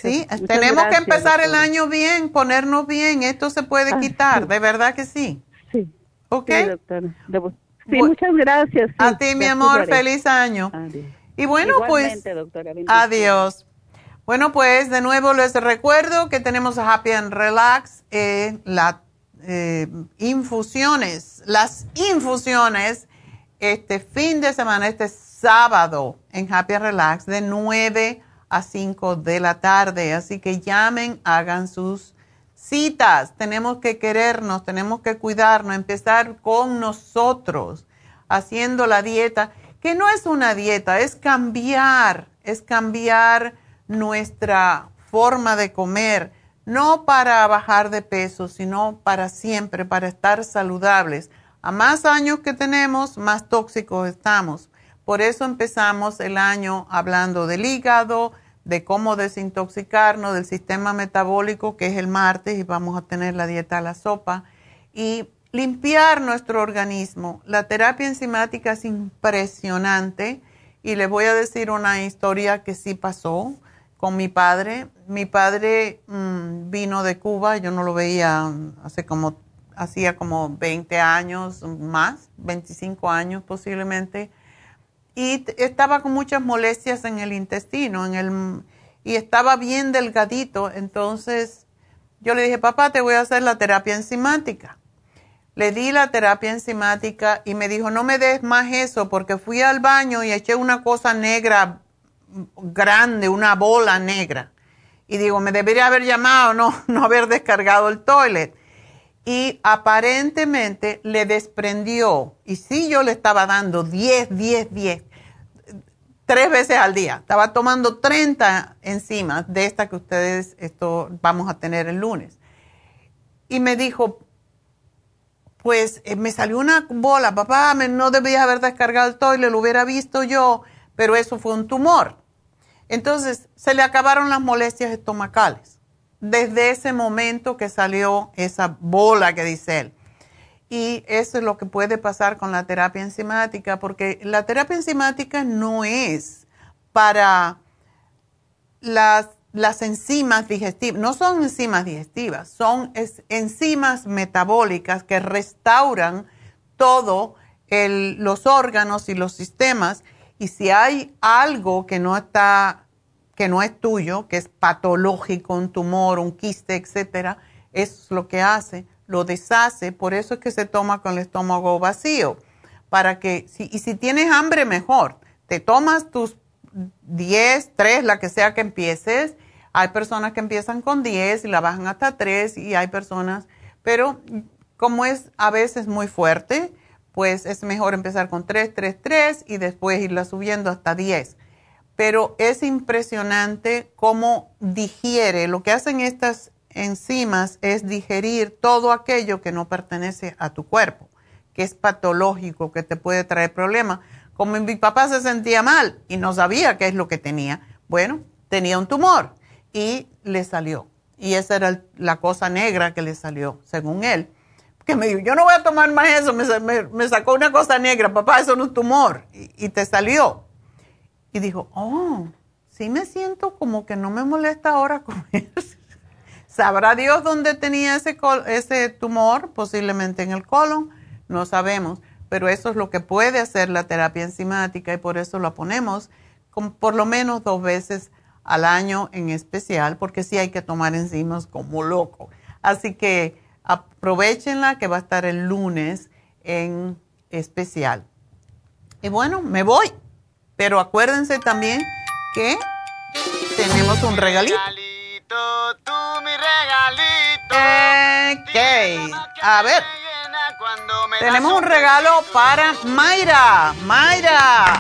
Sí, tenemos que empezar el año bien, ponernos bien. Esto se puede ah, quitar, de verdad que sí. Sí. ¿Ok? Sí, doctora. Sí, muchas gracias. a ti, mi amor, feliz año. Y bueno, pues, doctora, adiós. Bueno, pues de nuevo les recuerdo que tenemos a Happy and Relax, eh, las eh, infusiones, las infusiones este fin de semana, este sábado en Happy Relax de 9 a 5 de la tarde. Así que llamen, hagan sus citas. Tenemos que querernos, tenemos que cuidarnos, empezar con nosotros haciendo la dieta, que no es una dieta, es cambiar, es cambiar nuestra forma de comer, no para bajar de peso, sino para siempre, para estar saludables. A más años que tenemos, más tóxicos estamos. Por eso empezamos el año hablando del hígado, de cómo desintoxicarnos, del sistema metabólico, que es el martes, y vamos a tener la dieta a la sopa, y limpiar nuestro organismo. La terapia enzimática es impresionante y les voy a decir una historia que sí pasó con mi padre. Mi padre mm, vino de Cuba, yo no lo veía hace como hacía como 20 años más, 25 años posiblemente, y estaba con muchas molestias en el intestino, en el, y estaba bien delgadito, entonces yo le dije, papá, te voy a hacer la terapia enzimática. Le di la terapia enzimática y me dijo, no me des más eso porque fui al baño y eché una cosa negra grande, una bola negra. Y digo, me debería haber llamado, no, no haber descargado el toilet. Y aparentemente le desprendió, y sí yo le estaba dando 10, 10, 10, tres veces al día. Estaba tomando 30 enzimas de esta que ustedes esto vamos a tener el lunes. Y me dijo, pues eh, me salió una bola, papá, me, no debía haber descargado el toilet, lo hubiera visto yo, pero eso fue un tumor. Entonces se le acabaron las molestias estomacales desde ese momento que salió esa bola que dice él. Y eso es lo que puede pasar con la terapia enzimática, porque la terapia enzimática no es para las, las enzimas digestivas, no son enzimas digestivas, son enzimas metabólicas que restauran todos los órganos y los sistemas y si hay algo que no está, que no es tuyo, que es patológico, un tumor, un quiste, etcétera, es lo que hace, lo deshace, por eso es que se toma con el estómago vacío, para que, si, y si tienes hambre, mejor, te tomas tus 10, 3, la que sea que empieces, hay personas que empiezan con 10 y la bajan hasta 3 y hay personas, pero como es a veces muy fuerte, pues es mejor empezar con 3, 3, 3 y después irla subiendo hasta 10. Pero es impresionante cómo digiere. Lo que hacen estas enzimas es digerir todo aquello que no pertenece a tu cuerpo, que es patológico, que te puede traer problemas. Como mi papá se sentía mal y no sabía qué es lo que tenía. Bueno, tenía un tumor y le salió. Y esa era la cosa negra que le salió, según él que me dijo, yo no voy a tomar más eso, me, sacó una cosa negra, papá, eso no es tumor, y, te salió. Y dijo, oh, sí me siento como que no me molesta ahora comer. ¿Sabrá Dios dónde tenía ese, tumor? Posiblemente en el colon, no sabemos, pero eso es lo que puede hacer la terapia enzimática y por eso la ponemos por lo menos dos veces al año en especial, porque sí hay que tomar enzimas como loco. Así que Aprovechenla que va a estar el lunes en especial. Y bueno, me voy. Pero acuérdense también que tenemos un regalito. Tú, mi regalito. Ok. A ver. Tenemos un regalo para Mayra. Mayra.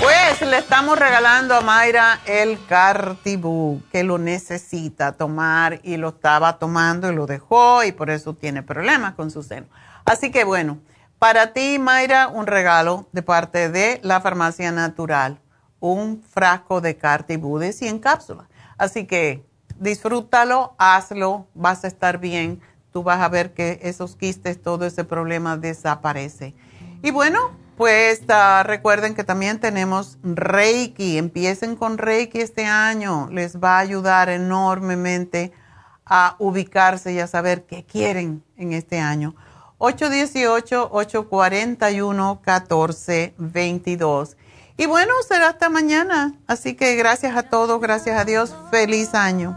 Pues le estamos regalando a Mayra el Cartibú, que lo necesita tomar y lo estaba tomando y lo dejó y por eso tiene problemas con su seno. Así que bueno, para ti, Mayra, un regalo de parte de la Farmacia Natural, un frasco de Cartibú de 100 cápsulas. Así que disfrútalo, hazlo, vas a estar bien. Tú vas a ver que esos quistes, todo ese problema desaparece. Y bueno, pues ah, recuerden que también tenemos Reiki. Empiecen con Reiki este año. Les va a ayudar enormemente a ubicarse y a saber qué quieren en este año. 818-841-1422. Y bueno, será hasta mañana. Así que gracias a todos, gracias a Dios. Feliz año.